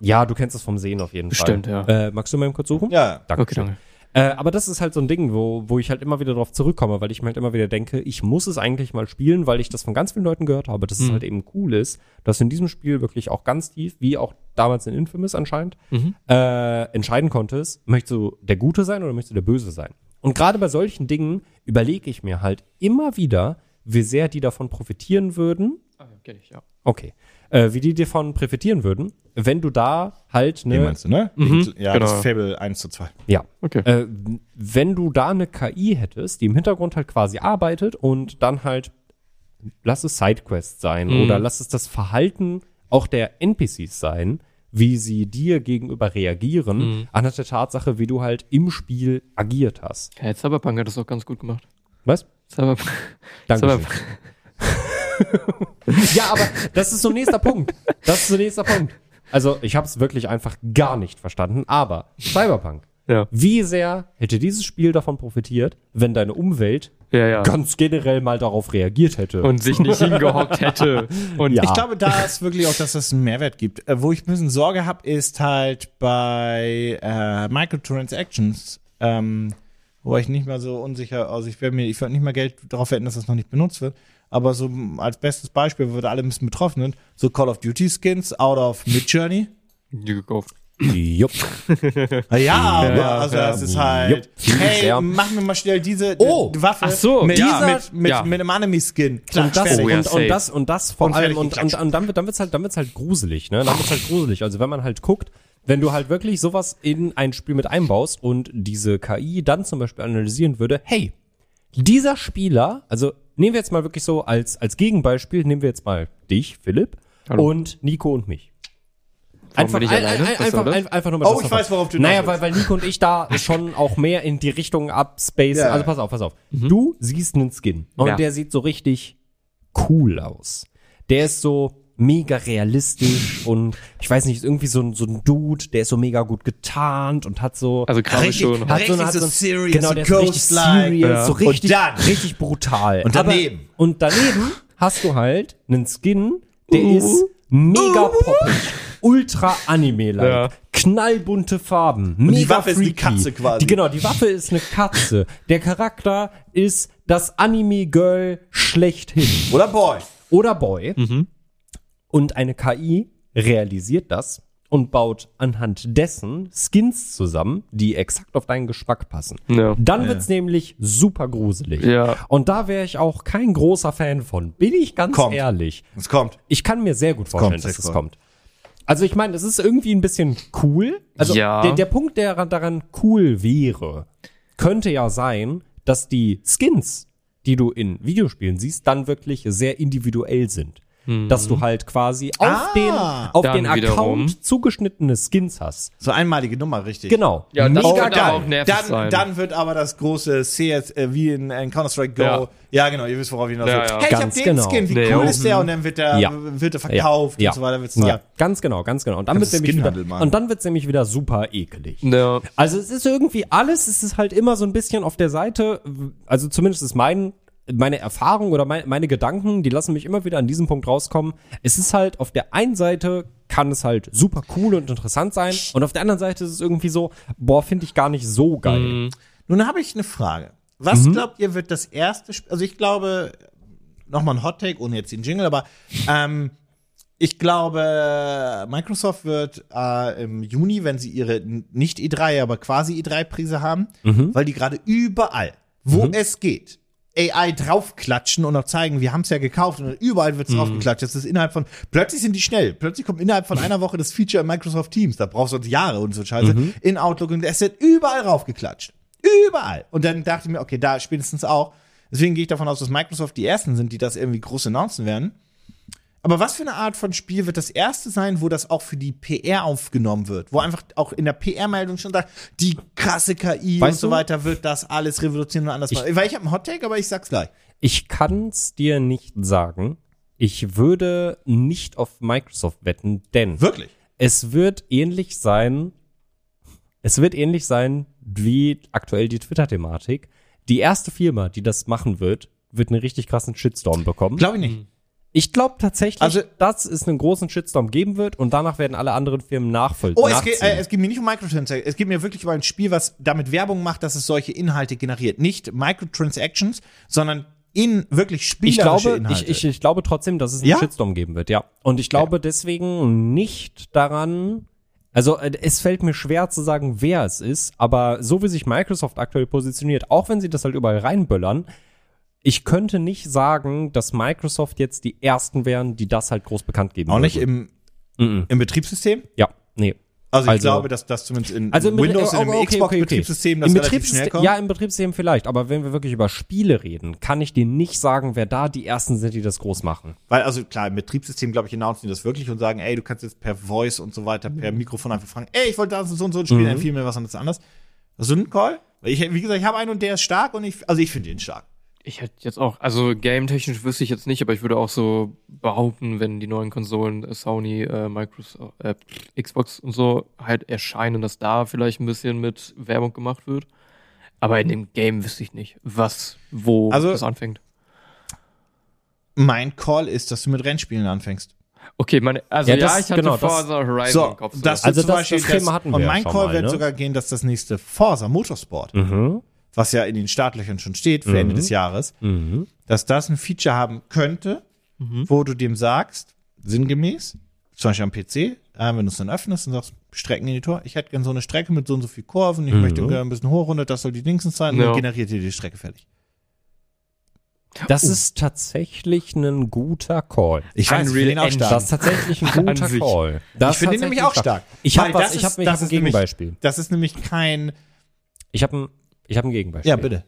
[SPEAKER 2] ja, du kennst es vom Sehen auf jeden
[SPEAKER 3] Bestimmt,
[SPEAKER 2] Fall.
[SPEAKER 3] ja.
[SPEAKER 2] Äh, magst du mal kurz suchen?
[SPEAKER 1] ja.
[SPEAKER 2] Danke.
[SPEAKER 3] Okay, danke.
[SPEAKER 2] Äh, aber das ist halt so ein Ding, wo, wo ich halt immer wieder drauf zurückkomme, weil ich mir halt immer wieder denke, ich muss es eigentlich mal spielen, weil ich das von ganz vielen Leuten gehört habe, dass es
[SPEAKER 3] Mhm.
[SPEAKER 2] halt eben cool ist, dass du in diesem Spiel wirklich auch ganz tief, wie auch damals in Infamous anscheinend,
[SPEAKER 3] Mhm.
[SPEAKER 2] äh, entscheiden konntest, möchtest du der Gute sein oder möchtest du der Böse sein? Und gerade bei solchen Dingen überlege ich mir halt immer wieder, wie sehr die davon profitieren würden,
[SPEAKER 3] Ah, ja, kenn ich, ja.
[SPEAKER 2] okay, äh, wie die davon profitieren würden, wenn du da halt
[SPEAKER 1] Den
[SPEAKER 2] eine,
[SPEAKER 1] meinst du, ne?
[SPEAKER 3] Mhm,
[SPEAKER 1] Ja,
[SPEAKER 3] genau.
[SPEAKER 1] das Fable 1 zu 2.
[SPEAKER 2] ja,
[SPEAKER 3] Okay.
[SPEAKER 2] äh, wenn du da eine KI hättest, die im Hintergrund halt quasi arbeitet und dann halt, lass es Sidequests sein
[SPEAKER 3] Mhm.
[SPEAKER 2] oder lass es das Verhalten auch der NPCs sein, wie sie dir gegenüber reagieren,
[SPEAKER 3] Mhm.
[SPEAKER 2] anhand der Tatsache, wie du halt im Spiel agiert hast.
[SPEAKER 3] Ja, Cyberpunk hat das auch ganz gut gemacht.
[SPEAKER 2] Was?
[SPEAKER 3] Cyberpunk.
[SPEAKER 2] Danke.
[SPEAKER 3] Cyberpunk.
[SPEAKER 2] ja, aber das ist so ein nächster Punkt. Das ist so ein nächster Punkt. Also, ich habe es wirklich einfach gar nicht verstanden, aber Cyberpunk.
[SPEAKER 3] Ja.
[SPEAKER 2] Wie sehr hätte dieses Spiel davon profitiert, wenn deine Umwelt
[SPEAKER 3] Ja, ja.
[SPEAKER 2] ganz generell mal darauf reagiert hätte?
[SPEAKER 3] Und sich nicht hingehockt hätte. Und
[SPEAKER 2] Ja.
[SPEAKER 1] Ich glaube, da ist wirklich auch, dass das einen Mehrwert gibt. Äh, wo ich ein bisschen Sorge habe, ist halt bei äh, Microtransactions, ähm, wo ich nicht mal so unsicher, also ich werde mir, ich würde nicht mal Geld darauf wetten, dass das noch nicht benutzt wird. Aber so als bestes Beispiel, wo wir da alle ein bisschen betroffen sind, so Call of Duty Skins out of Midjourney.
[SPEAKER 3] die gekauft.
[SPEAKER 2] Jupp.
[SPEAKER 1] Ja, aber
[SPEAKER 3] ja,
[SPEAKER 1] also
[SPEAKER 3] ja.
[SPEAKER 1] das ist halt,
[SPEAKER 2] Jupp,
[SPEAKER 1] hey,
[SPEAKER 2] sehr.
[SPEAKER 1] machen wir mal schnell diese
[SPEAKER 2] Oh,
[SPEAKER 1] die Waffe
[SPEAKER 3] ach so,
[SPEAKER 1] mit,
[SPEAKER 3] ja.
[SPEAKER 1] mit, mit,
[SPEAKER 3] Ja.
[SPEAKER 1] mit einem Anime-Skin.
[SPEAKER 2] Und das.
[SPEAKER 3] Oh ja,
[SPEAKER 2] und, und das und das vor
[SPEAKER 1] Und
[SPEAKER 2] allem und, und, und dann wird dann wird's halt dann wird's halt gruselig, ne? Dann wird's halt gruselig. Also wenn man halt guckt, wenn du halt wirklich sowas in ein Spiel mit einbaust und diese KI dann zum Beispiel analysieren würde, hey, Dieser Spieler, also nehmen wir jetzt mal wirklich so als, als Gegenbeispiel, nehmen wir jetzt mal dich, Philipp,
[SPEAKER 3] Hallo.
[SPEAKER 2] und Nico und mich.
[SPEAKER 3] Ich
[SPEAKER 2] ein- ein-
[SPEAKER 3] soll
[SPEAKER 2] einfach, ein- einfach nur mal
[SPEAKER 1] Oh, ich weiß, worauf du
[SPEAKER 2] Naja, weil, weil Nico und ich da schon auch mehr in die Richtung Upspace.
[SPEAKER 1] Ja.
[SPEAKER 2] Also pass auf, pass auf. Du siehst einen Skin und
[SPEAKER 3] Ja.
[SPEAKER 2] der sieht so richtig cool aus. Der ist so mega realistisch und ich weiß nicht, ist irgendwie so ein, so ein Dude, der ist so mega gut getarnt und hat so
[SPEAKER 3] Also gerade
[SPEAKER 1] Richtig-
[SPEAKER 3] schon.
[SPEAKER 2] hat
[SPEAKER 1] richtig
[SPEAKER 2] hat
[SPEAKER 1] so
[SPEAKER 2] ein-
[SPEAKER 1] serious,
[SPEAKER 2] genau,
[SPEAKER 1] so
[SPEAKER 2] der ist so richtig serious,
[SPEAKER 3] Ja.
[SPEAKER 2] so
[SPEAKER 1] Und
[SPEAKER 2] richtig,
[SPEAKER 1] dann-
[SPEAKER 2] richtig brutal.
[SPEAKER 1] Und daneben.
[SPEAKER 2] Aber, und daneben hast du halt einen Skin, der ist mega poppig, ultra Anime-like,
[SPEAKER 3] Ja.
[SPEAKER 2] knallbunte Farben, mega
[SPEAKER 1] die Waffe ist eine
[SPEAKER 2] freaky.
[SPEAKER 1] Katze quasi.
[SPEAKER 2] Die, genau, die Waffe ist eine Katze. Der Charakter ist das Anime-Girl schlechthin.
[SPEAKER 1] Oder Boy.
[SPEAKER 2] Oder Boy. Und eine KI realisiert das und baut anhand dessen Skins zusammen, die exakt auf deinen Geschmack passen.
[SPEAKER 3] Ja.
[SPEAKER 2] Dann wird's nämlich super gruselig.
[SPEAKER 3] Ja.
[SPEAKER 2] Und da wäre ich auch kein großer Fan von. Bin ich ganz
[SPEAKER 1] Kommt.
[SPEAKER 2] ehrlich.
[SPEAKER 1] Es kommt.
[SPEAKER 2] Ich kann mir sehr gut vorstellen,
[SPEAKER 1] kommt,
[SPEAKER 2] dass
[SPEAKER 1] es
[SPEAKER 2] es kommt. Also ich meine, es ist irgendwie ein bisschen cool. Also
[SPEAKER 3] Ja.
[SPEAKER 2] der, der Punkt, der daran cool wäre, könnte ja sein, dass die Skins, die du in Videospielen siehst, dann wirklich sehr individuell sind. Dass du halt quasi auf
[SPEAKER 1] Ah.
[SPEAKER 2] den, auf den Account
[SPEAKER 3] wiederum.
[SPEAKER 2] zugeschnittene Skins hast.
[SPEAKER 1] So einmalige Nummer, richtig.
[SPEAKER 2] Genau.
[SPEAKER 3] Ja, das
[SPEAKER 2] Mega
[SPEAKER 3] könnte
[SPEAKER 2] geil.
[SPEAKER 3] auch nervig
[SPEAKER 1] dann,
[SPEAKER 3] sein.
[SPEAKER 1] dann wird aber das große CS, äh, wie in, in Counter-Strike Go. Ja.
[SPEAKER 3] Ja.
[SPEAKER 1] genau, ihr wisst, worauf ich hinaus
[SPEAKER 3] Ja,
[SPEAKER 1] will.
[SPEAKER 3] ja.
[SPEAKER 1] Hey, ich hab
[SPEAKER 2] Ganz
[SPEAKER 1] den
[SPEAKER 2] genau.
[SPEAKER 1] Skin, wie
[SPEAKER 3] Nee,
[SPEAKER 1] cool ist der? Und dann wird der,
[SPEAKER 2] Ja.
[SPEAKER 1] wird er verkauft
[SPEAKER 2] ja.
[SPEAKER 1] und so weiter. Wird's
[SPEAKER 2] Ja,
[SPEAKER 1] ja.
[SPEAKER 2] ganz genau, ganz genau. Und dann
[SPEAKER 1] du
[SPEAKER 2] nämlich wieder, und dann wird's nämlich wieder super ekelig.
[SPEAKER 3] Ja.
[SPEAKER 2] Also es ist irgendwie alles, es ist halt immer so ein bisschen auf der Seite, also zumindest ist mein, meine Erfahrung oder mein, meine Gedanken, die lassen mich immer wieder an diesem Punkt rauskommen. Es ist halt auf der einen Seite kann es halt super cool und interessant sein und auf der anderen Seite ist es irgendwie so, boah, finde ich gar nicht so geil.
[SPEAKER 1] Nun habe ich eine Frage. Was glaubt ihr, wird das erste Spiel, also ich glaube, nochmal ein Hot Take, ohne jetzt den Jingle, aber ähm, ich glaube, Microsoft wird äh, im Juni, wenn sie ihre nicht E3, aber quasi E3-Prise haben, weil die gerade überall, wo es geht, AI draufklatschen und auch zeigen, wir haben es ja gekauft und überall wird es draufgeklatscht. Das ist innerhalb von, plötzlich sind die schnell. Plötzlich kommt innerhalb von einer Woche das Feature in Microsoft Teams. Da brauchst du sonst Jahre und so Scheiße. In Outlook und es wird überall draufgeklatscht. Überall. Und dann dachte ich mir, okay, da spätestens auch. Deswegen gehe ich davon aus, dass Microsoft die ersten sind, die das irgendwie groß announcen werden. Aber was für eine Art von Spiel wird das erste sein, wo das auch für die PR aufgenommen wird? Wo einfach auch in der PR-Meldung schon sagt, die krasse KI
[SPEAKER 2] Weißt
[SPEAKER 1] und so
[SPEAKER 2] du?
[SPEAKER 1] weiter wird das alles revolutionieren und anders machen. Weil ich habe einen Hot-Take, aber ich sag's gleich.
[SPEAKER 2] Ich kann's dir nicht sagen. Ich würde nicht auf Microsoft wetten, denn
[SPEAKER 1] Wirklich?
[SPEAKER 2] es wird ähnlich sein, es wird ähnlich sein wie aktuell die Twitter-Thematik. Die erste Firma, die das machen wird, wird einen richtig krassen Shitstorm bekommen.
[SPEAKER 1] Glaube ich nicht.
[SPEAKER 2] Ich glaube tatsächlich,
[SPEAKER 1] Also-
[SPEAKER 2] dass es einen großen Shitstorm geben wird und danach werden alle anderen Firmen nachvollziehen.
[SPEAKER 1] Oh, es geht, äh, es geht mir nicht um Microtransactions. Es geht mir wirklich um ein Spiel, was damit Werbung macht, dass es solche Inhalte generiert. Nicht Microtransactions, sondern in wirklich
[SPEAKER 2] ich
[SPEAKER 1] spielerische
[SPEAKER 2] glaube,
[SPEAKER 1] Inhalte.
[SPEAKER 2] ich, ich, ich glaube trotzdem, dass es einen
[SPEAKER 1] Ja?
[SPEAKER 2] Shitstorm geben wird, ja. Und ich glaube deswegen nicht daran, also äh, es fällt mir schwer zu sagen, wer es ist, aber so wie sich Microsoft aktuell positioniert, auch wenn sie das halt überall reinböllern, ich könnte nicht sagen, dass Microsoft jetzt die ersten wären, die das halt groß bekannt geben
[SPEAKER 1] auch nicht
[SPEAKER 2] würden.
[SPEAKER 1] im,
[SPEAKER 2] Mhm.
[SPEAKER 1] im Betriebssystem.
[SPEAKER 2] Ja, nee.
[SPEAKER 1] Also ich
[SPEAKER 2] Also-
[SPEAKER 1] glaube, dass das zumindest in
[SPEAKER 2] Also
[SPEAKER 1] Windows und im
[SPEAKER 2] okay, okay,
[SPEAKER 1] Xbox-Betriebssystem das
[SPEAKER 2] Im
[SPEAKER 1] relativ
[SPEAKER 2] Betriebssystem,
[SPEAKER 1] schnell kommt.
[SPEAKER 2] ja, im Betriebssystem vielleicht, aber wenn wir wirklich über Spiele reden, kann ich dir nicht sagen, wer da die ersten sind, die das groß machen.
[SPEAKER 1] Weil, also klar, im Betriebssystem, glaube ich, announcen die das wirklich und sagen, ey, du kannst jetzt per Voice und so weiter, per Mikrofon einfach fragen, ey, ich wollte da so und so ein Spiel,
[SPEAKER 2] Mhm.
[SPEAKER 1] empfehle mir was anderes anders. Hast du einen Call? Weil Ich, wie gesagt, ich habe einen und der ist stark und ich, also ich finde ihn stark.
[SPEAKER 3] Ich hätte jetzt auch, also game-technisch wüsste ich jetzt nicht, aber ich würde auch so behaupten, wenn die neuen Konsolen, äh, Sony, äh, Microsoft, äh, Xbox und so halt erscheinen, dass da vielleicht ein bisschen mit Werbung gemacht wird. Aber in dem Game wüsste ich nicht, was, wo
[SPEAKER 1] Also-
[SPEAKER 3] das anfängt.
[SPEAKER 1] Mein Call ist, dass du mit Rennspielen anfängst.
[SPEAKER 3] Okay, meine, also
[SPEAKER 2] Ja,
[SPEAKER 3] ja,
[SPEAKER 2] das-
[SPEAKER 3] ich hatte
[SPEAKER 2] genau, das-
[SPEAKER 3] Forza Horizon
[SPEAKER 1] So,
[SPEAKER 3] im Kopf.
[SPEAKER 1] das
[SPEAKER 2] Also
[SPEAKER 1] zum
[SPEAKER 2] das-
[SPEAKER 1] Beispiel
[SPEAKER 2] das Thema hatten wir
[SPEAKER 1] Und
[SPEAKER 2] ja
[SPEAKER 1] mein
[SPEAKER 2] schon
[SPEAKER 1] Call
[SPEAKER 2] mal,
[SPEAKER 1] wird
[SPEAKER 2] ne?
[SPEAKER 1] sogar gehen, dass das nächste Forza Motorsport,
[SPEAKER 2] Mhm.
[SPEAKER 1] Was ja in den Startlöchern schon steht für Ende des Jahres,
[SPEAKER 2] Mhm.
[SPEAKER 1] dass das ein Feature haben könnte, wo du dem sagst, sinngemäß, zum Beispiel am PC, äh, wenn du es dann öffnest und sagst, Strecken in die Tor, ich hätte gerne so eine Strecke mit so und so viel Kurven, ich möchte gerne ein bisschen hoch runter, das soll die Dingsens sein, und
[SPEAKER 3] Ja.
[SPEAKER 1] dann generiert dir die Strecke fertig.
[SPEAKER 2] Das ist tatsächlich ein guter Call.
[SPEAKER 1] Ich
[SPEAKER 3] weiß, ich finde ihn auch stark.
[SPEAKER 2] Das ist tatsächlich ein guter. Call. Das
[SPEAKER 1] ich finde ihn
[SPEAKER 2] ist
[SPEAKER 1] nämlich auch stark.
[SPEAKER 2] Ich
[SPEAKER 1] das
[SPEAKER 2] ich
[SPEAKER 1] ist-
[SPEAKER 2] habe ich
[SPEAKER 1] das
[SPEAKER 2] hab ein
[SPEAKER 1] ist nämlich-
[SPEAKER 2] Gegenbeispiel.
[SPEAKER 1] Das ist nämlich kein,
[SPEAKER 2] Ich habe ein, ich habe ein Gegenbeispiel.
[SPEAKER 1] ja bitte.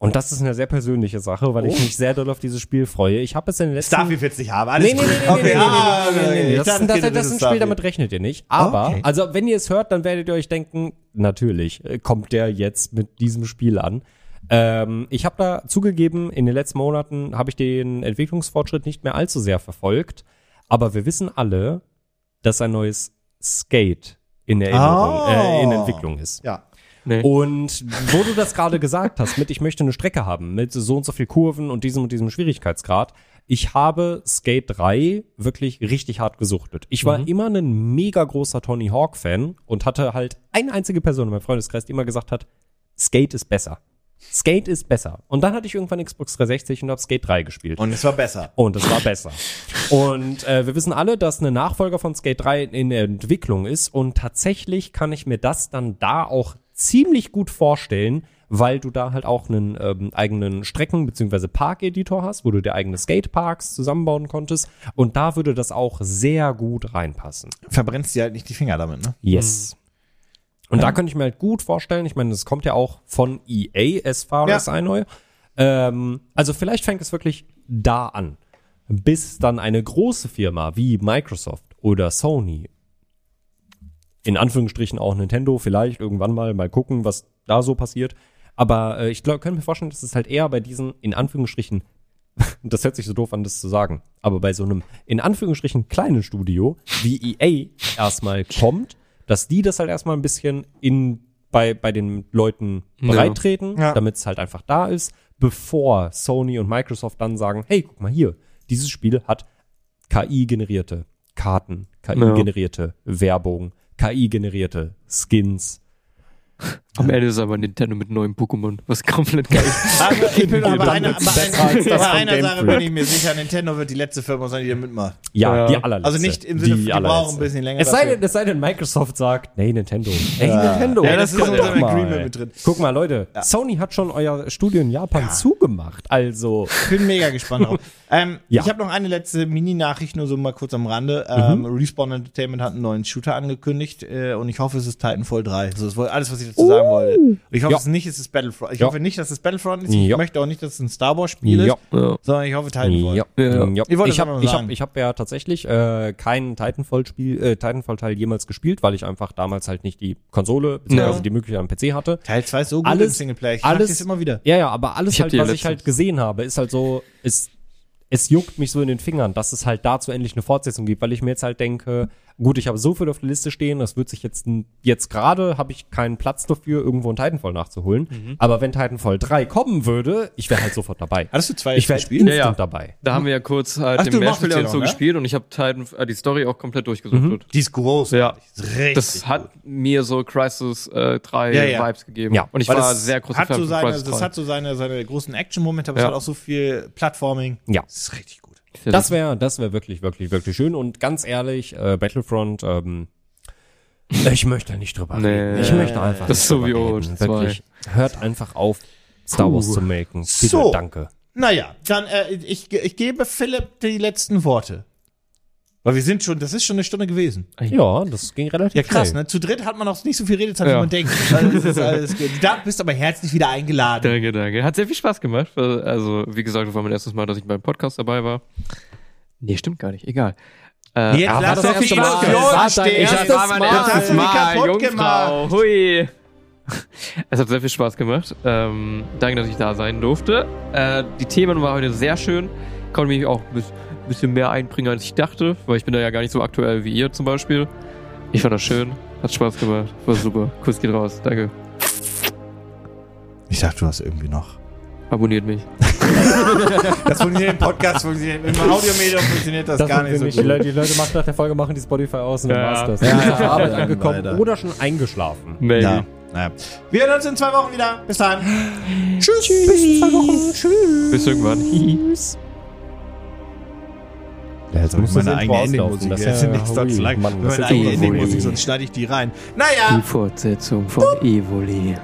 [SPEAKER 2] Und das ist eine sehr persönliche Sache, weil ich mich sehr doll auf dieses Spiel freue. Ich habe es in den letzten
[SPEAKER 1] Starfield wird's nicht haben. Alles
[SPEAKER 2] Nee, nee, nee, nee,
[SPEAKER 1] okay,
[SPEAKER 2] nee, nee,
[SPEAKER 1] ah,
[SPEAKER 2] nee, nee, nee, nee.
[SPEAKER 1] ich
[SPEAKER 2] Das, das, das,
[SPEAKER 1] das
[SPEAKER 2] ist ein Spiel, damit rechnet ihr nicht. Aber,
[SPEAKER 1] Okay.
[SPEAKER 2] also wenn ihr es hört, dann werdet ihr euch denken, natürlich äh, kommt der jetzt mit diesem Spiel an. Ähm, ich habe da zugegeben, in den letzten Monaten habe ich den Entwicklungsfortschritt nicht mehr allzu sehr verfolgt. Aber wir wissen alle, dass ein neues Skate in Erinnerung,
[SPEAKER 1] Oh.
[SPEAKER 2] äh, in Entwicklung ist.
[SPEAKER 1] Ja.
[SPEAKER 3] Nee.
[SPEAKER 2] Und wo du das gerade gesagt hast, mit ich möchte eine Strecke haben, mit so und so viel Kurven und diesem und diesem Schwierigkeitsgrad. Ich habe Skate 3 wirklich richtig hart gesuchtet. Ich war immer ein mega großer Tony Hawk Fan und hatte halt eine einzige Person in meinem Freundeskreis, die immer gesagt hat, Skate ist besser. Skate ist besser. Und dann hatte ich irgendwann Xbox 360 und habe Skate 3 gespielt.
[SPEAKER 1] Und es war besser.
[SPEAKER 2] Und es war besser. Und äh, wir wissen alle, dass eine Nachfolger von Skate 3 in der Entwicklung ist. Und tatsächlich kann ich mir das dann da auch ziemlich gut vorstellen, weil du da halt auch einen ähm, eigenen Strecken- bzw. Park-Editor hast, wo du dir eigene Skateparks zusammenbauen konntest. Und da würde das auch sehr gut reinpassen.
[SPEAKER 1] Verbrennst dir halt nicht die Finger damit, ne?
[SPEAKER 2] Yes. Und da könnte ich mir halt gut vorstellen, ich meine, das kommt ja auch von EA as far
[SPEAKER 1] Ja.
[SPEAKER 2] as I know. Ähm, also vielleicht fängt es wirklich da an, bis dann eine große Firma wie Microsoft oder Sony, in Anführungsstrichen auch Nintendo, vielleicht irgendwann mal mal gucken, was da so passiert. Aber äh, ich glaube, könnte mir vorstellen, dass es halt eher bei diesen, in Anführungsstrichen, das hört sich so doof an, das zu sagen, aber bei so einem, in Anführungsstrichen, kleinen Studio wie EA erstmal kommt, dass die das halt erstmal ein bisschen in, bei, bei den Leuten
[SPEAKER 3] Ja.
[SPEAKER 2] breittreten,
[SPEAKER 1] Ja.
[SPEAKER 2] damit es halt einfach da ist, bevor Sony und Microsoft dann sagen, hey, guck mal hier, dieses Spiel hat KI-generierte Karten, KI-generierte Werbung, KI-generierte Skins.
[SPEAKER 3] Am Ende ist aber Nintendo mit neuen Pokémon, was komplett geil ist.
[SPEAKER 1] Aber ich bin aber einer,
[SPEAKER 2] das
[SPEAKER 1] bei
[SPEAKER 2] von
[SPEAKER 1] einer Sache bin ich mir sicher, Nintendo wird die letzte Firma sein, die da mitmacht.
[SPEAKER 2] Ja,
[SPEAKER 3] Ja.
[SPEAKER 2] die allerletzte.
[SPEAKER 1] Also nicht im Sinne, die,
[SPEAKER 2] allerletzte.
[SPEAKER 1] brauchen ein bisschen länger.
[SPEAKER 2] Es sei, denn, es sei denn, Microsoft sagt, nee, Nintendo. Ey, Nintendo.
[SPEAKER 1] Ja, das ist
[SPEAKER 2] doch
[SPEAKER 1] unserem
[SPEAKER 2] mal.
[SPEAKER 1] Agreement mit drin.
[SPEAKER 2] Guck mal, Leute, Sony hat schon euer Studio in Japan zugemacht. Also,
[SPEAKER 1] Ich bin mega gespannt drauf. ähm,
[SPEAKER 2] Ja.
[SPEAKER 1] Ich habe noch eine letzte Mini-Nachricht, nur so mal kurz am Rande. Ähm, Respawn Entertainment hat einen neuen Shooter angekündigt äh, und ich hoffe, es ist Titanfall 3. So, das war alles, was ich dazu sagen wollte. Und ich hoffe
[SPEAKER 2] Ja.
[SPEAKER 1] es nicht, es ist Battlefront. Ich
[SPEAKER 2] Ja.
[SPEAKER 1] hoffe nicht, dass es Battlefront ist. Ich
[SPEAKER 2] Ja.
[SPEAKER 1] möchte auch nicht, dass es ein Star Wars-Spiel
[SPEAKER 2] ja.
[SPEAKER 1] ist,
[SPEAKER 3] Ja.
[SPEAKER 1] sondern ich hoffe Titanfall.
[SPEAKER 2] Ja,
[SPEAKER 3] Ja.
[SPEAKER 1] Ich wollte
[SPEAKER 2] Ich
[SPEAKER 1] es
[SPEAKER 2] habe ich hab, ich hab ja tatsächlich äh, keinen Titanfall-Spiel, äh, Titanfall-Teil jemals gespielt, weil ich einfach damals halt nicht die Konsole bzw.
[SPEAKER 1] Ja.
[SPEAKER 2] die Möglichkeit am PC hatte.
[SPEAKER 1] Teil 2 ist so gut
[SPEAKER 2] Alles-
[SPEAKER 1] im Singleplayer. Ich mach
[SPEAKER 2] alles-
[SPEAKER 1] das immer wieder.
[SPEAKER 2] Ja, ja, aber alles halt, was ich halt gesehen habe, ist halt so, ist, es juckt mich so in den Fingern, dass es halt dazu endlich eine Fortsetzung gibt, weil ich mir jetzt halt denke, gut, ich habe so viel auf der Liste stehen, das wird sich jetzt, jetzt gerade habe ich keinen Platz dafür, irgendwo ein Titanfall nachzuholen.
[SPEAKER 3] Mhm.
[SPEAKER 2] Aber wenn Titanfall 3 kommen würde, ich wäre halt sofort dabei.
[SPEAKER 1] Hattest du zwei
[SPEAKER 2] Ich wäre
[SPEAKER 1] gespielt?
[SPEAKER 2] instant
[SPEAKER 3] Ja, ja.
[SPEAKER 2] dabei.
[SPEAKER 3] Da haben wir ja kurz halt
[SPEAKER 1] Ach,
[SPEAKER 3] den Mehrspieler und so
[SPEAKER 1] noch, ne?
[SPEAKER 3] gespielt und ich habe Titan, äh, die Story auch komplett durchgesucht.
[SPEAKER 2] Mhm.
[SPEAKER 1] Die ist groß.
[SPEAKER 3] Ja.
[SPEAKER 1] Richtig
[SPEAKER 3] Das hat mir so Crisis äh, 3
[SPEAKER 1] Ja, ja.
[SPEAKER 3] Vibes gegeben.
[SPEAKER 2] Ja.
[SPEAKER 3] Und ich
[SPEAKER 1] Weil
[SPEAKER 3] war
[SPEAKER 1] das
[SPEAKER 3] sehr großer
[SPEAKER 1] hat
[SPEAKER 3] Fan
[SPEAKER 1] so
[SPEAKER 3] von
[SPEAKER 1] seine,
[SPEAKER 3] Crisis
[SPEAKER 1] Das
[SPEAKER 3] 3.
[SPEAKER 1] hat so seine, seine großen Action-Momente, aber
[SPEAKER 3] Ja.
[SPEAKER 1] es hat auch so viel Plattforming.
[SPEAKER 2] Ja.
[SPEAKER 1] Das ist richtig gut.
[SPEAKER 2] Das wäre das wäre wirklich, wirklich, wirklich schön. Und ganz ehrlich, äh, Battlefront, ähm, ich möchte nicht drüber
[SPEAKER 3] Nee.
[SPEAKER 2] reden. Ich möchte einfach
[SPEAKER 3] Das
[SPEAKER 2] nicht
[SPEAKER 3] ist so
[SPEAKER 2] drüber
[SPEAKER 3] wie
[SPEAKER 2] reden.
[SPEAKER 3] Old 2.
[SPEAKER 2] Wirklich. Hört einfach auf, Star Wars zu melken. Bitte,
[SPEAKER 1] So.
[SPEAKER 2] danke.
[SPEAKER 1] Naja, dann, äh, ich, ich gebe Philipp die letzten Worte. Weil wir sind schon, das ist schon eine Stunde gewesen.
[SPEAKER 2] Ja, das ging relativ
[SPEAKER 1] Ja, krass,
[SPEAKER 2] schnell.
[SPEAKER 1] ne? Zu dritt hat man auch nicht so viel Redezeit, wie
[SPEAKER 3] Ja.
[SPEAKER 1] man denkt. Also, das ist alles gut. Da bist aber herzlich wieder eingeladen.
[SPEAKER 3] Danke, danke. Hat sehr viel Spaß gemacht. weil, Also, wie gesagt, das war mein erstes Mal, dass ich beim Podcast dabei war. Nee, stimmt gar nicht. Egal. Äh,
[SPEAKER 1] Jetzt lass
[SPEAKER 3] hat sehr
[SPEAKER 1] doch
[SPEAKER 3] viel
[SPEAKER 1] die
[SPEAKER 3] gemacht.
[SPEAKER 2] War
[SPEAKER 1] stehen. Das war mein
[SPEAKER 2] Mal.
[SPEAKER 1] erstes
[SPEAKER 3] Mal,
[SPEAKER 1] kaputt
[SPEAKER 3] Jungfrau. Hui. Es hat sehr viel Spaß gemacht. Ähm, danke, dass ich da sein durfte. Äh, die Themen waren heute sehr schön. Konnte mich auch ein bis- bisschen mehr einbringen, als ich dachte, weil ich bin da ja gar nicht so aktuell wie ihr zum Beispiel. Ich fand das schön. Hat Spaß gemacht. War super. Kuss geht raus. Danke.
[SPEAKER 1] Ich dachte, du hast irgendwie noch.
[SPEAKER 3] Abonniert mich.
[SPEAKER 1] Das funktioniert im Podcast, funktioniert im Audiomedium funktioniert das,
[SPEAKER 2] Das
[SPEAKER 1] gar nicht so gut.
[SPEAKER 2] Die, Leute, die Leute machen nach der Folge machen die Spotify aus und dann
[SPEAKER 3] Ja.
[SPEAKER 2] war's das.
[SPEAKER 1] Ja, ja,
[SPEAKER 2] Arbeit
[SPEAKER 1] ja,
[SPEAKER 2] angekommen
[SPEAKER 1] leider.
[SPEAKER 2] oder schon eingeschlafen.
[SPEAKER 3] Maybe.
[SPEAKER 1] Ja, naja. Wir hören uns in zwei Wochen wieder. Bis dann. Tschüss.
[SPEAKER 2] Bis zwei Wochen. Tschüss.
[SPEAKER 3] Bis irgendwann.
[SPEAKER 2] Tschüss. Ja, jetzt muss
[SPEAKER 1] meine eigene Ending-Musik. Das ist nicht so lang.
[SPEAKER 2] Mann, das
[SPEAKER 1] meine eigene
[SPEAKER 3] so
[SPEAKER 1] Ending-Musik,
[SPEAKER 3] wohl.
[SPEAKER 1] sonst schneide ich die rein. Naja.
[SPEAKER 3] Die Fortsetzung von Evoli.